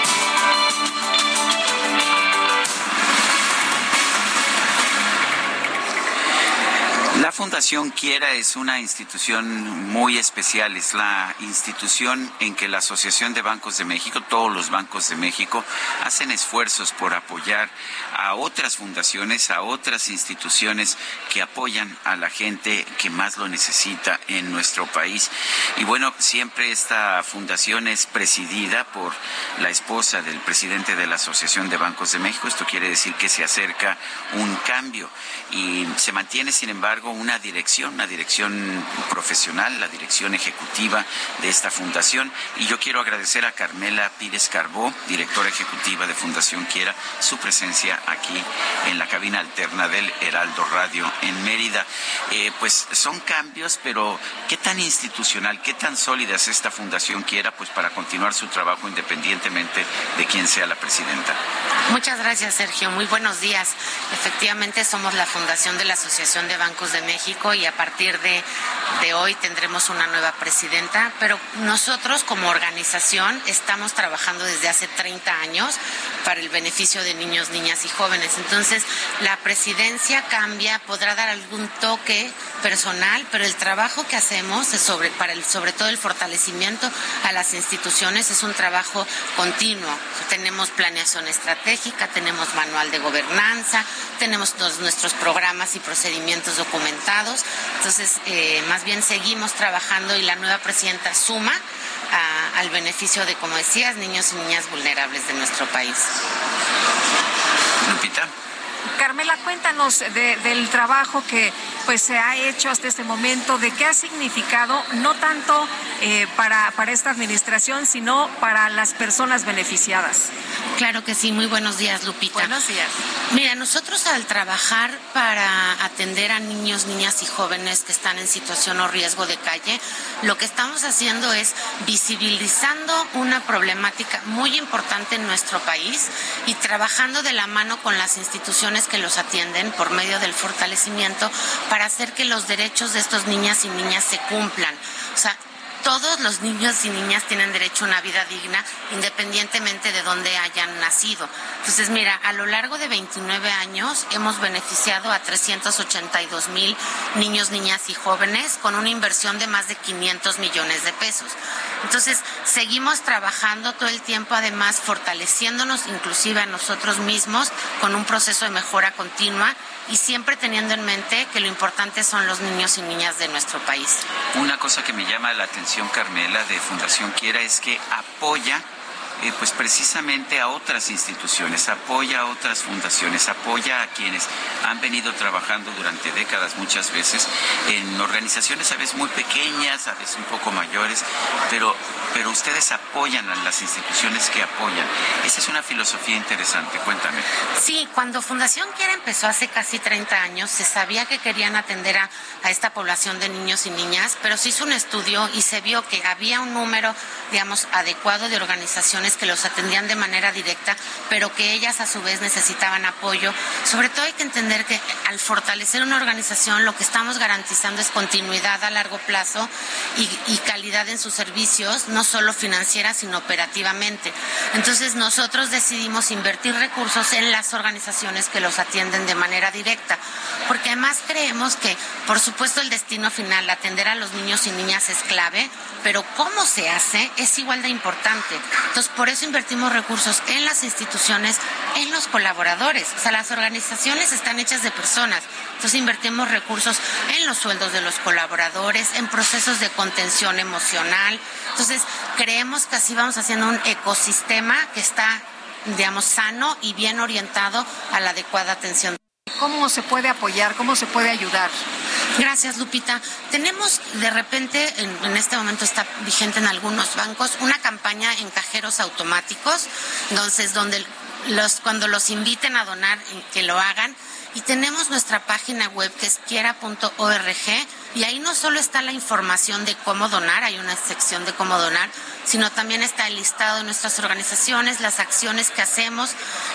Fundación Quiera es una institución muy especial, es la institución en que la Asociación de Bancos de México, todos los bancos de México, hacen esfuerzos por apoyar a otras fundaciones, a otras instituciones que apoyan a la gente que más lo necesita en nuestro país. Y bueno, siempre esta fundación es presidida por la esposa del presidente de la Asociación de Bancos de México. Esto quiere decir que se acerca un cambio y se mantiene, sin embargo, una dirección, una dirección profesional, la dirección ejecutiva de esta fundación. Y yo quiero agradecer a Carmela Pires Carbó, directora ejecutiva de Fundación Quiera, su presencia aquí en la cabina alterna del Heraldo Radio en Mérida. Eh, pues son cambios, pero ¿qué tan institucional, qué tan sólida es esta Fundación Quiera pues para continuar su trabajo independientemente de quién sea la presidenta? Muchas gracias, Sergio. Muy buenos días. Efectivamente, somos la fundación de la Asociación de Bancos de México y a partir de, de hoy tendremos una nueva presidenta, pero nosotros como organización estamos trabajando desde hace 30 años para el beneficio de niños, niñas y jóvenes. Entonces, la presidencia cambia, podrá dar algún toque personal, pero el trabajo que hacemos es sobre, para el, sobre todo el fortalecimiento a las instituciones es un trabajo continuo. Tenemos planeación estratégica, tenemos manual de gobernanza, tenemos todos nuestros programas y procedimientos documentados. Entonces, eh, más bien seguimos trabajando y la nueva presidenta suma a, al beneficio de, como decías, niños y niñas vulnerables de nuestro país. Lupita. Carmela, cuéntanos de, del trabajo que pues se ha hecho hasta este momento, de qué ha significado no tanto eh, para, para esta administración, sino para las personas beneficiadas. Claro que sí, muy buenos días, Lupita. Buenos días. Mira, nosotros al trabajar para atender a niños, niñas y jóvenes que están en situación o riesgo de calle, lo que estamos haciendo es visibilizando una problemática muy importante en nuestro país y trabajando de la mano con las instituciones que los atienden por medio del fortalecimiento para hacer que los derechos de estos niñas y niñas se cumplan. Todos los niños y niñas tienen derecho a una vida digna independientemente de dónde hayan nacido. Entonces, mira, a lo largo de 29 años hemos beneficiado a 382 mil niños, niñas y jóvenes con una inversión de más de 500 millones de pesos. Entonces, seguimos trabajando todo el tiempo, además fortaleciéndonos inclusive a nosotros mismos con un proceso de mejora continua y siempre teniendo en mente que lo importante son los niños y niñas de nuestro país. Una cosa que me llama la atención, Carmela, de Fundación Quiera es que apoya eh, pues precisamente a otras instituciones, apoya a otras fundaciones, apoya a quienes han venido trabajando durante décadas muchas veces en organizaciones a veces muy pequeñas, a veces un poco mayores, pero, pero ustedes apoyan a las instituciones que apoyan. Esa es una filosofía interesante, cuéntame. Sí, cuando Fundación Quiera empezó hace casi 30 años, se sabía que querían atender a, a esta población de niños y niñas, pero se hizo un estudio y se vio que había un número, digamos, adecuado de organizaciones que los atendían de manera directa, pero que ellas a su vez necesitaban apoyo. Sobre todo hay que entender que al fortalecer una organización lo que estamos garantizando es continuidad a largo plazo y, y calidad en sus servicios, no solo financiera, sino operativamente. Entonces nosotros decidimos invertir recursos en las organizaciones que los atienden de manera directa, porque además creemos que, por supuesto, el destino final, atender a los niños y niñas es clave, pero cómo se hace es igual de importante. Entonces, por eso invertimos recursos en las instituciones, en los colaboradores. O sea, las organizaciones están hechas de personas. Entonces, invertimos recursos en los sueldos de los colaboradores, en procesos de contención emocional. Entonces, creemos que así vamos haciendo un ecosistema que está, digamos, sano y bien orientado a la adecuada atención. ¿Cómo se puede apoyar? ¿Cómo se puede ayudar? Gracias, Lupita. Tenemos de repente, en, en, este momento está vigente en algunos bancos, una campaña en cajeros automáticos, entonces donde los, cuando los inviten a donar, que lo hagan. Y tenemos nuestra página web que es quiera.org y ahí no solo está la información de cómo donar, hay una sección de cómo donar, sino también está el listado de nuestras organizaciones, las acciones que hacemos.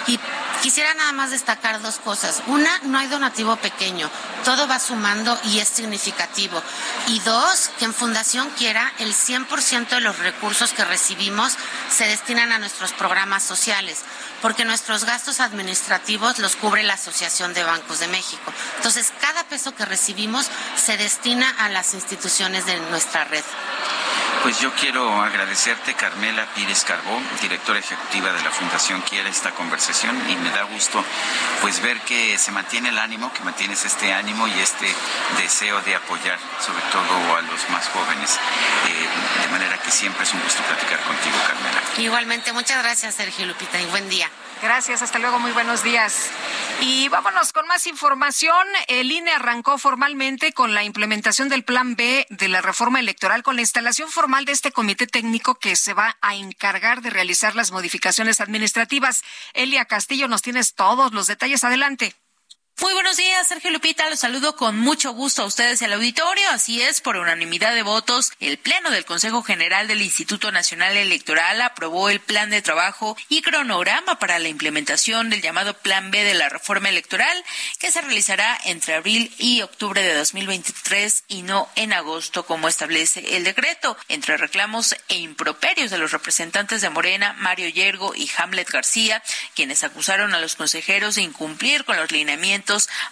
Y quisiera nada más destacar dos cosas. Una, no hay donativo pequeño, todo va sumando y es significativo. Y dos, que en Fundación Quiera el 100% de los recursos que recibimos se destinan a nuestros programas sociales, porque nuestros gastos administrativos los cubre la Asociación de Bancos de México. Entonces, cada peso que recibimos se destina a las instituciones de nuestra red. Pues yo quiero agradecerte, Carmela Pires Carbó, directora ejecutiva de la Fundación Quiera, esta conversación y me da gusto pues ver que se mantiene el ánimo, que mantienes este ánimo y este deseo de apoyar sobre todo a los más jóvenes. Eh, de manera que siempre es un gusto platicar contigo, Carmela. Igualmente, muchas gracias, Sergio Lupita, y buen día. Gracias, hasta luego, muy buenos días. Y vámonos con más información. El INE arrancó formalmente con la implementación del Plan B de la reforma electoral con la instalación formal de este comité técnico que se va a encargar de realizar las modificaciones administrativas. Elia Castillo, nos tienes todos los detalles. Adelante. Muy buenos días, Sergio Lupita. Los saludo con mucho gusto a ustedes y al auditorio. Así es, por unanimidad de votos, el Pleno del Consejo General del Instituto Nacional Electoral aprobó el plan de trabajo y cronograma para la implementación del llamado Plan B de la reforma electoral, que se realizará entre abril y octubre de 2023 y no en agosto, como establece el decreto. Entre reclamos e improperios de los representantes de Morena, Mario Yergo y Hamlet García, quienes acusaron a los consejeros de incumplir con los lineamientos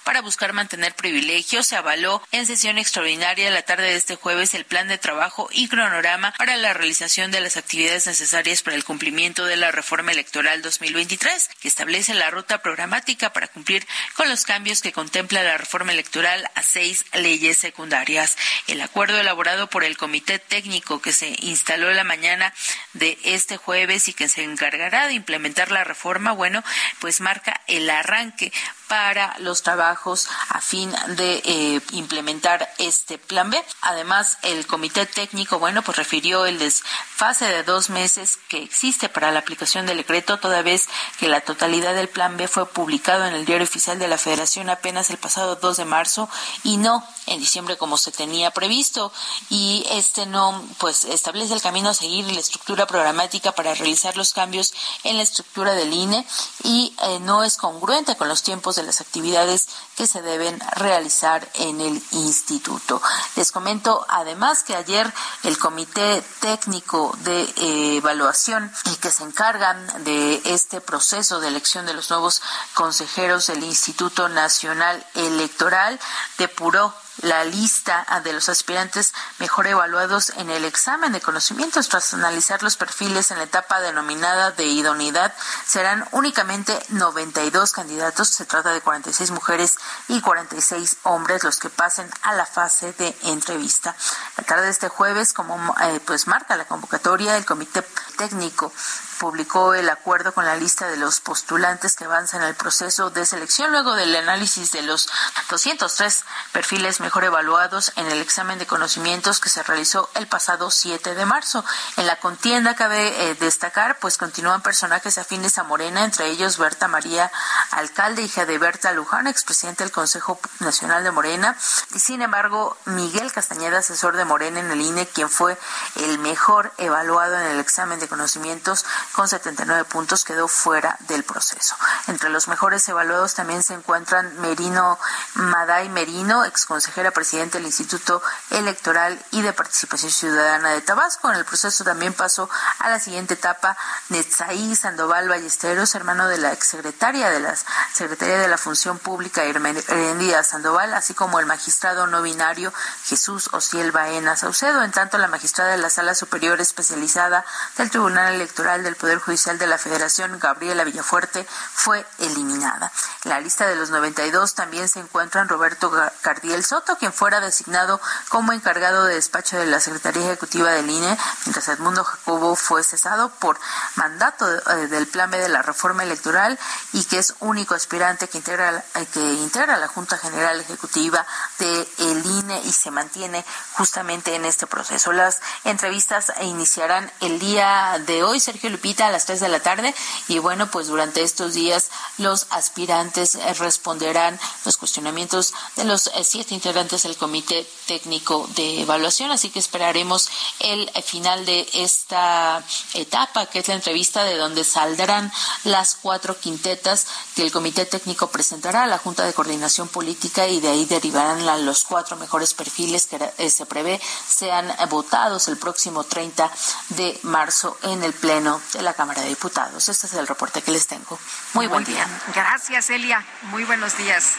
para buscar mantener privilegios. Se avaló en sesión extraordinaria la tarde de este jueves el plan de trabajo y cronograma para la realización de las actividades necesarias para el cumplimiento de la reforma electoral 2023, que establece la ruta programática para cumplir con los cambios que contempla la reforma electoral a seis leyes secundarias. El acuerdo elaborado por el Comité Técnico que se instaló la mañana de este jueves y que se encargará de implementar la reforma, bueno, pues marca el arranque para los trabajos a fin de eh, implementar este plan B. Además, el comité técnico, bueno, pues refirió el desfase de dos meses que existe para la aplicación del decreto, toda vez que la totalidad del plan B fue publicado en el diario oficial de la Federación apenas el pasado 2 de marzo y no en diciembre como se tenía previsto. Y este no, pues establece el camino a seguir la estructura programática para realizar los cambios en la estructura del INE y eh, no es congruente con los tiempos de las actividades que se deben realizar en el instituto. Les comento además que ayer el Comité Técnico de eh, Evaluación y que se encargan de este proceso de elección de los nuevos consejeros del Instituto Nacional Electoral depuró la lista de los aspirantes mejor evaluados en el examen de conocimientos. Tras analizar los perfiles en la etapa denominada de idoneidad, serán únicamente 92 candidatos. Se trata de 46 mujeres y 46 hombres los que pasen a la fase de entrevista. La tarde de este jueves, como eh, pues marca la convocatoria, el comité técnico publicó el acuerdo con la lista de los postulantes que avanzan el proceso de selección luego del análisis de los 203 perfiles mejor evaluados en el examen de conocimientos que se realizó el pasado 7 de marzo. En la contienda cabe eh, destacar, pues continúan personajes afines a Morena, entre ellos Berta María Alcalde, hija de Berta Luján, expresidente del Consejo Nacional de Morena, y sin embargo Miguel Castañeda, asesor de Morena en el INE, quien fue el mejor evaluado en el examen de conocimientos con 79 puntos, quedó fuera del proceso. Entre los mejores evaluados también se encuentran Merino Maday Merino, ex consejera presidente del Instituto Electoral y de Participación Ciudadana de Tabasco. En el proceso también pasó a la siguiente etapa Netzaí Sandoval Ballesteros, hermano de la exsecretaria de la Secretaría de la Función Pública, Herendía Sandoval, así como el magistrado no binario Jesús Ociel Baena Saucedo. En tanto, la magistrada de la Sala Superior Especializada del Tribunal Electoral del Poder Judicial de la Federación, Gabriela Villafuerte, fue eliminada. En la lista de los 92 también se encuentran Roberto Cardiel Soto, quien fuera designado como encargado de despacho de la Secretaría Ejecutiva del INE, mientras Edmundo Jacobo fue cesado por mandato eh, del plan B de la reforma electoral y que es único aspirante que integra, eh, que integra la Junta General Ejecutiva del INE y se mantiene justamente en este proceso. Las entrevistas iniciarán el día de hoy, Sergio A las 3 de la tarde. Y bueno, pues durante estos días los aspirantes eh, responderán los cuestionamientos de los siete integrantes del Comité Técnico de Evaluación, así que esperaremos el final de esta etapa, que es la entrevista de donde saldrán las cuatro quintetas que el Comité Técnico presentará a la Junta de Coordinación Política. Y de ahí derivarán los cuatro mejores perfiles que eh, se prevé sean votados el próximo 30 de marzo en el Pleno de la Cámara de Diputados. Este es el reporte que les tengo. Muy, buen día. Gracias, Elia. Muy buenos días.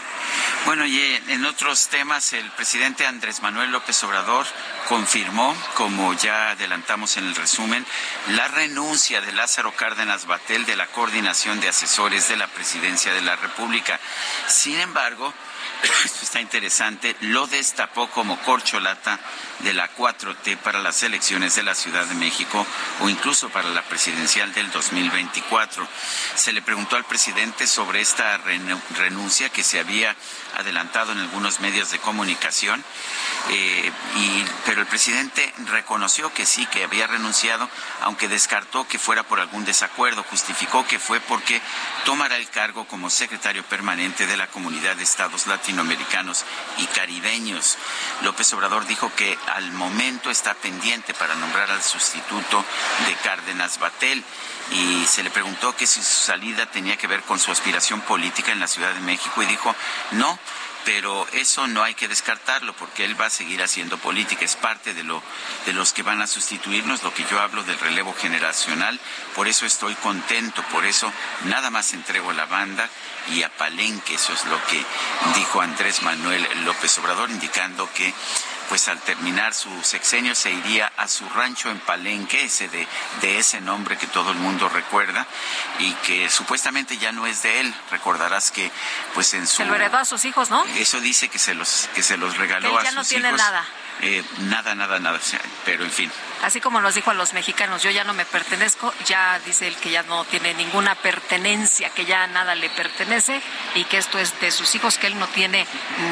Bueno, y en otros temas, el presidente Andrés Manuel López Obrador confirmó, como ya adelantamos en el resumen, la renuncia de Lázaro Cárdenas Batel de la coordinación de asesores de la presidencia de la República. Sin embargo, esto está interesante, lo destapó como corcholata de la 4T para las elecciones de la Ciudad de México o incluso para la presidencial del 2024. Se le preguntó al presidente sobre esta renuncia que se había adelantado en algunos medios de comunicación, eh, pero el presidente reconoció que sí, que había renunciado, aunque descartó que fuera por algún desacuerdo, justificó que fue porque tomará el cargo como secretario permanente de la Comunidad de Estados Latinoamericanos y Caribeños. López Obrador dijo que al momento está pendiente para nombrar al sustituto de Cárdenas Batel y se le preguntó que si su salida tenía que ver con su aspiración política en la Ciudad de México y dijo no pero eso no hay que descartarlo porque él va a seguir haciendo política, es parte de lo de los que van a sustituirnos, lo que yo hablo del relevo generacional, por eso estoy contento, por eso nada más entrego la banda y a Palenque, eso es lo que dijo Andrés Manuel López Obrador indicando que pues al terminar su sexenio se iría a su rancho en Palenque, ese de, de ese nombre que todo el mundo recuerda y que supuestamente ya no es de él. Recordarás que pues en su Se lo heredó a sus hijos, ¿no? Eso dice que se los que se los regaló él a ya sus no tiene hijos. nada. Eh, nada, nada, nada, pero en fin. Así como nos dijo a los mexicanos, yo ya no me pertenezco, ya dice él que ya no tiene ninguna pertenencia, que ya nada le pertenece y que esto es de sus hijos, que él no tiene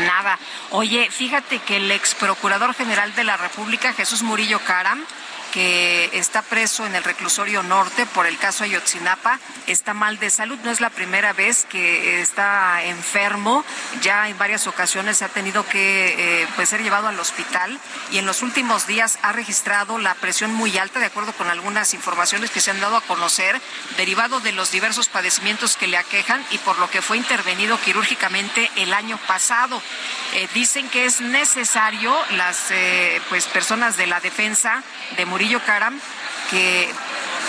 nada. Oye, fíjate que el ex procurador general de la República, Jesús Murillo Caram, que está preso en el reclusorio norte por el caso Ayotzinapa, está mal de salud. No es la primera vez que está enfermo. Ya en varias ocasiones ha tenido que eh, pues ser llevado al hospital y en los últimos días ha registrado la presión muy alta, de acuerdo con algunas informaciones que se han dado a conocer, derivado de los diversos padecimientos que le aquejan y por lo que fue intervenido quirúrgicamente el año pasado. Eh, dicen que es necesario las eh, pues personas de la defensa de Murillo Caram que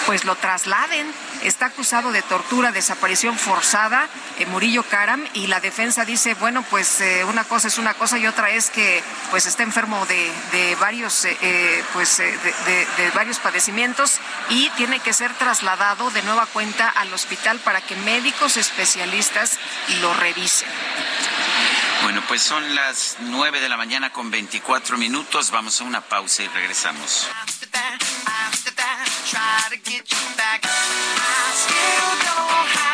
pues lo trasladen. Está acusado de tortura, desaparición forzada, eh, Murillo Caram, y la defensa dice, bueno, pues eh, una cosa es una cosa y otra es que pues está enfermo de, varios eh, pues de, varios padecimientos y tiene que ser trasladado de nueva cuenta al hospital para que médicos especialistas lo revisen. Bueno, pues son las 9 de la mañana con 24 minutos. Vamos a una pausa y regresamos. Try to get you back. I still don't have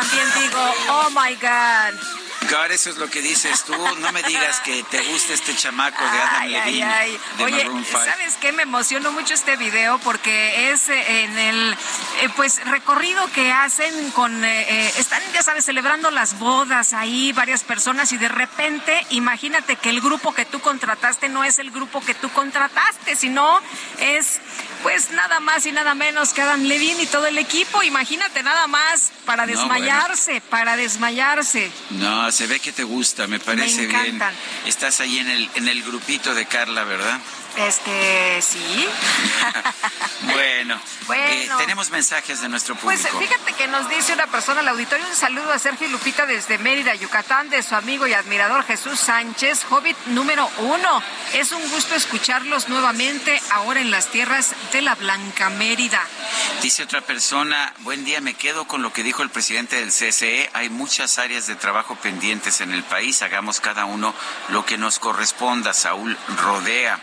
También digo, oh my God. Ahora eso es lo que dices tú. No me digas que te gusta este chamaco de Adam Ay, Levine. ay, ay. de Oye, Maroon 5. ¿sabes qué? Me emocionó mucho este video porque es eh, en el eh, pues recorrido que hacen con eh, eh, están ya sabes celebrando las bodas ahí varias personas y de repente imagínate que el grupo que tú contrataste no es el grupo que tú contrataste, sino es pues nada más y nada menos que Adam Levine y todo el equipo. Imagínate nada más para No, desmayarse, para desmayarse. No, se ve que te gusta, me parece bien. Estás ahí en el, en el grupito de Carla, ¿verdad? Este, sí. Bueno, Bueno. eh, tenemos mensajes de nuestro Pues público. fíjate que nos dice una persona al auditorio, un saludo a Sergio Lupita desde Mérida, Yucatán, de su amigo y admirador Jesús Sánchez, Hobbit número uno. Es un gusto escucharlos nuevamente ahora en las tierras de la Blanca Mérida. Dice otra persona, buen día, me quedo con lo que dijo el presidente del CCE. Hay muchas áreas de trabajo pendientes en el país. Hagamos cada uno lo que nos corresponda. Saúl Rodea.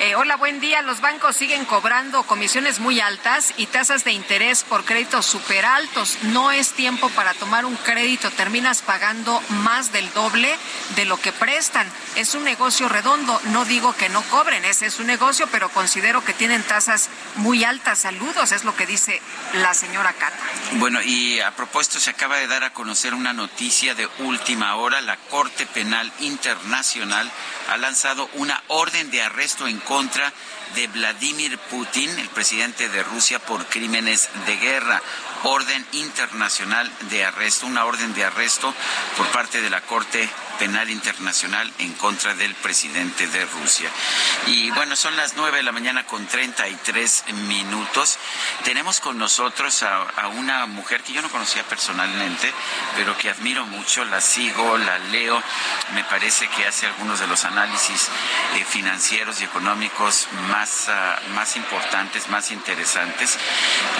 Eh, hola, buen día. Los bancos siguen cobrando comisiones muy altas y tasas de interés por créditos súper altos. No es tiempo para tomar un crédito. Terminas pagando más del doble de lo que prestan. Es un negocio redondo. No digo que no cobren, ese es un negocio, pero considero que tienen tasas muy altas. Saludos, es lo que dice la señora Cata. Bueno, y a propósito, se acaba de dar a conocer una noticia de última hora. La Corte Penal Internacional ha lanzado una orden de arresto en contra de Vladimir Putin, el presidente de Rusia, por crímenes de guerra. Orden internacional de arresto, una orden de arresto por parte de la Corte Penal Internacional en contra del presidente de Rusia. Y bueno, son las nueve de la mañana con 33 minutos. Tenemos con nosotros a, una mujer que yo no conocía personalmente, pero que admiro mucho, la sigo, la leo. Me parece que hace algunos de los análisis eh, financieros y económicos más, ah, más importantes, más interesantes.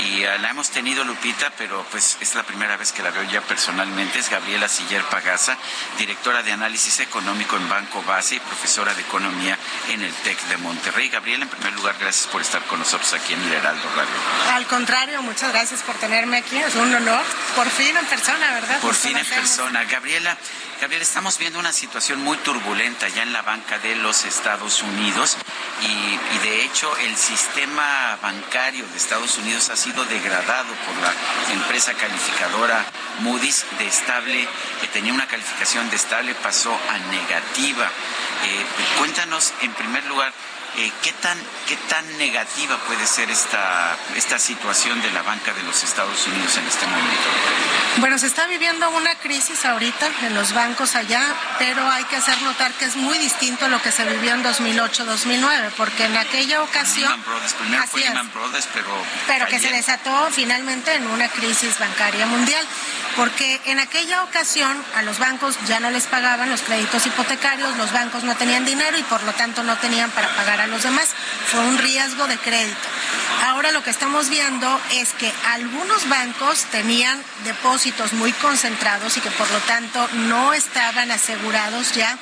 Y ah, la hemos tenido, Lupita, pero pues es la primera vez que la veo ya personalmente. Es Gabriela Siller Pagasa, directora de análisis económico en Banco Base y profesora de economía en el TEC de Monterrey. Gabriela, en primer lugar, gracias por estar con nosotros aquí en el Heraldo Radio. Al contrario, muchas gracias por tenerme aquí. Es un honor. Por fin en persona, ¿verdad? Por Nos fin en persona. Gabriela, Gabriela, estamos viendo una situación muy turbulenta ya en la banca de los Estados Unidos y, y de hecho el sistema bancario de Estados Unidos ha sido degradado por la empresa calificadora Moody's de estable, que tenía una calificación de estable, pasó a negativa. Eh, cuéntanos en primer lugar. Eh, ¿qué, tan, ¿Qué tan negativa puede ser esta, esta situación de la banca de los Estados Unidos en este momento? Bueno, se está viviendo una crisis ahorita en los bancos allá, pero hay que hacer notar que es muy distinto a lo que se vivió en 2008-2009, porque en aquella ocasión... Lehman Brothers. Primero fue. Lehman Brothers, pero. pero que se desató finalmente en una crisis bancaria mundial, porque en aquella ocasión a los bancos ya no les pagaban los créditos hipotecarios, los bancos no tenían dinero y por lo tanto no tenían para pagar a los demás. Fue un riesgo de crédito. Ahora lo que estamos viendo es que algunos bancos tenían depósitos muy concentrados y que por lo tanto no estaban asegurados ya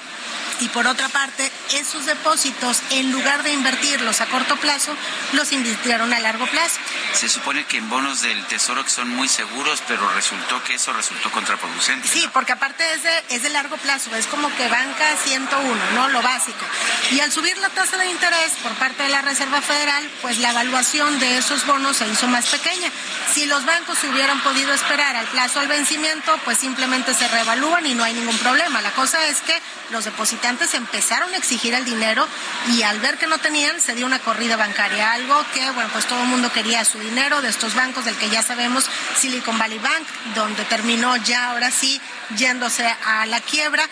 y por otra parte, esos depósitos, en lugar de invertirlos a corto plazo, los invirtieron a largo plazo. Se supone que en bonos del tesoro que son muy seguros, pero resultó que eso resultó contraproducente. Sí, porque aparte es de, es de largo plazo, es como que banca 101, ¿no? Lo básico. Y al subir la tasa de interés por parte de la Reserva Federal, pues la evaluación de esos bonos se hizo más pequeña. Si los bancos hubieran podido esperar al plazo al vencimiento, pues simplemente se reevalúan y no hay ningún problema. La cosa es que los depositantes empezaron a exigir el dinero y al ver que no tenían, se dio una corrida bancaria, algo que, bueno, pues todo el mundo quería su dinero de estos bancos del que ya sabemos, Silicon Valley Bank, donde terminó ya ahora sí yéndose a la quiebra.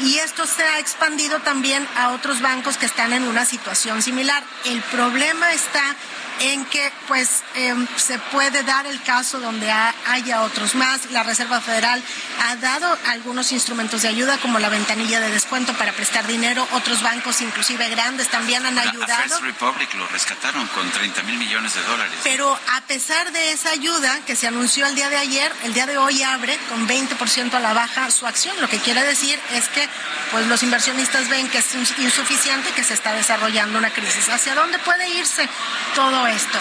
Y esto se ha expandido también a otros bancos que están en una situación similar. El problema está en que pues em, se puede dar el caso donde ha- haya otros más. La Reserva Federal ha dado algunos instrumentos de ayuda como la ventanilla de descuento para prestar dinero. Otros bancos, inclusive grandes, también han A ayudado. First Republic lo rescataron con 30 mil millones de dólares. Pero a pesar de esa ayuda que se anunció el día de ayer, el día de hoy abre con 20% a la baja su acción. Lo que quiere decir es que pues los inversionistas ven que es ins- insuficiente que se está desarrollando una crisis. ¿Hacia dónde puede irse todo todo esto?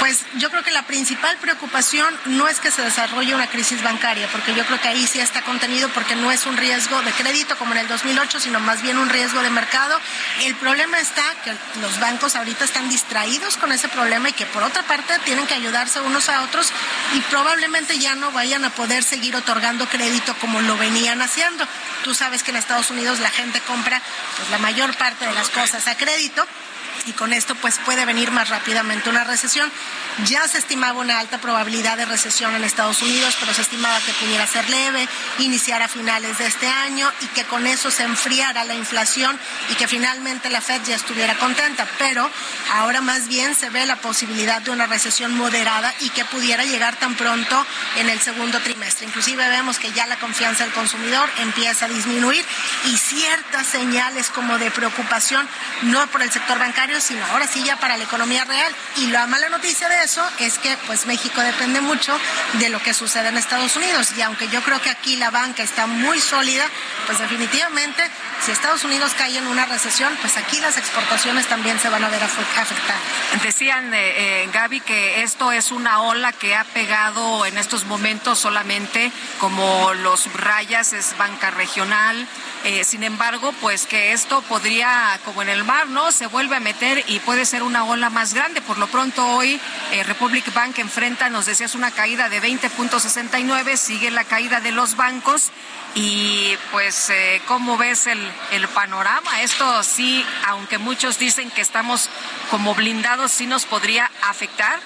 Pues yo creo que la principal preocupación no es que se desarrolle una crisis bancaria, porque yo creo que ahí sí está contenido porque no es un riesgo de crédito como en el 2008, sino más bien un riesgo de mercado. El problema está que los bancos ahorita están distraídos con ese problema y que por otra parte tienen que ayudarse unos a otros y probablemente ya no vayan a poder seguir otorgando crédito como lo venían haciendo. Tú sabes que en Estados Unidos la gente compra pues la mayor parte de las cosas a crédito y con esto pues puede venir más rápidamente una recesión. Ya se estimaba una alta probabilidad de recesión en Estados Unidos, pero se estimaba que pudiera ser leve, iniciar a finales de este año y que con eso se enfriara la inflación y que finalmente la Fed ya estuviera contenta. Pero ahora más bien se ve la posibilidad de una recesión moderada y que pudiera llegar tan pronto en el segundo trimestre. Inclusive vemos que ya la confianza del consumidor empieza a disminuir y ciertas señales como de preocupación, no por el sector bancario, sino ahora sí ya para la economía real. Y la mala noticia de eso es que pues México depende mucho de lo que sucede en Estados Unidos. Y aunque yo creo que aquí la banca está muy sólida, pues definitivamente si Estados Unidos cae en una recesión, pues aquí las exportaciones también se van a ver afectadas. Decían, eh, eh, Gaby, que esto es una ola que ha pegado en estos momentos solamente como los rayas es banca regional. Eh, sin embargo, pues que esto podría, como en el mar, ¿no? Se vuelve a meter y puede ser una ola más grande. Por lo pronto hoy Republic Bank enfrenta, nos decías, una caída de 20.69, sigue la caída de los bancos y pues, ¿cómo ves el, el panorama? Esto sí, aunque muchos dicen que estamos como blindados, sí nos podría afectar.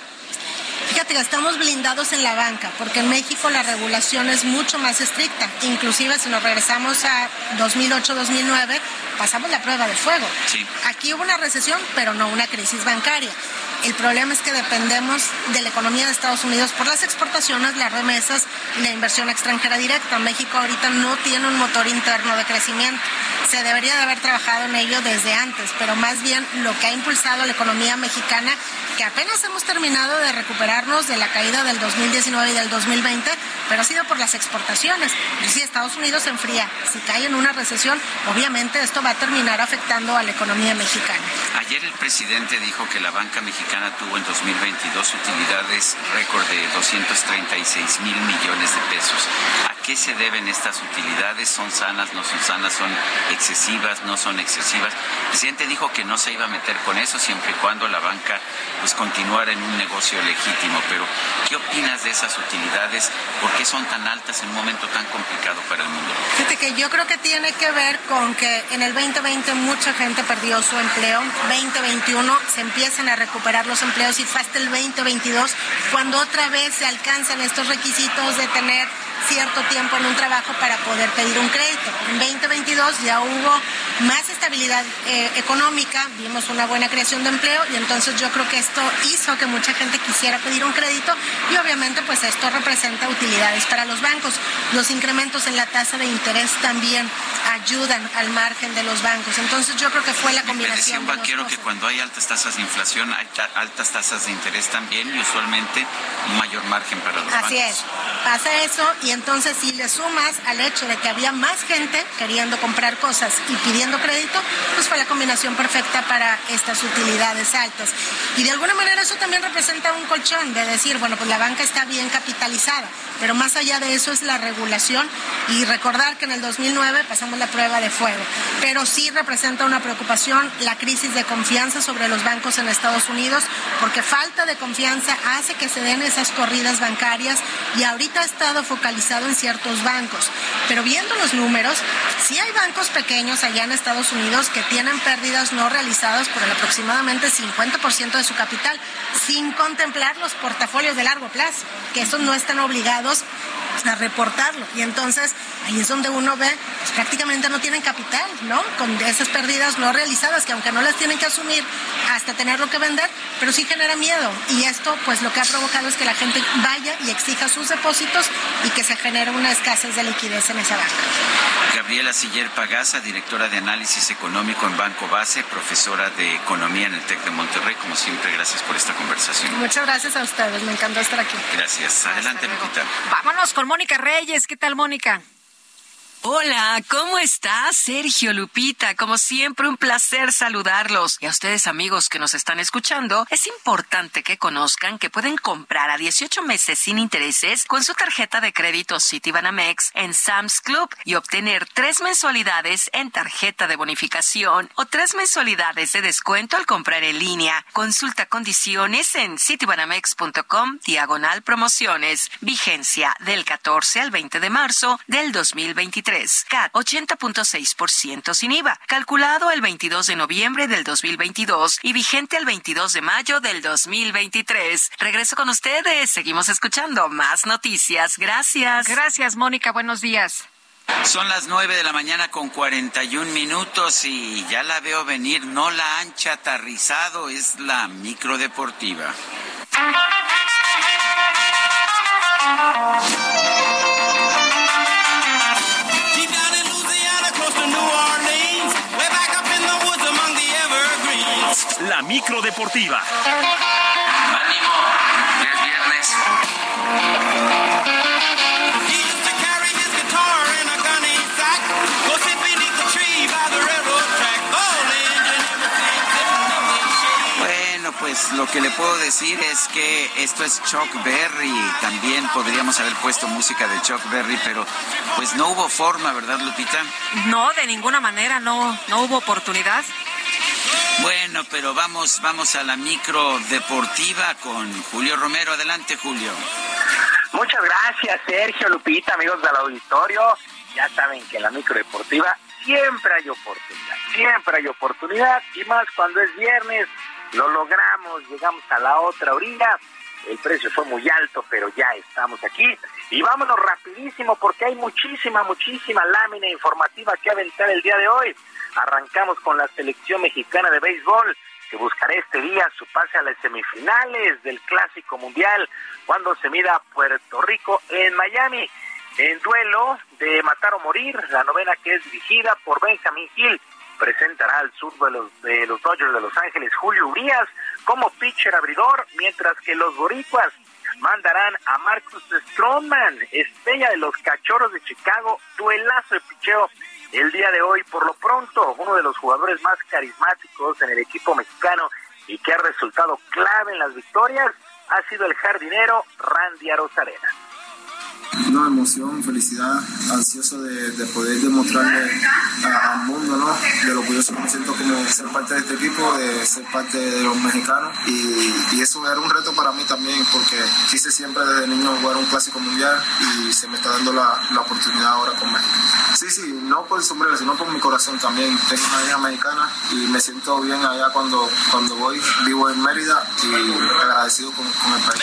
Fíjate que estamos blindados en la banca, porque en México la regulación es mucho más estricta. Inclusive si nos regresamos a 2008-2009, pasamos la prueba de fuego. Aquí hubo una recesión, pero no una crisis bancaria. El problema es que dependemos de la economía de Estados Unidos por las exportaciones, las remesas la inversión extranjera directa. México ahorita no tiene un motor interno de crecimiento. Se debería de haber trabajado en ello desde antes, pero más bien lo que ha impulsado la economía mexicana, que apenas hemos terminado de recuperarnos de la caída del 2019 y del 2020, pero ha sido por las exportaciones. Y si Estados Unidos se enfría, si cae en una recesión, obviamente esto va a terminar afectando a la economía mexicana. Ayer el presidente dijo que la banca mexicana tuvo en 2022 utilidades récord de 236 mil millones de pesos. ¿A qué se deben estas utilidades? ¿Son sanas, no son sanas, son excesivas, no son excesivas? El presidente dijo que no se iba a meter con eso siempre y cuando la banca pues continuara en un negocio legítimo. Pero, ¿qué opinas de esas utilidades? ¿Por qué son tan altas en un momento tan complicado para el mundo? Fíjate que yo creo que tiene que ver con que en el 2020 mucha gente perdió su empleo. 2021 se empiezan a recuperar los empleos y fue hasta el 2022 cuando otra vez se alcanzan estos requisitos de tener cierto tiempo en un trabajo para poder pedir un crédito. En 2022 ya hubo más estabilidad eh, económica, vimos una buena creación de empleo y entonces yo creo que esto hizo que mucha gente quisiera pedir un crédito y obviamente pues esto representa utilidades para los bancos. Los incrementos en la tasa de interés también ayudan al margen de los bancos. Entonces yo creo que fue la combinación. Me decía un banquero que cuando hay altas tasas de inflación, hay altas tasas de interés también y usualmente un mayor margen para los bancos. Así es, pasa eso y entonces si le sumas al hecho de que había más gente queriendo comprar cosas y pidiendo crédito, pues fue la combinación perfecta para estas utilidades altas. Y de alguna manera eso también representa un colchón de decir, bueno, pues la banca está bien capitalizada, pero más allá de eso es la regulación y recordar que en el 2009 pasamos la prueba de fuego, pero sí representa una preocupación la crisis de confianza sobre los bancos en Estados Unidos, porque falta de confianza hace que se den esas corridas bancarias y ahorita ha estado focalizado en ciertos bancos. Pero viendo los números, sí hay bancos pequeños allá en Estados Unidos que tienen pérdidas no realizadas por el aproximadamente 50% de su capital, sin contemplar los portafolios de largo plazo, que esos no están obligados a reportarlo. Y entonces ahí es donde uno ve, pues prácticamente no tienen capital, ¿no? Con esas pérdidas no realizadas, que aunque no las tienen que asumir hasta tenerlo que vender, pero sí genera miedo. Y esto, pues lo que ha provocado es que la gente vaya y exija sus depósitos y que se genere una escasez de liquidez en esa banca. Gabriela Siller Pagasa, directora de análisis económico en Banco Base, profesora de economía en el TEC de Monterrey. Como siempre, gracias por esta conversación. Muchas gracias a ustedes, me encantó estar aquí. Gracias. Adelante, Lupita. Vámonos con Mónica Reyes. ¿Qué tal, Mónica? Hola, ¿cómo está Sergio Lupita? Como siempre, un placer saludarlos. Y a ustedes, amigos que nos están escuchando, es importante que conozcan que pueden comprar a 18 meses sin intereses con su tarjeta de crédito Citibanamex en Sam's Club y obtener tres mensualidades en tarjeta de bonificación o tres mensualidades de descuento al comprar en línea. Consulta condiciones en citibanamex.com diagonal promociones. Vigencia del 14 al 20 de marzo del 2023. CAT 80.6% sin IVA, calculado el 22 de noviembre del 2022 y vigente el 22 de mayo del 2023. Regreso con ustedes, seguimos escuchando más noticias. Gracias. Gracias, Mónica, buenos días. Son las nueve de la mañana con 41 minutos y ya la veo venir, no la ancha aterrizado, es la microdeportiva. Micro deportiva. Ánimo, es viernes. Bueno, pues lo que le puedo decir es que esto es Chuck Berry. También podríamos haber puesto música de Chuck Berry, pero pues no hubo forma, ¿verdad, Lupita? No, de ninguna manera, no, no hubo oportunidad. Bueno, pero vamos, vamos a la micro deportiva con Julio Romero. Adelante, Julio. Muchas gracias, Sergio Lupita, amigos del auditorio. Ya saben que en la micro deportiva siempre hay oportunidad, siempre hay oportunidad y más cuando es viernes. Lo logramos, llegamos a la otra orilla. El precio fue muy alto, pero ya estamos aquí. Y vámonos rapidísimo porque hay muchísima, muchísima lámina informativa que aventar el día de hoy. Arrancamos con la selección mexicana de béisbol que buscará este día su pase a las semifinales del Clásico Mundial cuando se mida a Puerto Rico en Miami. En duelo de Matar o Morir, la novena que es dirigida por Benjamin Hill, presentará al sur de los, de los Dodgers de Los Ángeles Julio Urias como pitcher abridor, mientras que los boricuas mandarán a Marcus Stroman, estrella de los Cachorros de Chicago, duelazo de picheo el día de hoy. Por lo pronto, uno de los jugadores más carismáticos en el equipo mexicano y que ha resultado clave en las victorias ha sido el jardinero Randy Arozarena. Una emoción, felicidad, ansioso de, de poder demostrarle al mundo, ¿no? De lo curioso que me siento como ser parte de este equipo, de ser parte de los mexicanos. Y, y eso era un reto para mí también, porque quise siempre desde niño jugar un clásico mundial y se me está dando la, la oportunidad ahora con México. Sí, sí, no por el sombrero, sino por mi corazón también. Tengo una hija mexicana y me siento bien allá cuando, cuando voy. Vivo en Mérida y agradecido con, con el país.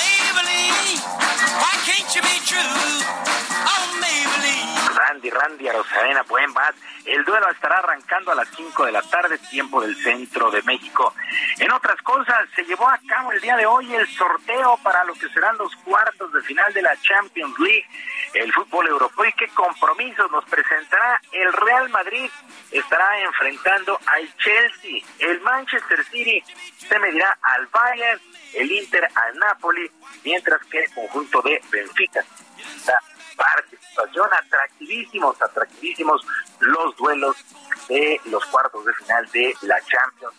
Randy, Randy Arozarena, buen bat. El duelo estará arrancando a las 5 de la tarde, tiempo del centro de México. En otras cosas, se llevó a cabo el día de hoy el sorteo para lo que serán los cuartos de final de la Champions League, el fútbol europeo. ¿Y qué compromisos nos presentará? El Real Madrid estará enfrentando al Chelsea. El Manchester City se medirá al Bayern, el Inter al Napoli, mientras que el conjunto de Benfica está participación, atractivísimos, atractivísimos los duelos de los cuartos de final de la Champions.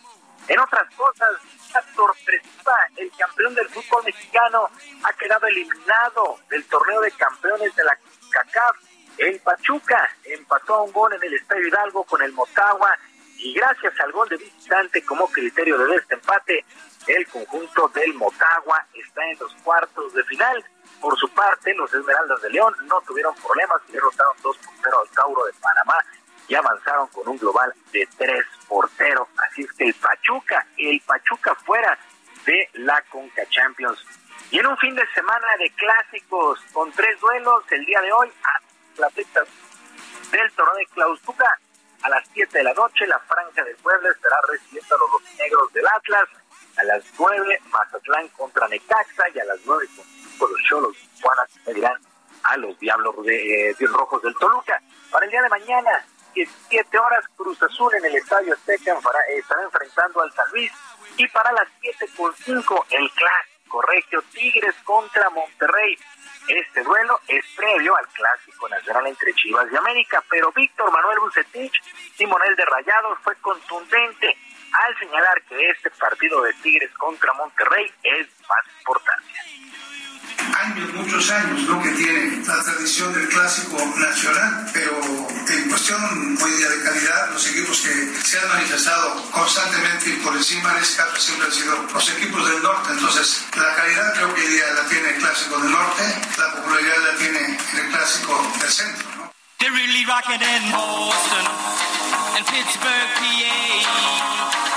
En otras cosas, una sorpresiva, el campeón del fútbol mexicano ha quedado eliminado del torneo de campeones de la CACAF. El Pachuca empató a un gol en el Estadio Hidalgo con el Motagua y gracias al gol de visitante como criterio de desempate, el conjunto del Motagua está en los cuartos de final. Por su parte, los Esmeraldas de León no tuvieron problemas y derrotaron 2 por 0 al Tauro de Panamá y avanzaron con un global de 3 por 0. Así es que el Pachuca, el Pachuca fuera de la Conca Champions. Y en un fin de semana de clásicos con tres duelos, el día de hoy, a la fecha del torneo de clausura, a las 7 de la noche, la Franja de Puebla estará recibiendo a los rojinegros del Atlas. A las 9, Mazatlán contra Necaxa y a las 9 con los Cholos medirán a los Diablos de, eh, de Rojos del Toluca. Para el día de mañana, 17 horas, Cruz Azul en el Estadio Azteca estará enfrentando al San Luis. Y para las 7 con 5, el clásico Corregio, Tigres contra Monterrey. Este duelo es previo al clásico nacional entre Chivas y América, pero Víctor Manuel Bucetich, timonel de Rayados, fue contundente al señalar que este partido de Tigres contra Monterrey es más importante años, muchos años, ¿no? que tiene la tradición del clásico nacional, pero en cuestión hoy día de calidad, los equipos que se han manifestado constantemente y por encima de este caso siempre han sido los equipos del norte. Entonces, la calidad creo que hoy día la tiene el clásico del norte, la popularidad la tiene el clásico del centro. ¿no?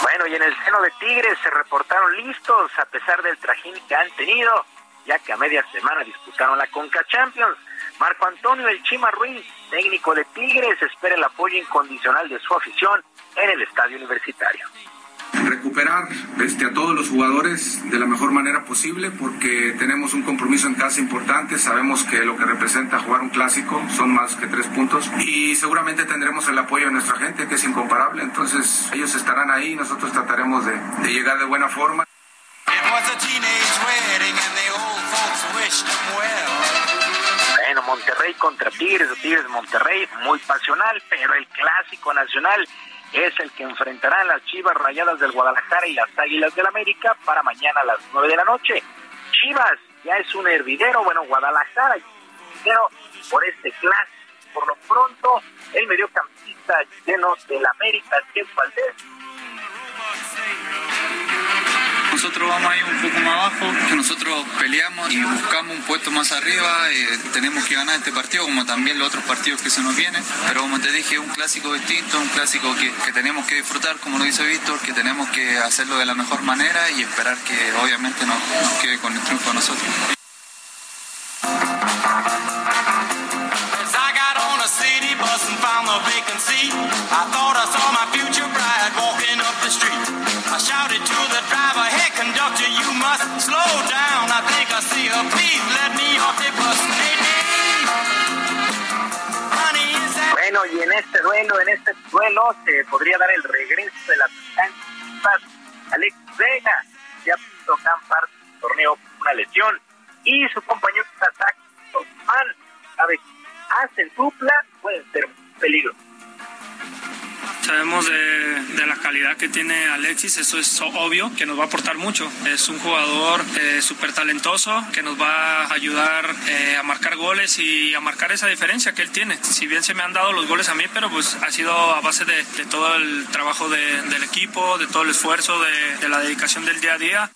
Bueno, y en el seno de Tigres se reportaron listos a pesar del trajín que han tenido ya que a media semana disputaron la Conca Champions. Marco Antonio El Chima Ruiz, técnico de Tigres, espera el apoyo incondicional de su afición en el estadio universitario recuperar este, a todos los jugadores de la mejor manera posible porque tenemos un compromiso en casa importante, sabemos que lo que representa jugar un clásico son más que tres puntos y seguramente tendremos el apoyo de nuestra gente que es incomparable, entonces ellos estarán ahí y nosotros trataremos de, de llegar de buena forma. Bueno, Monterrey contra Tigres, Tigres Monterrey, muy pasional, pero el clásico nacional es el que enfrentarán las Chivas Rayadas del Guadalajara y las Águilas del América para mañana a las 9 de la noche. Chivas ya es un hervidero, bueno, Guadalajara pero por este clásico. Por lo pronto, el mediocampista lleno del América, Diego Valdés, nosotros vamos ahí un poco más abajo, que nosotros peleamos y buscamos un puesto más arriba, eh, tenemos que ganar este partido como también los otros partidos que se nos vienen, pero como te dije, un clásico distinto, un clásico que, tenemos que disfrutar, como lo dice Víctor, que tenemos que hacerlo de la mejor manera y esperar que obviamente nos, nos quede con el triunfo a nosotros. Bueno, y en este duelo, en este duelo se podría dar el regreso de la Alex Vega, ya puso gran parte del torneo por una lesión, y su compañero de ataque, hacen dupla, pueden ser peligro. Sabemos de, la calidad que tiene Alexis, eso es obvio, que nos va a aportar mucho. Es un jugador eh, súper talentoso que nos va a ayudar eh, a marcar goles y a marcar esa diferencia que él tiene. Si bien se me han dado los goles a mí, pero pues ha sido a base de, todo el trabajo del equipo, de todo el esfuerzo, de, de la dedicación del día a día.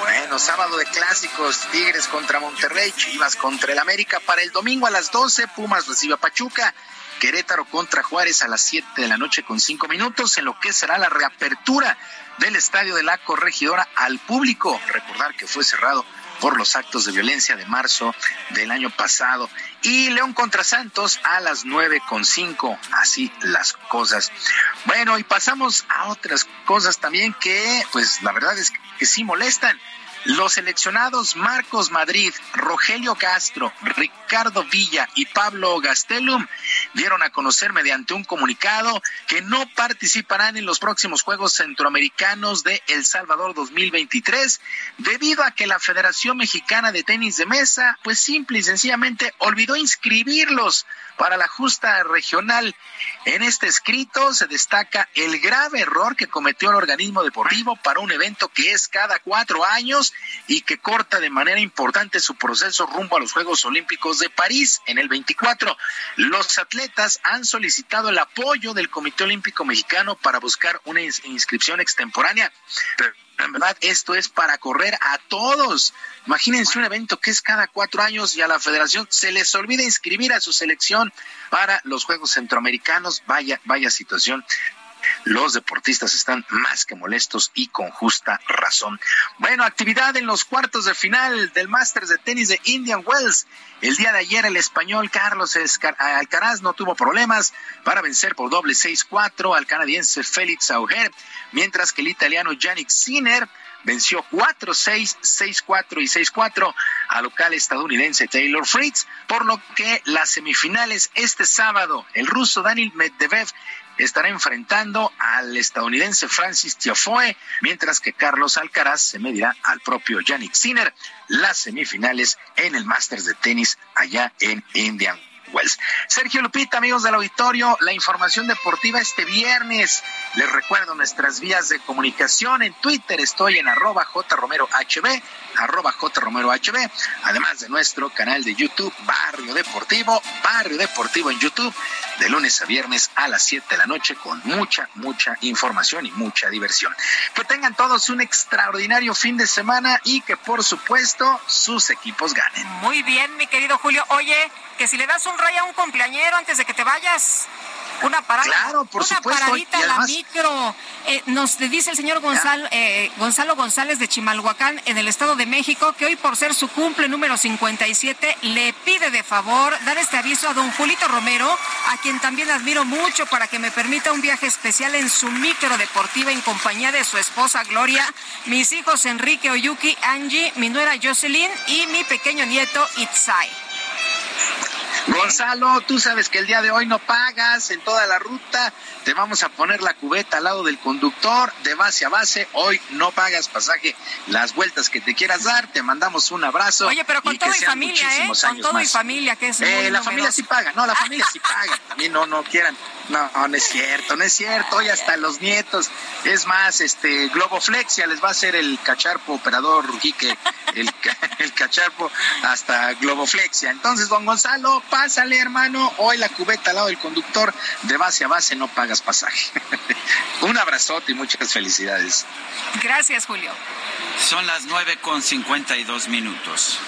Bueno, sábado de clásicos, Tigres contra Monterrey, Chivas contra el América. Para el domingo a las 12, Pumas recibe a Pachuca. Querétaro contra Juárez a las 7 de la noche con 5 minutos en lo que será la reapertura del estadio de la corregidora al público. Recordar que fue cerrado por los actos de violencia de marzo del año pasado. Y León contra Santos a las nueve con cinco. Así las cosas. Bueno, y pasamos a otras cosas también que, pues la verdad es que sí molestan. Los seleccionados Marcos Madrid, Rogelio Castro, Ricardo Villa y Pablo Gastelum dieron a conocer mediante un comunicado que no participarán en los próximos Juegos Centroamericanos de El Salvador 2023 debido a que la Federación Mexicana de Tenis de Mesa pues simple y sencillamente olvidó inscribirlos para la justa regional. En este escrito se destaca el grave error que cometió el organismo deportivo para un evento que es cada cuatro años y que corta de manera importante su proceso rumbo a los Juegos Olímpicos de París en el 24. Los atletas han solicitado el apoyo del Comité Olímpico Mexicano para buscar una inscripción extemporánea. En verdad, esto es para correr a todos. Imagínense un evento que es cada cuatro años y a la federación se les olvida inscribir a su selección para los Juegos Centroamericanos. Vaya, vaya situación los deportistas están más que molestos y con justa razón. Bueno, actividad en los cuartos de final del Masters de tenis de Indian Wells. El día de ayer el español Carlos Alcaraz no tuvo problemas para vencer por doble 6-4 al canadiense Félix Auger, mientras que el italiano Yannick Sinner venció 4-6, 6-4 y 6-4 al local estadounidense Taylor Fritz, por lo que las semifinales este sábado, el ruso Daniel Medvedev estará enfrentando al estadounidense Francis Tiafoe, mientras que Carlos Alcaraz se medirá al propio Yannick Sinner. Las semifinales en el Masters de tenis allá en Indian Sergio Lupita, amigos del auditorio, la información deportiva este viernes. Les recuerdo nuestras vías de comunicación. En Twitter estoy en arroba jromerohb, arroba jromerohb, además de nuestro canal de YouTube Barrio Deportivo, Barrio Deportivo en YouTube, de lunes a viernes a las 7 de la noche con mucha, mucha información y mucha diversión. Que tengan todos un extraordinario fin de semana y que por supuesto sus equipos ganen. Muy bien, mi querido Julio. Oye, que si le das un raya a un cumpleañero antes de que te vayas. Una parada, claro, por una paradita a la micro. Eh, nos dice el señor Gonzalo, eh, Gonzalo González de Chimalhuacán, en el Estado de México, que hoy por ser su cumple número 57, le pide de favor dar este aviso a don Julito Romero, a quien también admiro mucho, para que me permita un viaje especial en su micro deportiva en compañía de su esposa Gloria, mis hijos Enrique Oyuki, Angie, mi nuera Jocelyn y mi pequeño nieto Itzai. Gonzalo, tú sabes que el día de hoy no pagas en toda la ruta. Te vamos a poner la cubeta al lado del conductor de base a base. Hoy no pagas pasaje las vueltas que te quieras dar. Te mandamos un abrazo. Oye, pero con todo y familia, ¿eh? Con todo y familia, que es eh, La familia sí paga. No, la familia sí paga. También no, no quieran no, no es cierto, no es cierto. Hoy hasta los nietos. Es más, este Globoflexia les va a hacer el cacharpo operador Quique, el, el cacharpo hasta Globoflexia. Entonces, don Gonzalo, pásale, hermano. Hoy la cubeta al lado del conductor, de base a base no pagas pasaje. Un abrazote y muchas felicidades. Gracias, Julio. Son las nueve con cincuenta y dos minutos.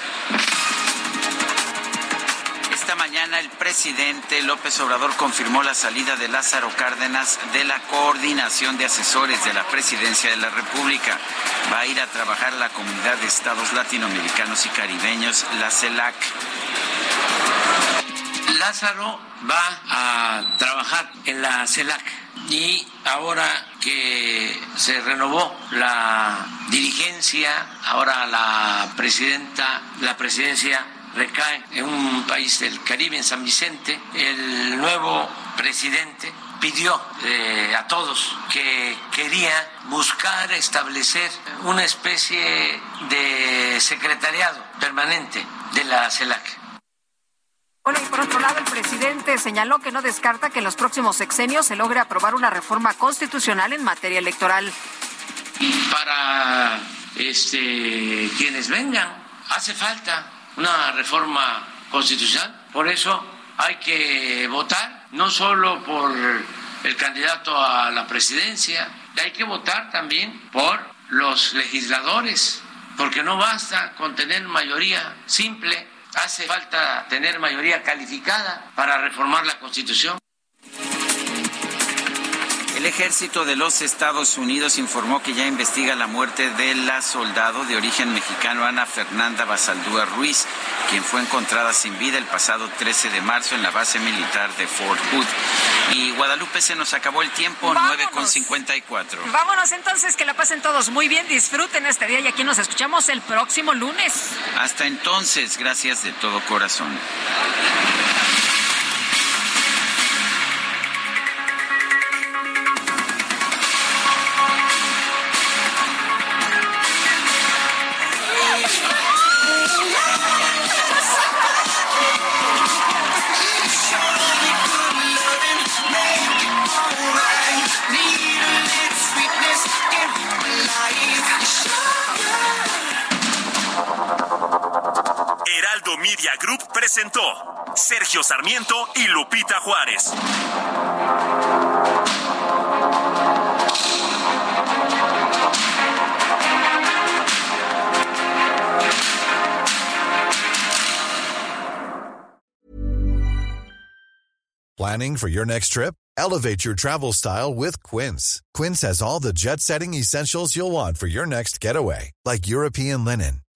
Esta mañana el presidente López Obrador confirmó la salida de Lázaro Cárdenas de la coordinación de asesores de la presidencia de la República. Va a ir a trabajar la comunidad de estados latinoamericanos y caribeños, la CELAC. Lázaro va a trabajar en la CELAC y ahora que se renovó la dirigencia, ahora la presidenta, la presidencia recae en un país del Caribe, en San Vicente. El nuevo presidente pidió eh, a todos que quería buscar establecer una especie de secretariado permanente de la CELAC. Bueno, y por otro lado, el presidente señaló que no descarta que en los próximos sexenios se logre aprobar una reforma constitucional en materia electoral. Para este, quienes vengan, hace falta una reforma constitucional. Por eso hay que votar, no solo por el candidato a la presidencia, hay que votar también por los legisladores, porque no basta con tener mayoría simple, hace falta tener mayoría calificada para reformar la Constitución. El ejército de los Estados Unidos informó que ya investiga la muerte de la soldado de origen mexicano Ana Fernanda Basaldúa Ruiz, quien fue encontrada sin vida el pasado 13 de marzo en la base militar de Fort Hood. Y Guadalupe se nos acabó el tiempo, nueve con 54. Vámonos entonces, que la pasen todos muy bien, disfruten este día y aquí nos escuchamos el próximo lunes. Hasta entonces, gracias de todo corazón. Media Group presentó Sergio Sarmiento y Lupita Juárez. Planning for your next trip? Elevate your travel style with Quince. Quince has all the jet setting essentials you'll want for your next getaway, like European linen